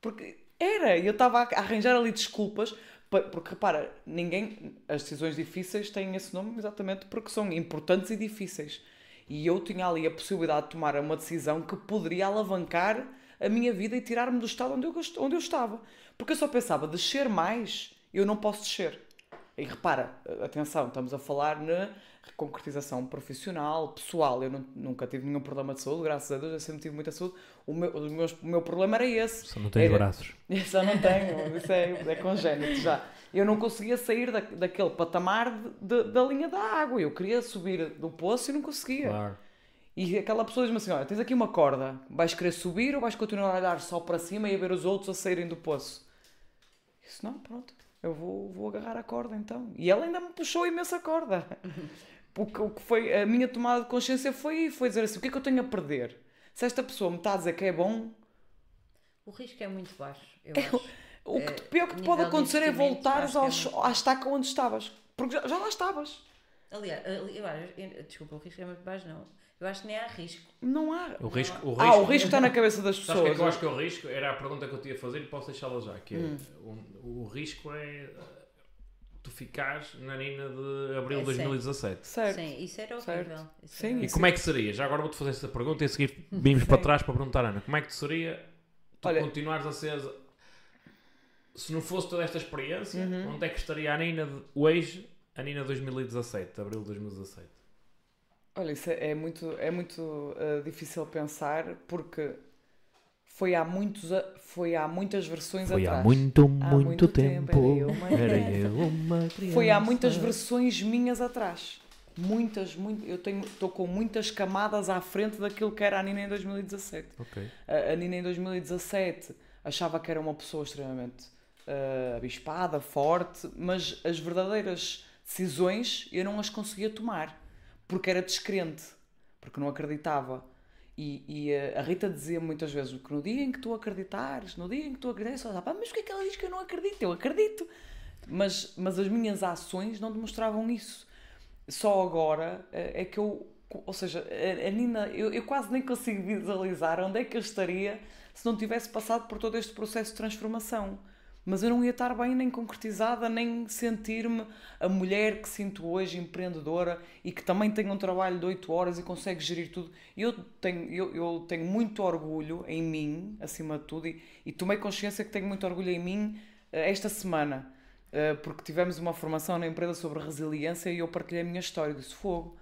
Porque era, eu estava a arranjar ali desculpas, pa- porque repara, ninguém, as decisões difíceis têm esse nome exatamente porque são importantes e difíceis. E eu tinha ali a possibilidade de tomar uma decisão que poderia alavancar a minha vida e tirar-me do estado onde eu, onde eu estava. Porque eu só pensava, descer mais, eu não posso descer. E repara, atenção, estamos a falar na concretização profissional, pessoal. Eu não- nunca tive nenhum problema de saúde, graças a Deus, eu sempre tive muita saúde. O meu, os meus- o meu problema era esse. Só não tens Era- braços. Isso [LAUGHS] eu não tenho, isso é, é congénito já. Eu não conseguia sair da, daquele patamar de- de- da linha da água. Eu queria subir do poço e não conseguia. Claro. E aquela pessoa diz-me assim: Olha, tens aqui uma corda, vais querer subir ou vais continuar a olhar só para cima e a ver os outros a saírem do poço? Disse: Não, pronto, eu vou, vou agarrar a corda então. E ela ainda me puxou imensa corda. [LAUGHS] O que, o que foi a minha tomada de consciência foi, foi dizer assim: O que é que eu tenho a perder? Se esta pessoa me está a dizer que é bom, O risco é muito baixo, eu acho. O que É, pior que te pode de acontecer é voltares é aos- muito- à estaca onde estavas. Porque já, já lá estavas. Aliás, ali- eu acho, eu- desculpa, o risco é muito baixo, não. Eu acho que nem há risco. Não há. O risco, o risco, Ah, o risco está na cabeça das Sabes o pessoas. que é que eu acho que é o risco? Era a pergunta que eu te ia fazer e posso deixá-la já. Que é, Hum. o, o risco é uh, tu ficares na Nina de Abril É, de 2017. Certo. Sim, isso era Certo. horrível. Isso Sim, era- E como é que seria? Já agora vou-te fazer essa pergunta e a seguir vimos para trás para perguntar, Ana, como é que te seria tu Olha- continuares a ser. Se não fosse toda esta experiência, Uhum. onde é que estaria a Nina de hoje, a Nina de 2017, de Abril de 2017? Olha, isso é é muito, é muito eh, difícil pensar porque foi há, muitos, foi há muitas versões Foi atrás. há muito, Há muito, muito tempo. tempo, era eu uma Era eu uma criança. Foi há muitas versões minhas atrás. Muitas, muito, eu tenho estou com muitas camadas à frente daquilo que era a Nina em 2017. Ok. A, a Nina em 2017 achava que era uma pessoa extremamente eh, abispada, forte, mas as verdadeiras decisões eu não as conseguia tomar porque era descrente, porque não acreditava. E, e a Rita dizia muitas vezes que no dia em que tu acreditares, no dia em que tu acreditas, ela dizia, "Pá, mas porquê é que ela diz que eu não acredito? Eu acredito. Mas, mas as minhas ações não demonstravam isso. Só agora eh, é que eu. Ou seja, a Nina, eu, eu quase nem consigo visualizar onde é que eu estaria se não tivesse passado por todo este processo de transformação. Mas eu não ia estar bem nem concretizada, nem sentir-me a mulher que sinto hoje, empreendedora e que também tem um trabalho de 8 horas e consegue gerir tudo. Eu tenho, eu, eu tenho muito orgulho em mim, acima de tudo, e, e tomei consciência que tenho muito orgulho em mim eh, esta semana, eh, porque tivemos uma formação na empresa sobre resiliência e eu partilhei a minha história. Disse: Fogo,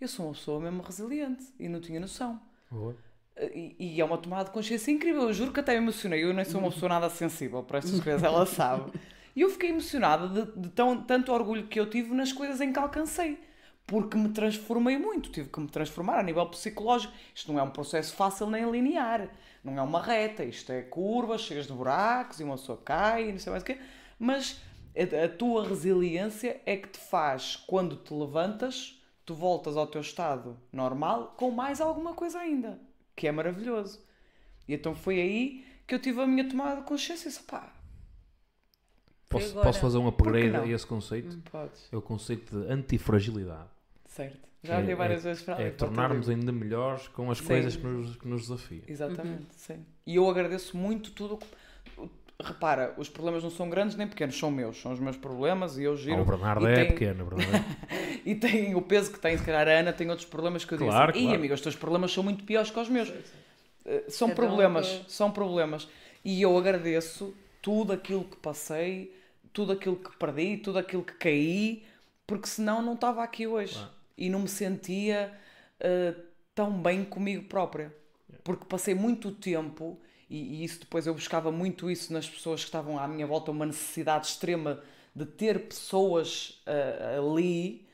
eu sou uma pessoa mesmo resiliente e não tinha noção. Boa. E, e é uma tomada de consciência incrível. Eu juro que até me emocionei. Eu nem sou uma pessoa nada sensível para estas coisas, ela [LAUGHS] sabe. E eu fiquei emocionada de, de tão, tanto orgulho que eu tive nas coisas em que alcancei. Porque me transformei muito. Tive que me transformar a nível psicológico. Isto não é um processo fácil nem linear. Não é uma reta. Isto é curvas, cheias de buracos e uma pessoa cai e não sei mais o quê. Mas a, a tua resiliência é que te faz, quando te levantas, tu voltas ao teu estado normal com mais alguma coisa ainda que é maravilhoso. E então foi aí que eu tive a minha tomada de consciência e disse, pá, Posso, agora. posso fazer um upgrade a esse conceito? podes. É o conceito de antifragilidade. Certo. Já É- olhei várias é- vezes para É tornarmos ainda melhores com as Sim. coisas que nos, que nos desafiam. Exatamente, sim. E eu agradeço muito tudo. Repara, os problemas não são grandes nem pequenos, são meus, são os meus problemas e eu Ah, giro. o Bernardo e é tem- pequeno, Bernardo é- [LAUGHS] E tem o peso que tem, se calhar a Ana tem outros problemas que eu Claro, Ih, claro. amigo, os teus problemas são muito piores que os meus. Eh, São um problemas, são problemas. E eu agradeço tudo aquilo que passei, tudo aquilo que perdi, tudo aquilo que caí, porque senão não estava aqui hoje. Claro. E não me sentia eh, tão bem comigo própria. Porque passei muito tempo, e, e isso depois eu buscava muito isso nas pessoas que estavam à minha volta, uma necessidade extrema de ter pessoas eh, ali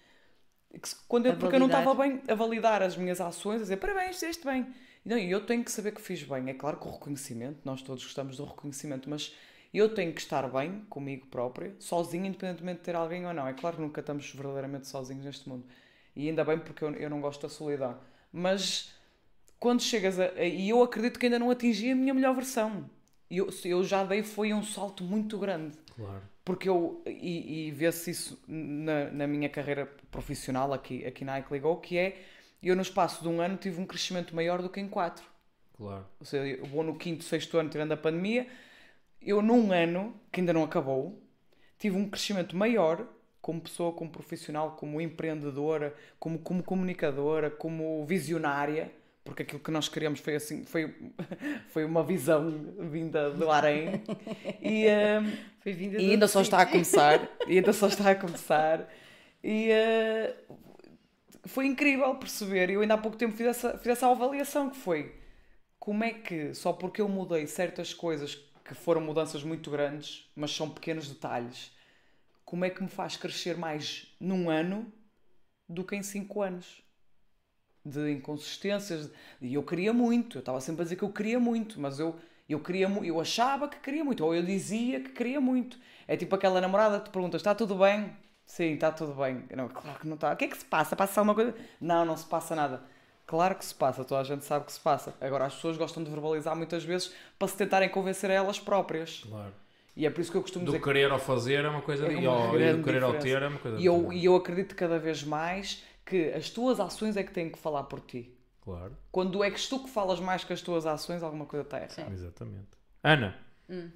que quando eu, porque eu não estava bem a validar as minhas ações, a dizer parabéns, fizeste bem. Não, e eu tenho que saber que fiz bem. É claro que o reconhecimento, nós todos gostamos do reconhecimento, mas eu tenho que estar bem comigo própria, sozinha, independentemente de ter alguém ou não. É claro que nunca estamos verdadeiramente sozinhos neste mundo. E ainda bem porque eu, eu não gosto da solidão. Mas quando chegas a. E eu acredito que ainda não atingi a minha melhor versão. Eu, eu já dei, foi um salto muito grande. Claro. Porque eu, e, e vê-se isso na, na minha carreira profissional aqui, aqui na iCligo, que é, eu no espaço de um ano tive um crescimento maior do que em quatro. Claro. Ou seja, eu vou no quinto, sexto ano, tirando a pandemia, eu num ano, que ainda não acabou, tive um crescimento maior como pessoa, como profissional, como empreendedora, como, como comunicadora, como visionária, porque aquilo que nós queríamos foi assim, foi, [LAUGHS] foi uma visão vinda do Arém. E, Foi vinda e ainda só está a começar. [LAUGHS] E ainda só está a começar. E eh, foi incrível perceber. Eu ainda há pouco tempo fiz essa, fiz essa avaliação que foi como é que, só porque eu mudei certas coisas que foram mudanças muito grandes, mas são pequenos detalhes, como é que me faz crescer mais num ano do que em cinco anos? De inconsistências. E eu queria muito, eu estava sempre a dizer que eu queria muito, mas eu, eu, queria, eu achava que queria muito, ou eu dizia que queria muito. É tipo aquela namorada que te pergunta: está tudo bem? Sim, está tudo bem. Não, claro que não está. O que é que se passa? Passa alguma coisa? Não, não se passa nada. Claro que se passa, toda a gente sabe que se passa. Agora, as pessoas gostam de verbalizar muitas vezes para se tentarem convencer a elas próprias. Claro. E é por isso que eu costumo Do dizer querer ao fazer é uma coisa É e uma ao- e do querer ao diferença. ter é uma coisa E eu, e eu acredito cada vez mais que as tuas ações é que têm que falar por ti. Claro, Quando é que tu que falas mais que as tuas ações, alguma coisa está errada. Sim. exatamente. Ana, Hum.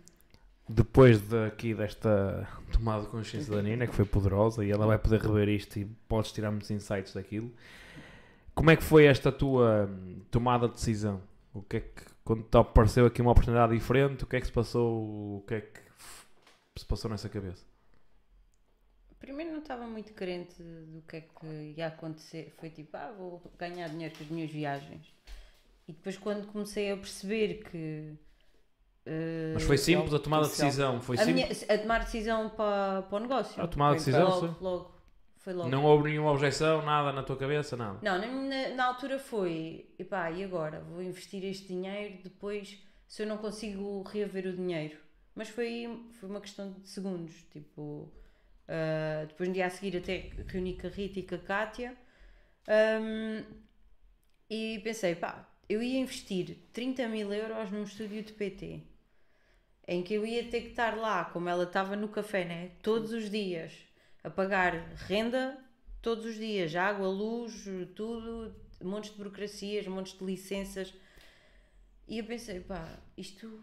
depois daqui desta tomada de consciência da Nina, que foi poderosa, e ela vai poder rever isto e podes tirar muitos insights daquilo, como é que foi esta tua hum, tomada de decisão? O que é que, quando te apareceu aqui uma oportunidade diferente, o que é que se passou, o que é que se passou nessa cabeça? Primeiro não estava muito crente do que é que ia acontecer. Foi tipo, ah, vou ganhar dinheiro com as minhas viagens. E depois quando comecei a perceber que. eh, Mas foi simples a tomada de decisão, foi a, simples. minha, a tomar decisão para, para o negócio. A tomada de Então, decisão, logo, sim. logo. Foi logo. Não houve nenhuma objeção, nada na tua cabeça, nada. Não, na, na, na altura foi, epá, e agora? Vou investir este dinheiro, depois, se eu não consigo reaver o dinheiro. Mas foi, foi uma questão de segundos, tipo, ah, depois no dia a seguir até reuni com a Rita e com a Kátia, ahm, e pensei, pá, eu ia investir 30 mil euros num estúdio de PT, em que eu ia ter que estar lá, como ela estava no café, né? Todos os dias, a pagar renda todos os dias, água, luz, tudo, montes de burocracias, montes de licenças. E eu pensei, pá, isto,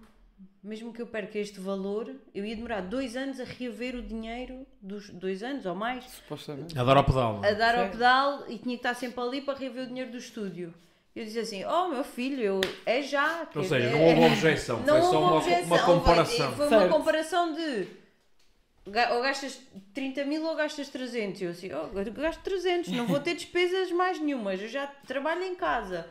mesmo que eu perca este valor, eu ia demorar dois anos a reaver o dinheiro dos dois anos ou mais, Supostamente. Adoro ao pedal, é? a dar ao pedal e tinha que estar sempre ali para reaver o dinheiro do estúdio. Eu dizia assim, oh meu filho, eu, é já. Ou seja, dizer, não houve objeção, não foi só uma, objeção, uma vai- comparação. Foi uma comparação de ou gastas 30 mil ou gastas 300. Eu assim, oh, eu gasto 300, não vou ter despesas mais nenhumas, eu já trabalho em casa.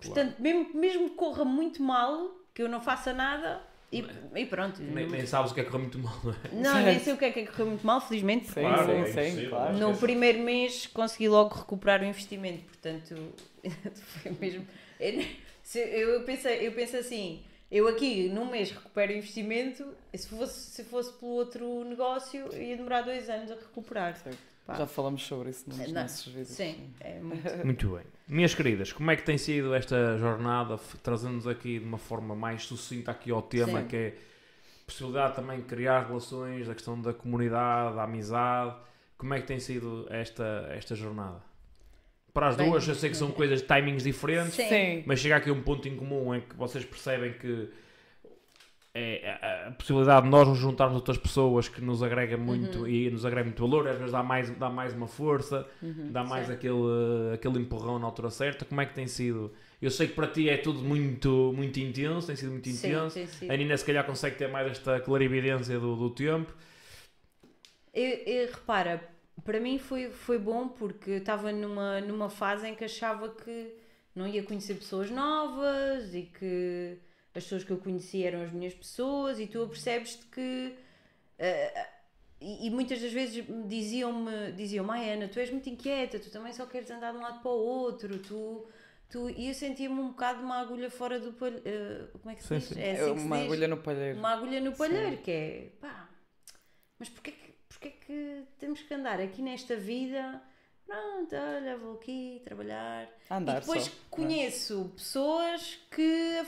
Portanto, mesmo, mesmo que corra muito mal, que eu não faça nada e, e pronto. Nem, nem sabes o que é que correu muito mal, não é? Não, nem sei o que é que é que correu muito mal, felizmente. Sim, Claro, sim, é sim, claro. No é- primeiro mês consegui logo recuperar o investimento, portanto [LAUGHS] foi mesmo. Eu, se- eu, pensei, eu penso assim, eu aqui num mês recupero o investimento, e se fosse, se fosse pelo outro negócio, ia demorar dois anos a recuperar. Certo. Pá. Já falamos sobre isso nos Não, nossos vídeos. Sim, é [LAUGHS] muito. Muito bem. Minhas queridas, como é que tem sido esta jornada, trazendo-nos aqui de uma forma mais sucinta aqui ao tema, Sim. que é a possibilidade também de criar relações, a questão da comunidade, da amizade. Como é que tem sido esta, esta jornada? Para as Bem, duas, eu sei que são coisas, timings diferentes. Sim. mas chega aqui um ponto em comum em que vocês percebem que é a, a possibilidade de nós nos juntarmos a outras pessoas que nos agrega muito Uhum. e nos agrega muito valor, às vezes dá mais, dá mais uma força, dá mais aquele, aquele empurrão na altura certa. Como é que tem sido? Eu sei que para ti é tudo muito, muito intenso, tem sido muito Sim, intenso. sim, sim. A Nina se calhar consegue ter mais esta clarividência do, do tempo. Eu, eu- repara, para mim foi, foi bom porque estava numa, numa fase em que achava que não ia conhecer pessoas novas e que as pessoas que eu conhecia eram as minhas pessoas e tu apercebes-te que. eh, e, e muitas das vezes me diziam-me, diziam ai Ana, tu és muito inquieta, tu também só queres andar de um lado para o outro, tu. tu... E eu sentia-me um bocado uma agulha fora do palheiro. como é que se Sim, diz? sim. É É assim uma diz? agulha no palheiro. uma agulha no palheiro, que é pá, mas porquê que, porquê que temos que andar aqui nesta vida? Pronto, olha, vou aqui trabalhar. Andar e depois só, conheço pessoas que,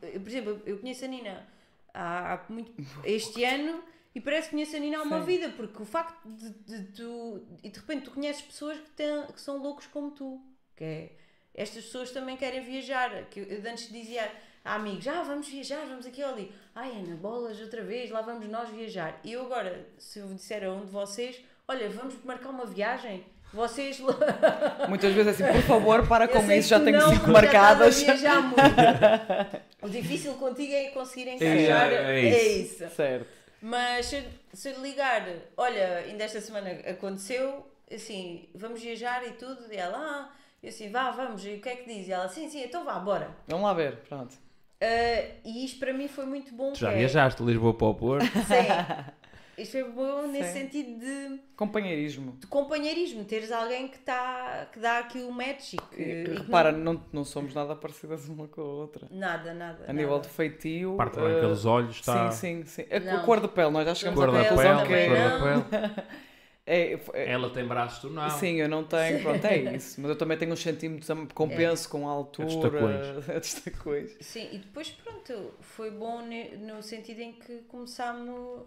por exemplo, eu conheço a Nina há, há muito, este ano e parece que conheço a Nina há uma Sim. vida, porque o facto de, de tu. E de repente tu conheces pessoas que, têm, que são loucos como tu, que é. Estas pessoas também querem viajar. Que eu antes dizia a amigos: ah, vamos viajar, vamos aqui ou ali. Ai, Ana, bolas outra vez, lá vamos nós viajar. E eu agora, se eu disser a um de vocês: olha, vamos marcar uma viagem, vocês [LAUGHS] Muitas vezes é assim, por favor, para com isso, já tenho cinco já marcadas. viajar muito. [LAUGHS] o difícil contigo é conseguir encaixar. é É, isso. isso. Certo. Mas se, eu- se ligar, olha, ainda esta semana aconteceu, assim, vamos viajar e tudo, e ela, ah, eu assim, vá, vamos, e o que é que diz? E ela, sim, sim, então vá, bora. Vamos lá ver, pronto. Ah, e isto para mim foi muito bom. Tu já é- viajaste de Lisboa para o Porto? Sim. [LAUGHS] Isto foi bom nesse Sim. sentido de, Companheirismo. de companheirismo, teres alguém que, tá, que dá aqui o match e que. E, e que repara, não... Não, somos nada parecidas uma com a outra. não- nada, nada. A nada. nível de feitio. Parte branca dos olhos está. Sim, sim, sim. A, Não. a cor de pele, nós já chegamos Cor à da Pele conclusão que é. cor da não. pele. [LAUGHS] É, é- Ela tem braços, tu não. Sim, eu não tenho, pronto, é isso. Mas eu também tenho uns centímetros, a- compenso com a altura. destacões. [LAUGHS] a destacões. Sim, e depois pronto, foi bom no sentido em que começámos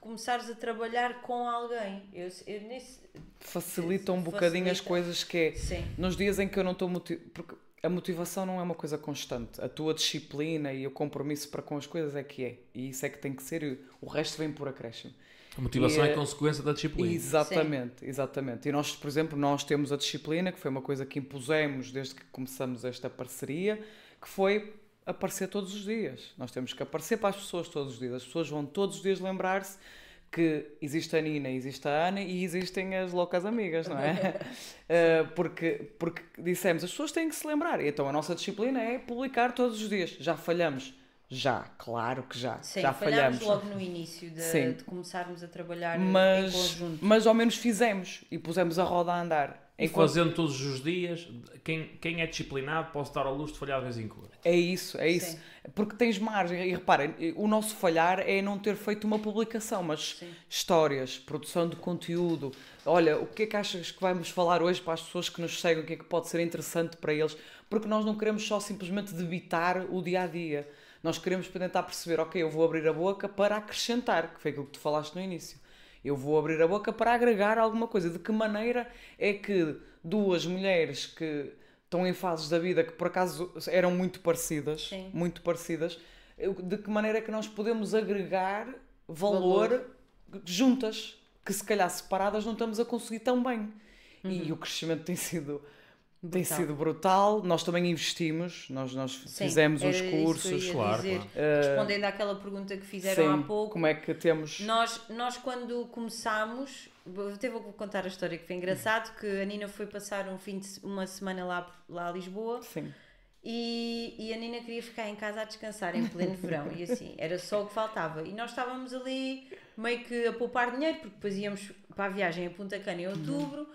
começares a trabalhar com alguém. Eu, eu nesse, Facilita um bocadinho as Facilita. coisas que é. sim, Nos dias em que eu não estou motivado. Porque a motivação não é uma coisa constante. A tua disciplina e o compromisso para com as coisas é que é. E isso é que tem que ser. E o resto vem por acréscimo. A motivação E, é eh, consequência da disciplina. Exatamente, exatamente. E nós, por exemplo, nós temos a disciplina, que foi uma coisa que impusemos desde que começamos esta parceria, que foi aparecer todos os dias. Nós temos que aparecer para as pessoas todos os dias. As pessoas vão todos os dias lembrar-se que existe a Nina, existe a Ana e existem as loucas amigas, não é? [LAUGHS] Eh, porque, porque dissemos, as pessoas têm que se lembrar. Então a nossa disciplina é publicar todos os dias. Já falhamos? Já, claro que já. sim já falhamos. logo no início de, de começarmos a trabalhar em mas, conjunto. mas ao menos fizemos e pusemos a roda a andar. E Enquanto- fazendo todos os dias, quem, quem é disciplinado pode estar à luz de falhar de vez em quando. É isso, é isso. Sim. Porque tens margem. E reparem, o nosso falhar é não ter feito uma publicação, mas Sim. histórias, produção de conteúdo. Olha, o que é que achas que vamos falar hoje para as pessoas que nos seguem? O que é que pode ser interessante para eles? Porque nós não queremos só simplesmente debitar o dia a dia. Nós queremos tentar perceber, ok, eu vou abrir a boca para acrescentar, que foi aquilo que tu falaste no início. Eu vou abrir a boca para agregar alguma coisa. De que maneira é que duas mulheres que estão em fases da vida que por acaso eram muito parecidas, Sim. muito parecidas, de que maneira é que nós podemos agregar valor, Valor. juntas, que se calhar separadas não estamos a conseguir tão bem. Uhum. E o crescimento tem sido tem Brutal. sido brutal. Nós também investimos, nós, nós Sim, fizemos eu cursos. ia claro, dizer. claro. Respondendo àquela pergunta que fizeram Sim, há pouco, como é que temos. Nós, nós quando começámos, até vou contar a história que foi engraçado, que a Nina foi passar um fim de uma semana lá, lá a Lisboa Sim. e, e a Nina queria ficar em casa a descansar em pleno verão e assim, era só o que faltava. E nós estávamos ali meio que a poupar dinheiro, porque depois íamos para a viagem a Punta Cana em outubro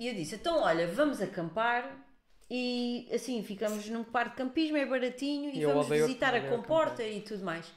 e eu disse, então olha, vamos acampar e assim, ficamos num parque de campismo, é baratinho e Eu vamos visitar a comporta e tudo mais.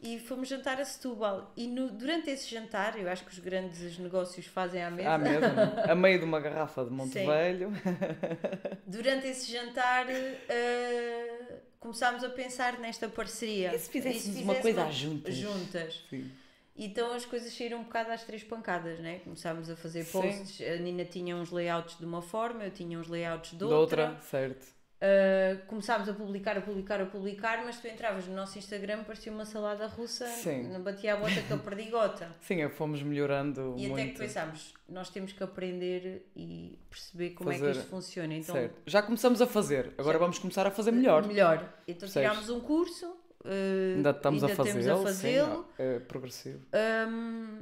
E fomos jantar a Setúbal. E no- durante esse jantar, eu acho que os grandes negócios fazem à mesa. À mesmo, a meio de uma garrafa de Monte Sim. Velho. [LAUGHS] [LAUGHS] Durante esse jantar, eh, começámos a pensar nesta parceria. E se fizéssemos E se uma coisa fizéssemos juntas? Juntas. Sim. Então as coisas saíram um bocado às três pancadas, né? Começámos a fazer Sim. posts. A Nina tinha uns layouts de uma forma, eu tinha uns layouts de De outra. outra, certo. Uh, começámos a publicar, a publicar, a publicar, mas tu entravas no nosso Instagram, parecia uma salada russa, Sim. não batia a bota com a perdigota. [LAUGHS] Sim, é, fomos melhorando E muito. até que pensámos, nós temos que aprender e perceber como é Fazer- que isto funciona. Então, Certo. Já começamos a fazer, agora Já- vamos começar a fazer melhor. melhor. Então tirámos um curso, uh, Ainda estamos ainda a fazê-lo. sim, fazê-lo, é progressivo. um,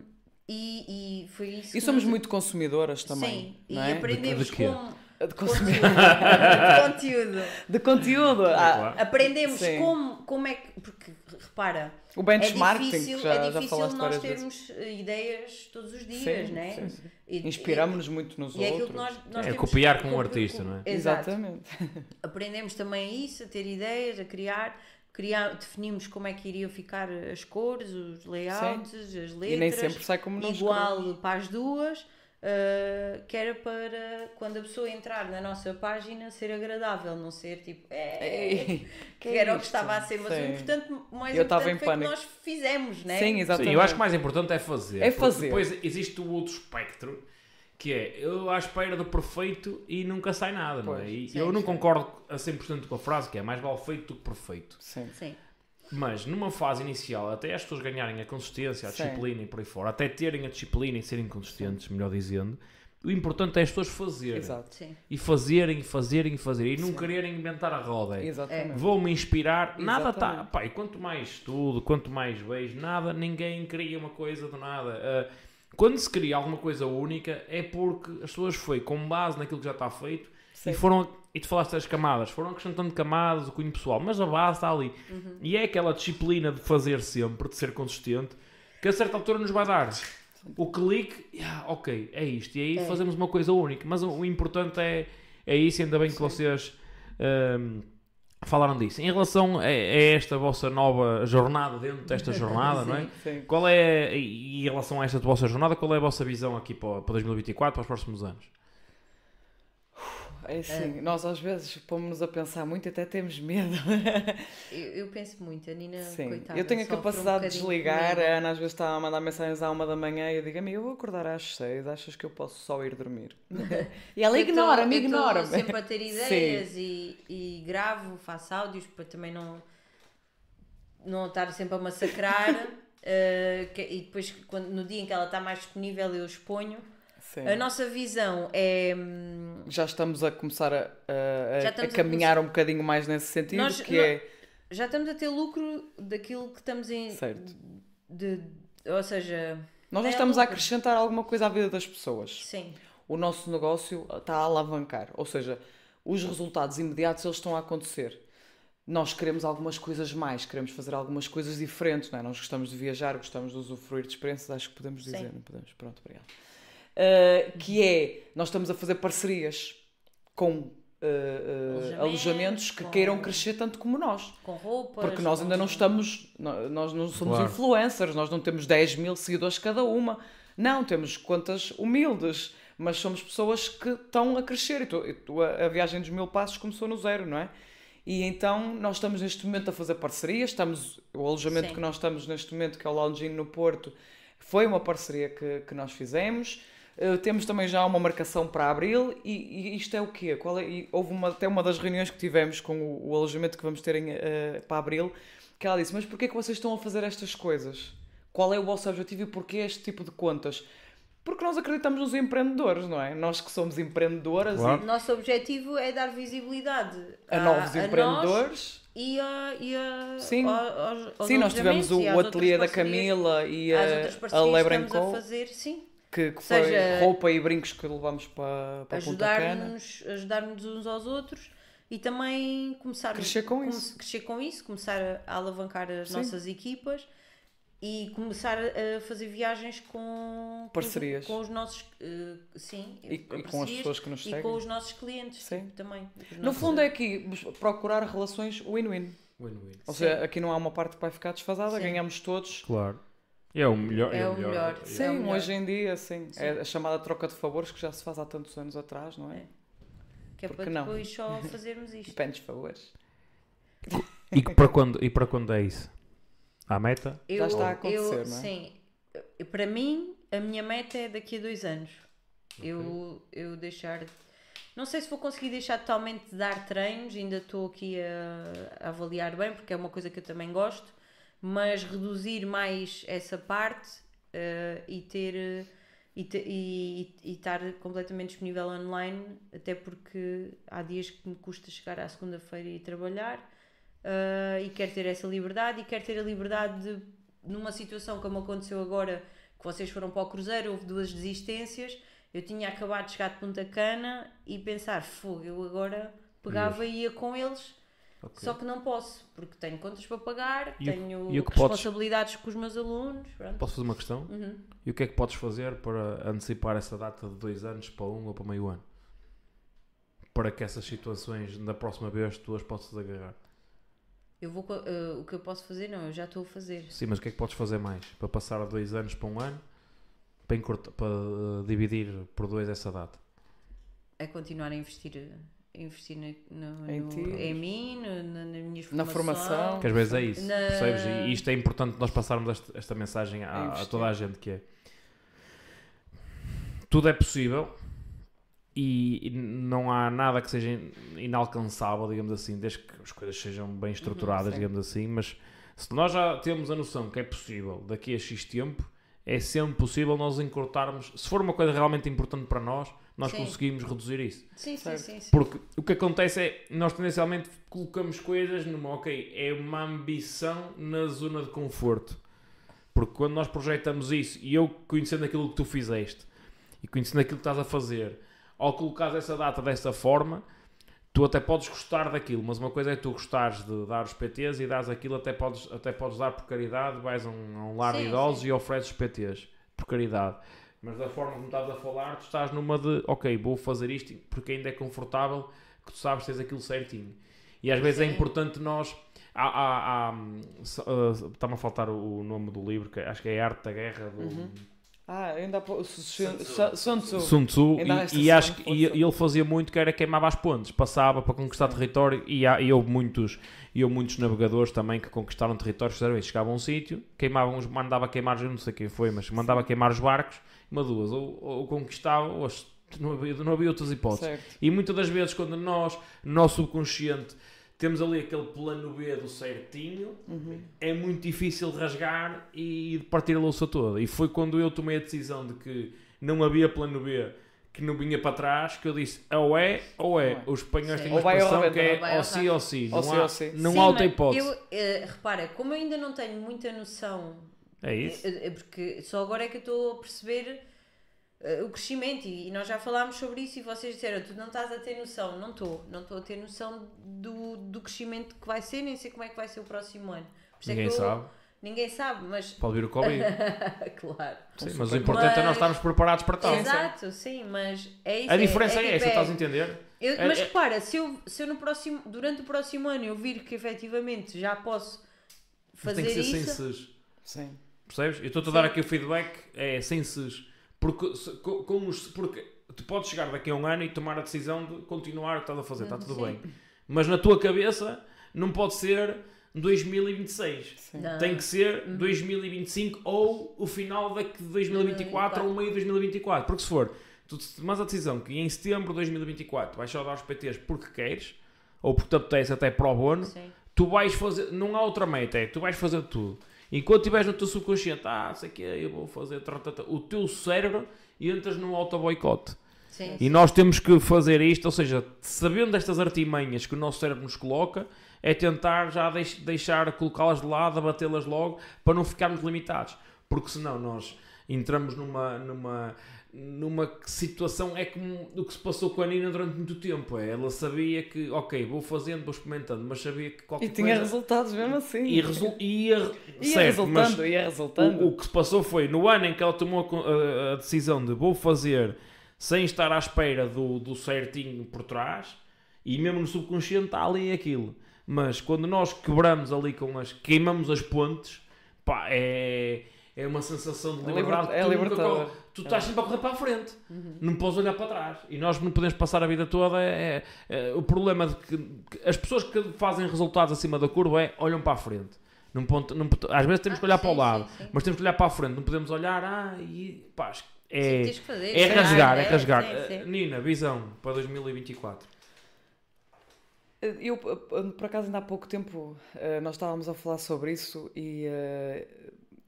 e, e foi isso E somos nos- muito consumidoras também. Sim, não e é? aprendemos De- de como. De, consumir... conteúdo. de conteúdo. [LAUGHS] Ah, claro. Aprendemos Sim. como, como é que. Porque, repara, o benchmarking, é difícil, que já, é já difícil falaste nós várias vezes. termos eh, ideias todos os dias, Sim, né? sim, sim. Inspiramos-nos muito nos E é outros. que nós, nós É copiar com um artista, não é? Exatamente. [LAUGHS] Aprendemos também isso, a ter ideias, a criar. Criar definimos como é que iriam ficar as cores, os layouts, as letras. E nem sempre sai como nós igual queremos. para as duas, uh, que era para quando a pessoa entrar na nossa página ser agradável, não ser tipo, é, Ei, [LAUGHS] que, que era o que estava a ser, mas o Sim. importante, o mais Eu importante em foi pânico. que nós fizemos, né? Sim, exatamente. Sim, eu acho que o mais importante é fazer. É fazer. Depois existe o outro espectro que é eu à espera do perfeito e nunca sai nada, não é? Pois. E Sim, eu não sim. concordo a 100% com a frase que é mais vale feito do que perfeito. Sim. Sim, Mas numa fase inicial, até as pessoas ganharem a consistência, a Sim. disciplina e por aí fora, até terem a disciplina e serem consistentes, melhor dizendo, o importante é as pessoas fazerem. Exato. sim. E fazerem, e fazerem, e fazerem. E não quererem inventar a roda. É, Exatamente. Vou-me inspirar, nada está. E quanto mais estudo, quanto mais vejo, nada, ninguém cria uma coisa do nada. Ah, quando se cria alguma coisa única, é porque as pessoas foi com base naquilo que já está feito Sim. e foram. E tu falaste das camadas, foram acrescentando camadas, o cunho pessoal, mas a base está ali. Uhum. E é aquela disciplina de fazer sempre, de ser consistente, que a certa altura nos vai dar o clique, yeah, ok, é isto, e aí É. fazemos uma coisa única. Mas o, o importante é, é isso, ainda bem que Sim. vocês ahm, falaram disso. Em relação a, a esta vossa nova jornada, dentro desta [LAUGHS] jornada, não é? Sim, sim. Qual é, e em relação a esta vossa jornada, qual é a vossa visão aqui para, para 2024, para os próximos anos? É assim, nós às vezes pomos-nos a pensar muito e até temos medo. [LAUGHS] Eu, eu penso muito, a Nina, Sim, coitada, eu tenho a sofre um capacidade de desligar. A Ana às vezes está a mandar mensagens à uma da manhã e eu digo, amigo, eu vou acordar às seis, achas que eu posso só ir dormir? [LAUGHS] e ela ignora-me, ignora-me. sempre a ter [LAUGHS] ideias e, e gravo, faço áudios para também não, não estar sempre a massacrar. eh, que- e depois, quando, no dia em que ela está mais disponível, eu exponho. Sim. A nossa visão é. hum, Já estamos a começar a, a- a- Já a a caminhar um bocadinho mais nesse sentido, Nós- que é... Já estamos a ter lucro daquilo que estamos em. Certo. De, ou seja, Nós já é estamos a lucro. acrescentar alguma coisa à vida das pessoas. sim. o nosso negócio está a alavancar. Ou seja, os resultados imediatos eles estão a acontecer. Nós queremos algumas coisas mais, queremos fazer algumas coisas diferentes, não é? Nós gostamos de viajar, gostamos de usufruir de experiências, acho que podemos dizer, Sim. não podemos? Pronto, obrigado. Uh, que é, nós estamos a fazer parcerias com uh, uh, Alojamentos, alojamentos que com- queiram crescer tanto como nós. Com roupas. Porque nós ainda não estamos, nó- nós não somos Claro. influencers, nós não temos 10 mil seguidores cada uma. Não, temos contas humildes, mas somos pessoas que estão a crescer. E tu- e tu- a, a viagem dos mil passos começou no zero, não é? E então nós estamos neste momento a fazer parcerias. Estamos, o alojamento Sim. que nós estamos neste momento, que é o Lounge Inn no Porto, foi uma parceria que, que nós fizemos. Uh, temos também já uma marcação para abril e, e isto é o quê? Qual é? e houve uma, até uma das reuniões que tivemos com o, o alojamento que vamos ter em, uh, para abril que ela disse, mas porquê que vocês estão a fazer estas coisas? Qual é o vosso objetivo e porquê este tipo de contas? Porque nós acreditamos nos empreendedores, não é? Nós que somos empreendedoras Claro. O nosso objetivo é dar visibilidade e a novos nós empreendedores. e a, e a Sim. ao- aos, aos Sim, nós tivemos o, e o ateliê da Camila e a, a a fazer, sim. Que, que seja, foi roupa e brincos que levamos para, para. Ajudar-nos ajudar-nos uns aos outros e também começar Crescer com come- isso. crescer com isso, começar a, alavancar as Sim. nossas equipas e começar a fazer viagens com Parcerias. com os nossos eh, sim E, e com as pessoas que nos e seguem. com os nossos clientes Sim. também No nossos- fundo é aqui procurar relações win-win. Win-win. Ou Sim. seja, aqui não há uma parte que vai ficar desfasada, Sim. ganhamos todos. Claro. É o melhor. É o melhor. Sim, É o melhor. hoje em dia, sim. Sim. É a chamada troca de favores que já se faz há tantos anos atrás, não é? É. que é porque para não? depois só [LAUGHS] fazermos isto Depende dos favores. E, para quando, e para quando é isso? À meta? eu, está a acontecer, eu, não é? sim para mim a minha meta é daqui a dois anos eu, eu deixar não sei se vou conseguir deixar totalmente de dar treinos ainda estou aqui a, a avaliar bem porque é uma coisa que eu também gosto mas reduzir mais essa parte eh, e ter eh, e, te- e, e estar completamente disponível online até porque há dias que me custa chegar à segunda-feira e trabalhar uh, e quero ter essa liberdade e quero ter a liberdade de, numa situação como aconteceu agora, que vocês foram para o Cruzeiro, houve duas desistências, eu tinha acabado de chegar de Punta Cana e pensar, fogo, eu agora pegava e ia com eles, Ok. só que não posso, porque tenho contas para pagar, E tenho e que podes- responsabilidades com os meus alunos. pronto. Posso fazer uma questão? Uhum. E o que é que podes fazer para antecipar essa data de dois anos para um ou para meio ano? Para que essas situações, na próxima vez, tu as possas agarrar. Eu vou, uh, o que eu posso fazer, não, eu já estou a fazer. Sim, mas o que é que podes fazer mais? Para passar dois anos para um ano? Para, encurta- para uh, dividir por dois essa data? É continuar a investir, a investir na, no- Em no- em mim, no- na, nas minhas Na formação. Que às vezes é isso, Na- percebes? E isto é importante nós passarmos esta, esta mensagem a, a toda a gente que é tudo é possível e, não há nada que seja in- inalcançável, digamos assim, desde que as coisas sejam bem estruturadas, Uhum, digamos assim, mas se nós já temos a noção que é possível daqui a X tempo, é sempre possível nós encurtarmos, se for uma coisa realmente importante para nós, nós Sim. conseguimos reduzir isso. Sim, sim, sim, sim. Porque o que acontece é, nós tendencialmente colocamos coisas numa, ok, é uma ambição na zona de conforto. Porque quando nós projetamos isso, e eu conhecendo aquilo que tu fizeste, e conhecendo aquilo que estás a fazer, ao colocares essa data dessa forma, tu até podes gostar daquilo, mas uma coisa é tu gostares de dar os PTs e dares aquilo, até podes, até podes dar por caridade, vais a um, a um lar de Sim, idosos sim. e ofereces os PTs, por caridade. Mas da forma como estás a falar, tu estás numa de, ok, vou fazer isto porque ainda é confortável, que tu sabes que tens aquilo certinho. E às vezes é Sim. importante nós. Há, há, há, s- uh, Está-me a faltar o nome do livro, que acho que é Arte da Guerra do Uhum. Ah, ainda há pouco. Sun Tzu. Sun Tzu. E, e acho que e, ele fazia muito que era queimava as pontes, passava para conquistar território. E, há, e houve muitos, e houve muitos navegadores também que conquistaram territórios, fizeram isso. Chegavam a um sítio, queimavam os, mandava queimar, eu não sei quem foi, mas mandava queimar os barcos, uma duas, ou, ou conquistava, ou não havia, não havia outras hipóteses. Certo. E muitas das vezes, quando nós, no nosso subconsciente, temos ali aquele plano B do certinho, Uhum. é muito difícil de rasgar e de partir a louça toda. E foi quando eu tomei a decisão de que não havia plano B que não vinha para trás que eu disse ou é ou é. Ou é. Os espanhóis Sim. têm uma Ou ou expressão rebenta, que ou é ou ou sim ou sim. Ou Não há, ou sim. não Sim, há outra hipótese. Eu, eh, repara, como eu ainda não tenho muita noção, É isso? eh, eh, porque só agora é que eu estou a perceber eh, o crescimento e, e nós já falámos sobre isso e vocês disseram, tu não estás a ter noção, não estou, não estou a ter noção do, do crescimento que vai ser, nem sei como é que vai ser o próximo ano. Por isso é Ninguém eu- sabe. Ninguém sabe, mas Pode vir o Covid. [LAUGHS] claro. Sim, mas o importante é nós Mas- estarmos preparados para tal. Exato, sim, mas é isso. A diferença é, tipo, essa, estás a entender? Eu- É- mas é- repara, se eu, se eu no próximo, durante o próximo ano eu vir que efetivamente já posso Mas fazer tem que ser isso. sem. Sim. Percebes? Eu estou-te a dar aqui o feedback, é sem ses. Porque, se- co- como os- porque tu podes chegar daqui a um ano e tomar a decisão de continuar o que estás a fazer, está tudo Sim. bem. Mas na tua cabeça não pode ser 2026. Sim. Não. Tem que ser 2025 ou o final da- de 2024 ou o meio de 2024. Porque se for, tu tomas a decisão que em setembro de 2024 vais só dar os PTs porque queres, ou porque te apetece até para o bono, Sim. tu vais fazer, não há outra meta, é que tu vais fazer tudo. Enquanto estiveres no teu subconsciente, ah, sei que eu vou fazer, o teu cérebro entras num auto-boicote. Sim. E nós temos que fazer isto, ou seja, sabendo destas artimanhas que o nosso cérebro nos coloca, é tentar já deix- deixar colocá-las de lado, abatê-las logo, para não ficarmos limitados. Porque senão nós entramos numa, numa, numa situação, é como o que se passou com a Nina durante muito tempo. É, ela sabia que, ok, vou fazendo, vou experimentando, mas sabia que qualquer E tinha coisa... resultados mesmo assim. E resul... ia, [LAUGHS] Ia certo, resultando, ia resultando. o, o que se passou foi no ano em que ela tomou a a, decisão de vou fazer sem estar à espera do, do certinho por trás e mesmo no subconsciente está ali aquilo. Mas quando nós quebramos ali com as. queimamos as pontes, pá, é, é uma sensação de É liberdade. é libertador. Tu estás sempre a correr para a frente, não podes olhar para trás. E nós não podemos passar a vida toda. É, é- o problema de que, que as pessoas que fazem resultados acima da curva é olham para a frente. Não ponto, não, às vezes temos que olhar Ah, para o sim, lado, sim, sim. mas temos que olhar para a frente. Não podemos olhar, ah, e pá, acho que Sim, é, tens que fazer, é sim. rasgar, é É, rasgar. sim, sim. Eh, Nina, visão para 2024. Eu, eh, por acaso, ainda há pouco tempo eh, nós estávamos a falar sobre isso e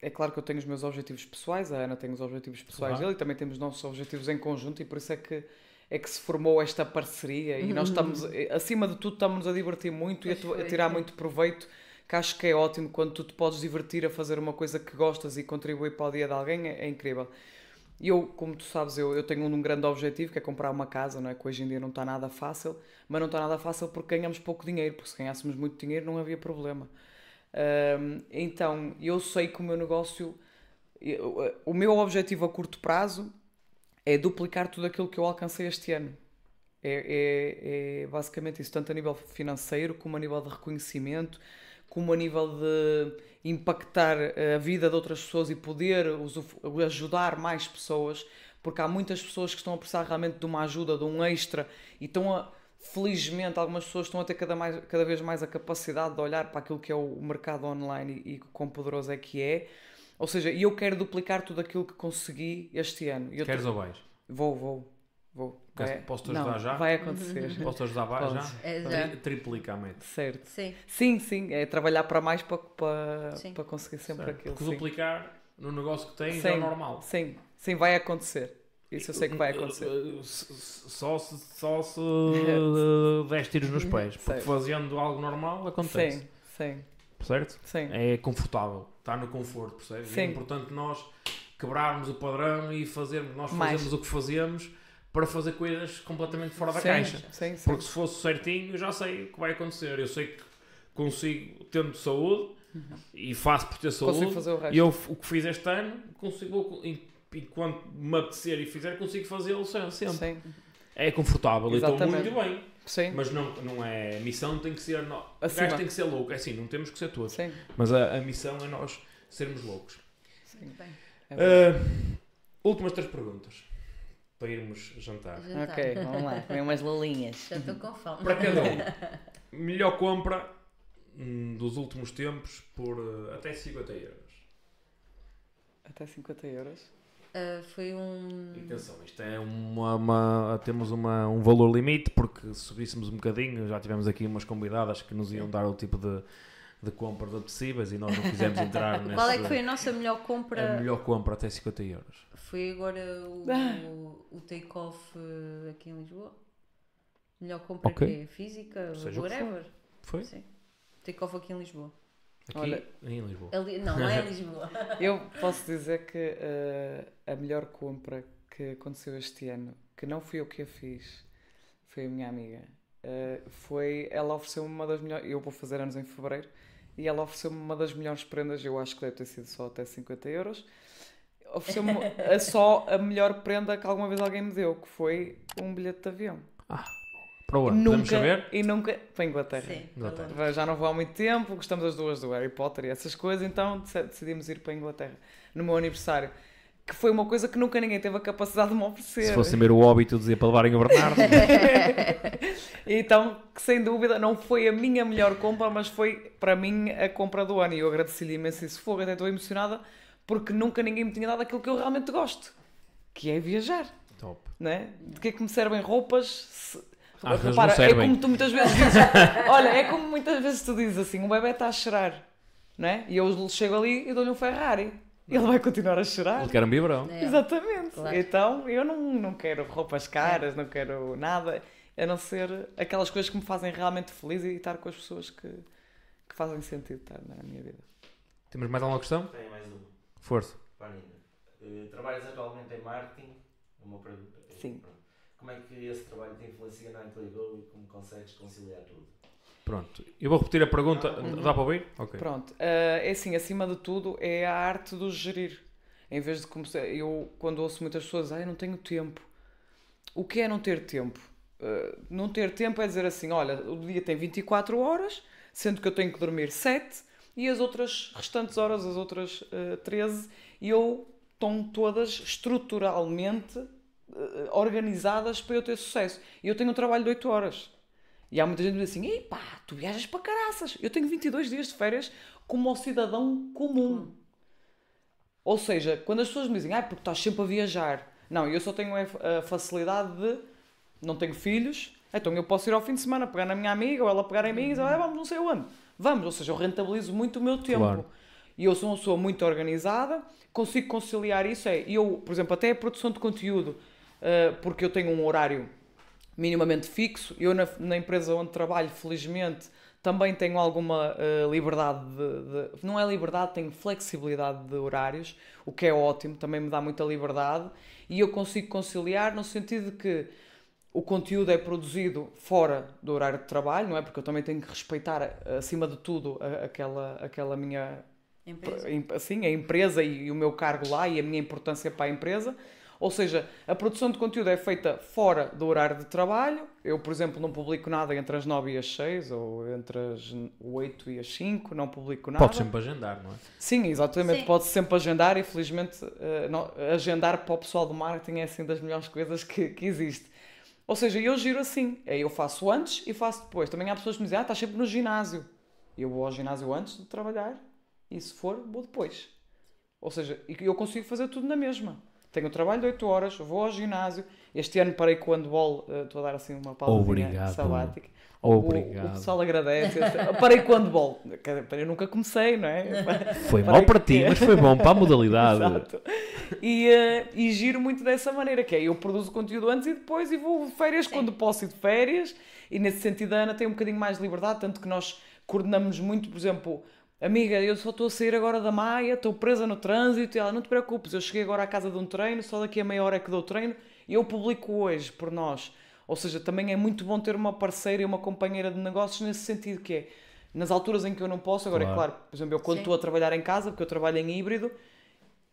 é claro que eu tenho os meus objetivos pessoais, a Ana tem os objetivos pessoais Claro. dele e também temos os nossos objetivos em conjunto e por isso é que, é que se formou esta parceria e nós estamos, [LAUGHS] eh, acima de tudo, estamos a divertir muito e a, a tirar muito proveito, que acho que é ótimo quando tu te podes divertir a fazer uma coisa que gostas e contribuir para o dia de alguém, é, é incrível. E eu, como tu sabes, eu, eu tenho um grande objetivo que é comprar uma casa, não é? que hoje em dia não está nada fácil, mas não está nada fácil porque ganhamos pouco dinheiro, porque se ganhássemos muito dinheiro não havia problema. Então, eu sei que o meu negócio, o meu objetivo a curto prazo é duplicar tudo aquilo que eu alcancei este ano. É, é- é basicamente isso, tanto a nível financeiro como a nível de reconhecimento, como a nível de impactar a vida de outras pessoas e poder ajudar mais pessoas, porque há muitas pessoas que estão a precisar realmente de uma ajuda, de um extra, e estão a, felizmente, algumas pessoas estão a ter cada, mais, cada vez mais a capacidade de olhar para aquilo que é o mercado online e, e quão poderoso é que é. Ou seja, e eu quero duplicar tudo aquilo que consegui este ano. Eu Queres tô- ou vais? Vou, vou, vou. Queres- Vai- posso-te não, ajudar já? Vai acontecer. Posso-te ajudar vai, já? É, já. Tri- Triplica a meta. certo. Sim. Sim, sim, é trabalhar para mais para, para, Sim. para conseguir sempre Certo. aquilo. Porque Sim. duplicar no negócio que tens Sim. é o normal. sim, sim, vai acontecer. Isso eu sei que vai acontecer. Só se, só se [LAUGHS] des tiros nos pés. Porque Certo. fazendo algo normal acontece. Sim, sim, Certo? sim. É confortável. Está no conforto, percebes? É Sim. importante nós quebrarmos o padrão e fazermos. Nós Mais. fazemos o que fazemos para fazer coisas completamente fora da sim, caixa. Sim, sim. Porque se fosse certinho, eu já sei o que vai acontecer. Eu sei que consigo, tendo saúde, e faço por ter saúde, Consigo fazer o resto. e eu o que fiz este ano, consigo, en- enquanto me apetecer e fizer, consigo fazê-lo se- sempre. Sim, É confortável e estou Exatamente. muito bem. Sim, Mas não, não é. A missão tem que ser. No... O gajo tem que ser louco. É assim, não temos que ser todos. sim. Mas a, a missão é nós sermos loucos. sim. Bem, É. Ah, últimas três perguntas. Para irmos jantar. jantar. ok, vamos lá. Vem umas lulinhas. Já estou com fome. Para cada um. [LAUGHS] Melhor compra hum, dos últimos tempos por eh, até 50 euros. Até 50 euros. Ah, foi um. Atenção, isto é uma, uma- temos uma, um valor limite porque se subíssemos um bocadinho, já tivemos aqui umas convidadas que nos iam dar o tipo de, de compras apetecíveis e nós não quisemos entrar [LAUGHS] nesse, Qual é que foi a nossa melhor compra? a melhor compra até 50 euros. Foi agora o, o, [LAUGHS] o take-off eh, aqui em Lisboa. Melhor compra Ok. que é física, Seja whatever. Foi? Sim. Take-off aqui em Lisboa. Aqui Olha- em Lisboa. Ali, não, não é em Lisboa. [LAUGHS] Eu posso dizer que eh, a melhor compra que aconteceu este ano, que não fui eu que a fiz, foi a minha amiga. Eh, foi, ela ofereceu-me uma das melhores. Eu vou fazer anos em fevereiro e ela ofereceu-me uma das melhores prendas. Eu acho que deve ter sido só até 50 euros. Ofereceu-me [LAUGHS] a- só a melhor prenda que alguma vez alguém me deu, que foi um bilhete de avião. Para onde? Podemos saber? e nunca para a Inglaterra. Sim. Inglaterra. Já não vou há muito tempo, gostamos as duas do Harry Potter e essas coisas, então dec- decidimos ir para a Inglaterra no meu aniversário. Que foi uma coisa que nunca ninguém teve a capacidade de me oferecer. Se fossem ver o Hobbit, eu dizia para levarem o Bernardo. [LAUGHS] Então, que sem dúvida não foi a minha melhor compra, mas foi para mim a compra do ano. E eu agradeci-lhe imenso esse fogo, até estou emocionada, porque nunca ninguém me tinha dado aquilo que eu realmente gosto, que é viajar. Top. né? De que é que me servem roupas? se- Às Repara, não é como tu muitas vezes dizes, [LAUGHS] olha, é como muitas vezes tu dizes assim, o bebê está a chorar, né? E eu chego ali e dou-lhe um Ferrari. E ele vai continuar a chorar. Ele quer um biberão. É. Exatamente. Claro. Então eu não, não quero roupas caras, não quero nada, a não ser aquelas coisas que me fazem realmente feliz e estar com as pessoas que, que fazem sentido estar na minha vida. Temos mais alguma questão? Tenho mais uma. Força. Eh, trabalhas atualmente em marketing? Uma pergunta. Sim. pronto. Como é que esse trabalho te influencia na Go e como consegues conciliar tudo? Pronto. Eu vou repetir a pergunta. Uhum. Dá para ouvir? Ok. Pronto, eh, é assim, acima de tudo é a arte do gerir. Em vez de começar, eu quando ouço muitas pessoas, ah, eu não tenho tempo. O que é não ter tempo? Eh, não ter tempo é dizer assim, olha, o dia tem 24 horas, sendo que eu tenho que dormir 7 e as outras restantes horas, as outras eh, 13, e eu estão todas estruturalmente organizadas para eu ter sucesso. E eu tenho um trabalho de 8 horas. E há muita gente que diz assim: Ei pá, tu viajas para caraças. Eu tenho 22 dias de férias como um cidadão comum. Ou seja, quando as pessoas me dizem, ah, porque estás sempre a viajar. Não, eu só tenho a a facilidade de. Não tenho filhos, então eu posso ir ao fim de semana pegar na minha amiga ou ela pegar em mim e dizer, ah, vamos não sei onde. Vamos, ou seja, eu rentabilizo muito o meu tempo. Claro. E eu sou uma pessoa muito organizada, consigo conciliar isso. É, eu, por exemplo, até a produção de conteúdo, eh, porque eu tenho um horário minimamente fixo. Eu, na, na empresa onde trabalho, felizmente, também tenho alguma eh, liberdade de, de- Não é liberdade, tenho flexibilidade de horários, o que é ótimo, também me dá muita liberdade. E eu consigo conciliar no sentido de que o conteúdo é produzido fora do horário de trabalho, não é? Porque eu também tenho que respeitar, acima de tudo, a- aquela, aquela minha Empresa. em- assim, a empresa e, e o meu cargo lá e a minha importância para a empresa. Ou seja, a produção de conteúdo é feita fora do horário de trabalho. Eu, por exemplo, não publico nada entre as 9 e as 6 ou entre as 8 e as 5, não publico nada. Pode sempre agendar, não é? Sim, exatamente. Sim. Pode sempre agendar e, felizmente, eh, não- agendar para o pessoal do marketing é assim das melhores coisas que, que existe. Ou seja, eu giro assim. É, eu faço antes e faço depois. Também há pessoas que me dizem, ah, estás sempre no ginásio. Eu vou ao ginásio antes de trabalhar e, se for, vou depois. Ou seja, e eu consigo fazer tudo na mesma. Tenho o trabalho de 8 horas, vou ao ginásio. Este ano parei com o handball, eh, estou a dar assim uma pausa Obrigado. sabática. O- O, Obrigado. pessoal agradece. Parei com o handball. Eu nunca comecei, não é? Foi Parei mal para ti, mas foi bom para a modalidade. Exato. E, eh, e giro muito dessa maneira, que é eu produzo conteúdo antes e depois e vou de férias quando posso ir de férias. E nesse sentido a Ana tem um bocadinho mais de liberdade, tanto que nós coordenamos muito, por exemplo, amiga, eu só estou a sair agora da Maia, estou presa no trânsito e ela, não te preocupes, eu cheguei agora à casa de um treino, só daqui a meia hora é que dou o treino e eu publico hoje por nós. Ou seja, também é muito bom ter uma parceira e uma companheira de negócios nesse sentido que é nas alturas em que eu não posso, agora é Claro. claro, por exemplo, eu quando estou a trabalhar em casa, porque eu trabalho em híbrido,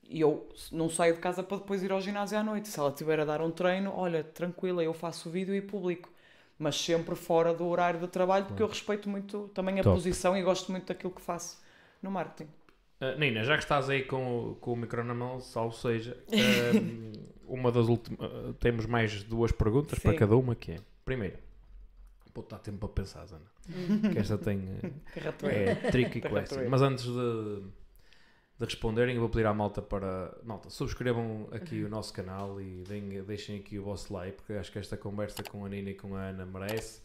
e eu não saio de casa para depois ir ao ginásio à noite. Se ela estiver a dar um treino, olha, tranquila, eu faço o vídeo e publico. Mas sempre fora do horário de trabalho, porque eu respeito muito também a Top. posição e gosto muito daquilo que faço no marketing. Uh, Nina, já que estás aí com, o- com o micro na mão, salvo seja, um, [LAUGHS] uma das últimas. uh, temos mais duas perguntas para Sim. cada uma, que é. Primeiro, vou dar tempo para pensar, Zana. que esta tem. [LAUGHS] uh, Carratoeira. é tricky [LAUGHS] question. Mas antes de, de responderem, eu vou pedir à malta para. Malta, subscrevam aqui o nosso canal e deem- deixem aqui o vosso like, porque acho que esta conversa com a Nina e com a Ana merece.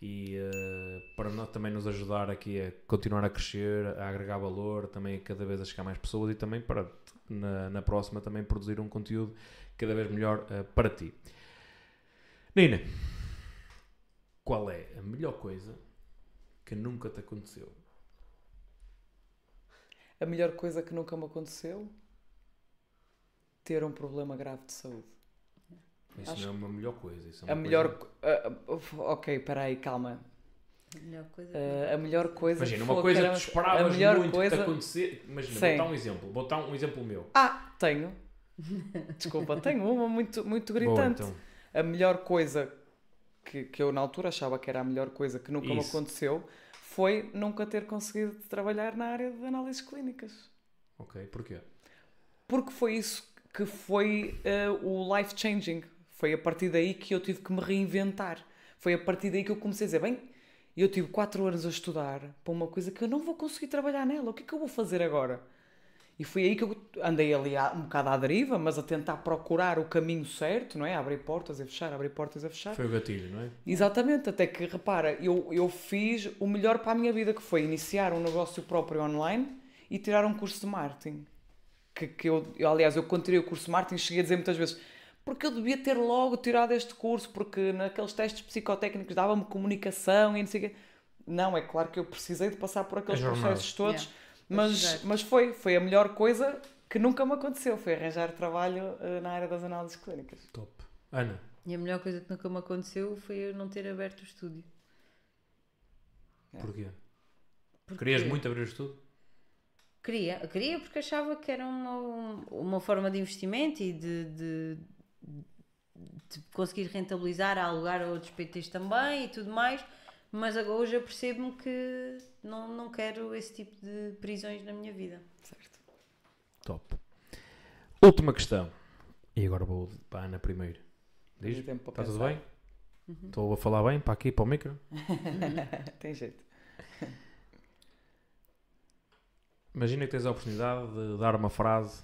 E eh, para nós também nos ajudar aqui a continuar a crescer, a agregar valor, também cada vez a chegar mais pessoas e também para na, na próxima também produzir um conteúdo cada vez melhor eh, para ti. Nina, qual é a melhor coisa que nunca te aconteceu? A melhor coisa que nunca me aconteceu ter um problema grave de saúde. Isso Acho não é uma melhor coisa. Isso é A melhor. coisa- ah, ok, peraí, calma. A melhor coisa. Ah, a melhor coisa. Imagina, uma coisa que caramba, tu esperavas a melhor muito coisa... que te acontecer. Imagina, Sim. vou dar um exemplo. Vou dar um exemplo meu. Ah, tenho. [LAUGHS] Desculpa, tenho uma muito, muito Boa, gritante. então. A melhor coisa que, que eu na altura achava que era a melhor coisa que nunca me Isso. aconteceu foi nunca ter conseguido trabalhar na área de análises clínicas. Ok, porquê? Porque foi isso que foi eh, o life changing. Foi a partir daí que eu tive que me reinventar. Foi a partir daí que eu comecei a dizer: bem, eu tive 4 anos a estudar para uma coisa que eu não vou conseguir trabalhar nela. O que é que eu vou fazer agora? E foi aí que eu andei ali um bocado à deriva, mas a tentar procurar o caminho certo, não é? Abrir portas a fechar, abrir portas a fechar. Foi o gatilho, não é? Exatamente, até que repara, eu, eu fiz o melhor para a minha vida, que foi iniciar um negócio próprio online e tirar um curso de marketing. Que, que eu, eu, aliás, eu quando tirei o curso de marketing cheguei a dizer muitas vezes porque eu devia ter logo tirado este curso, porque naqueles testes psicotécnicos dava-me comunicação e não sei o quê. Não, é claro que eu precisei de passar por aqueles jornada. processos todos, Yeah. Mas, mas foi, foi a melhor coisa que nunca me aconteceu, foi arranjar trabalho eh, na área das análises clínicas. Top. Ana, E a melhor coisa que nunca me aconteceu foi eu não ter aberto o estúdio. É. porquê? Porque Querias muito abrir o estudo? Queria, queria porque achava que era uma, uma forma de investimento e de, de, de conseguir rentabilizar, a alugar a outros PTs também e tudo mais. Mas agora hoje eu percebo-me que não, não quero esse tipo de prisões na minha vida. Certo. Top. Última questão. E agora vou para a Ana primeiro. Diz? Tenho tempo para Está tudo pensar. bem? Estou a falar bem para aqui, para o micro? [LAUGHS] Tem jeito. Imagina que tens a oportunidade de dar uma frase,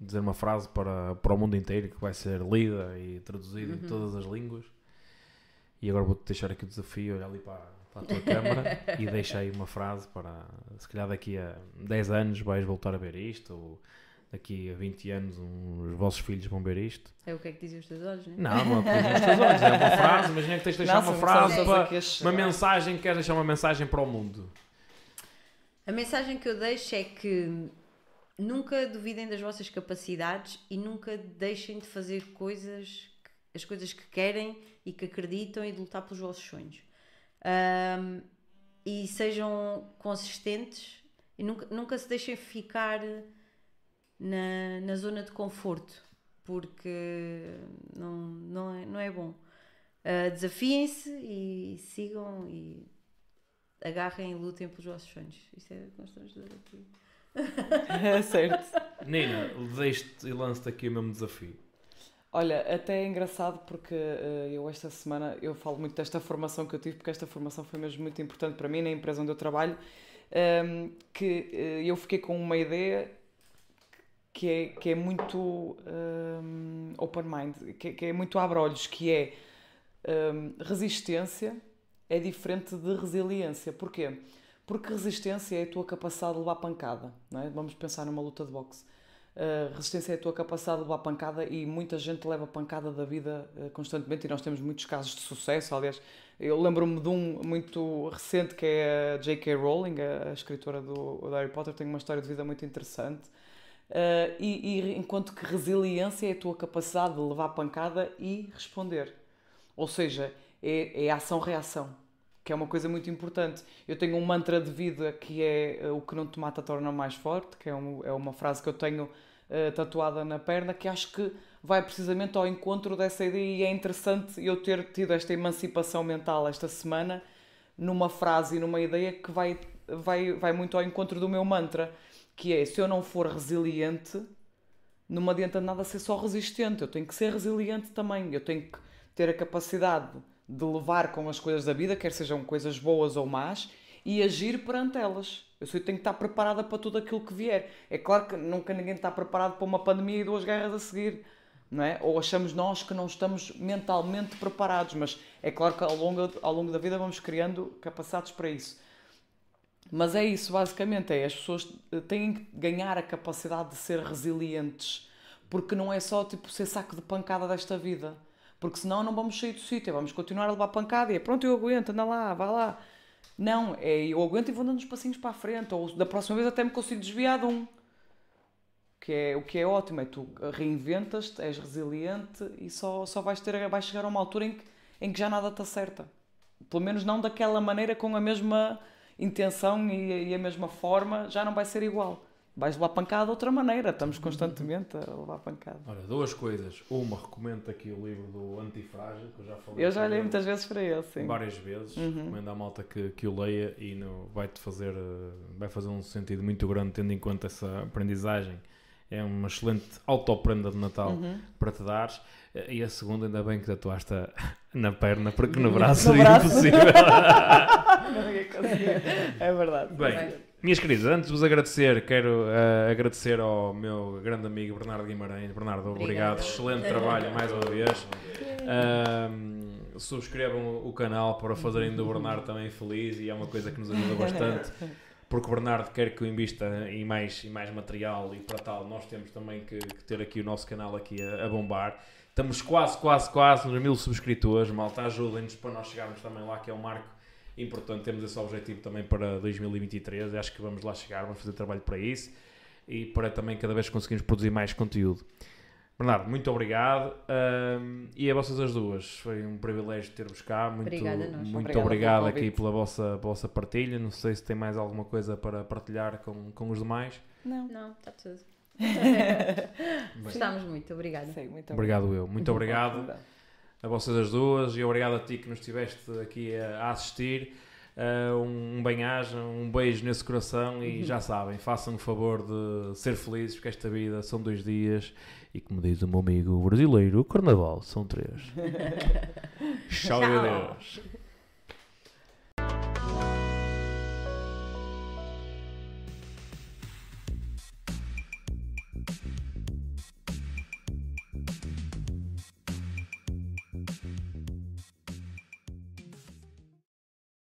dizer uma frase para, para o mundo inteiro que vai ser lida e traduzida em todas as línguas. E agora vou-te deixar aqui o desafio, olha ali para, para a tua câmara [LAUGHS] e deixa aí uma frase para, se calhar daqui a 10 anos vais voltar a ver isto, ou daqui a 20 anos um- os vossos filhos vão ver isto. É o que é que dizem os teus olhos, né? Não, não é porque os teus olhos, é uma frase, imagina que tens de deixar Nossa, uma frase, para, uma mensagem, queres deixar uma mensagem para o mundo. A mensagem que eu deixo é que nunca duvidem das vossas capacidades e nunca deixem de fazer coisas, as coisas que querem e que acreditam e de lutar pelos vossos sonhos. Ahm, e sejam consistentes e nunca, nunca se deixem ficar na, na zona de conforto porque não, não, é, não é bom. Ah, Desafiem-se e sigam e agarrem e lutem pelos vossos sonhos. Isso é constrangedor aqui. [LAUGHS] É certo. Nina, deixe-te e lance-te aqui o mesmo desafio. Olha, até é engraçado porque eh, eu esta semana eu falo muito desta formação que eu tive, porque esta formação foi mesmo muito importante para mim na empresa onde eu trabalho, ehm, que eh, eu fiquei com uma ideia que é, que é muito ehm, open mind, que, é muito abre-olhos, que é ehm, resistência é diferente de resiliência. Porquê? Porque resistência é a tua capacidade de levar pancada. Não é? Vamos pensar numa luta de boxe. Resistência é a tua capacidade de levar pancada e muita gente leva pancada da vida uh, constantemente e nós temos muitos casos de sucesso. Aliás, eu lembro-me de um muito recente que é a J.K. Rowling, a, a escritora do, Harry Potter, tem uma história de vida muito interessante. Uh, e, e enquanto que resiliência é a tua capacidade de levar pancada e responder. Ou seja, é, é ação-reação, que é uma coisa muito importante. Eu tenho um mantra de vida que é uh, o que não te mata torna mais forte, que é, um, é uma frase que eu tenho eh, tatuada na perna, que acho que vai precisamente ao encontro dessa ideia e é interessante eu ter tido esta emancipação mental esta semana numa frase e numa ideia que vai, vai, vai muito ao encontro do meu mantra, que é se eu não for resiliente, não me adianta nada ser só resistente, eu tenho que ser resiliente também, eu tenho que ter a capacidade de levar com as coisas da vida, quer sejam coisas boas ou más, e agir perante elas. Eu sei que tenho que estar preparada para tudo aquilo que vier. É claro que nunca ninguém está preparado para uma pandemia e duas guerras a seguir, não é? Ou achamos nós que não estamos mentalmente preparados, mas é claro que ao longo, ao longo da vida vamos criando capacidades para isso. Mas é isso, basicamente, é as pessoas têm que ganhar a capacidade de ser resilientes, porque não é só tipo ser saco de pancada desta vida, porque senão não vamos sair do sítio, vamos continuar a levar pancada e é pronto, eu aguento, anda lá, vá lá. Não, é eu aguento e vou dando uns passinhos para a frente, ou da próxima vez até me consigo desviar de um. Que é, o que é ótimo, é tu reinventas-te, és resiliente e só, só vais, ter, vais chegar a uma altura em que, em que já nada te acerta. Pelo menos não daquela maneira, com a mesma intenção e, e a mesma forma, já não vai ser igual. Vais levar pancada de outra maneira, estamos constantemente a levar pancada. Olha, duas coisas. Uma, recomendo aqui o livro do Antifrágil, que eu já falei. Eu já ele muitas vezes para ele, sim. Várias vezes. Uhum. Recomendo à malta que, que o leia e no, vai-te fazer, eh, vai fazer um sentido muito grande, tendo em conta essa aprendizagem. É uma excelente autoprenda de Natal Uhum. para te dares. Eh, E a segunda, ainda bem que tatuaste [LAUGHS] na perna, porque no [LAUGHS] braço No seria braço. impossível. Não ia conseguir. É verdade. Bem, minhas queridas, antes de vos agradecer, quero eh, agradecer ao meu grande amigo Bernardo Guimarães. Bernardo, obrigado. Obrigada. Excelente trabalho mais uma vez. Ahm, subscrevam o canal para fazerem do Bernardo também feliz e é uma coisa que nos ajuda bastante. Porque o Bernardo quer que eu invista em mais, em mais material e para tal nós temos também que, que ter aqui o nosso canal aqui a, a bombar. Estamos quase, quase, quase nos mil subscritores, malta, ajudem-nos para nós chegarmos também lá, que é um marco importante. Temos esse objetivo também para 2023, acho que vamos lá chegar, vamos fazer trabalho para isso e para também cada vez conseguirmos produzir mais conteúdo. Bernardo, muito obrigado. ahm, e a vocês as duas, foi um privilégio ter-vos cá. Muito, Obrigada a nós. muito Obrigada obrigado aqui pela vossa, vossa partilha. Não sei se tem mais alguma coisa para partilhar com, com os demais. Não. Não, está tudo. [LAUGHS] Gostámos muito, obrigada. Sei, muito obrigado eu, muito obrigado a vocês as duas e obrigado a ti que nos estiveste aqui a, a assistir. Uh, um bem-aja, um beijo nesse coração e já sabem, façam o favor de ser felizes porque esta vida são dois dias e como diz o meu amigo brasileiro, o carnaval são três. [LAUGHS] Tchau, Tchau. Deus.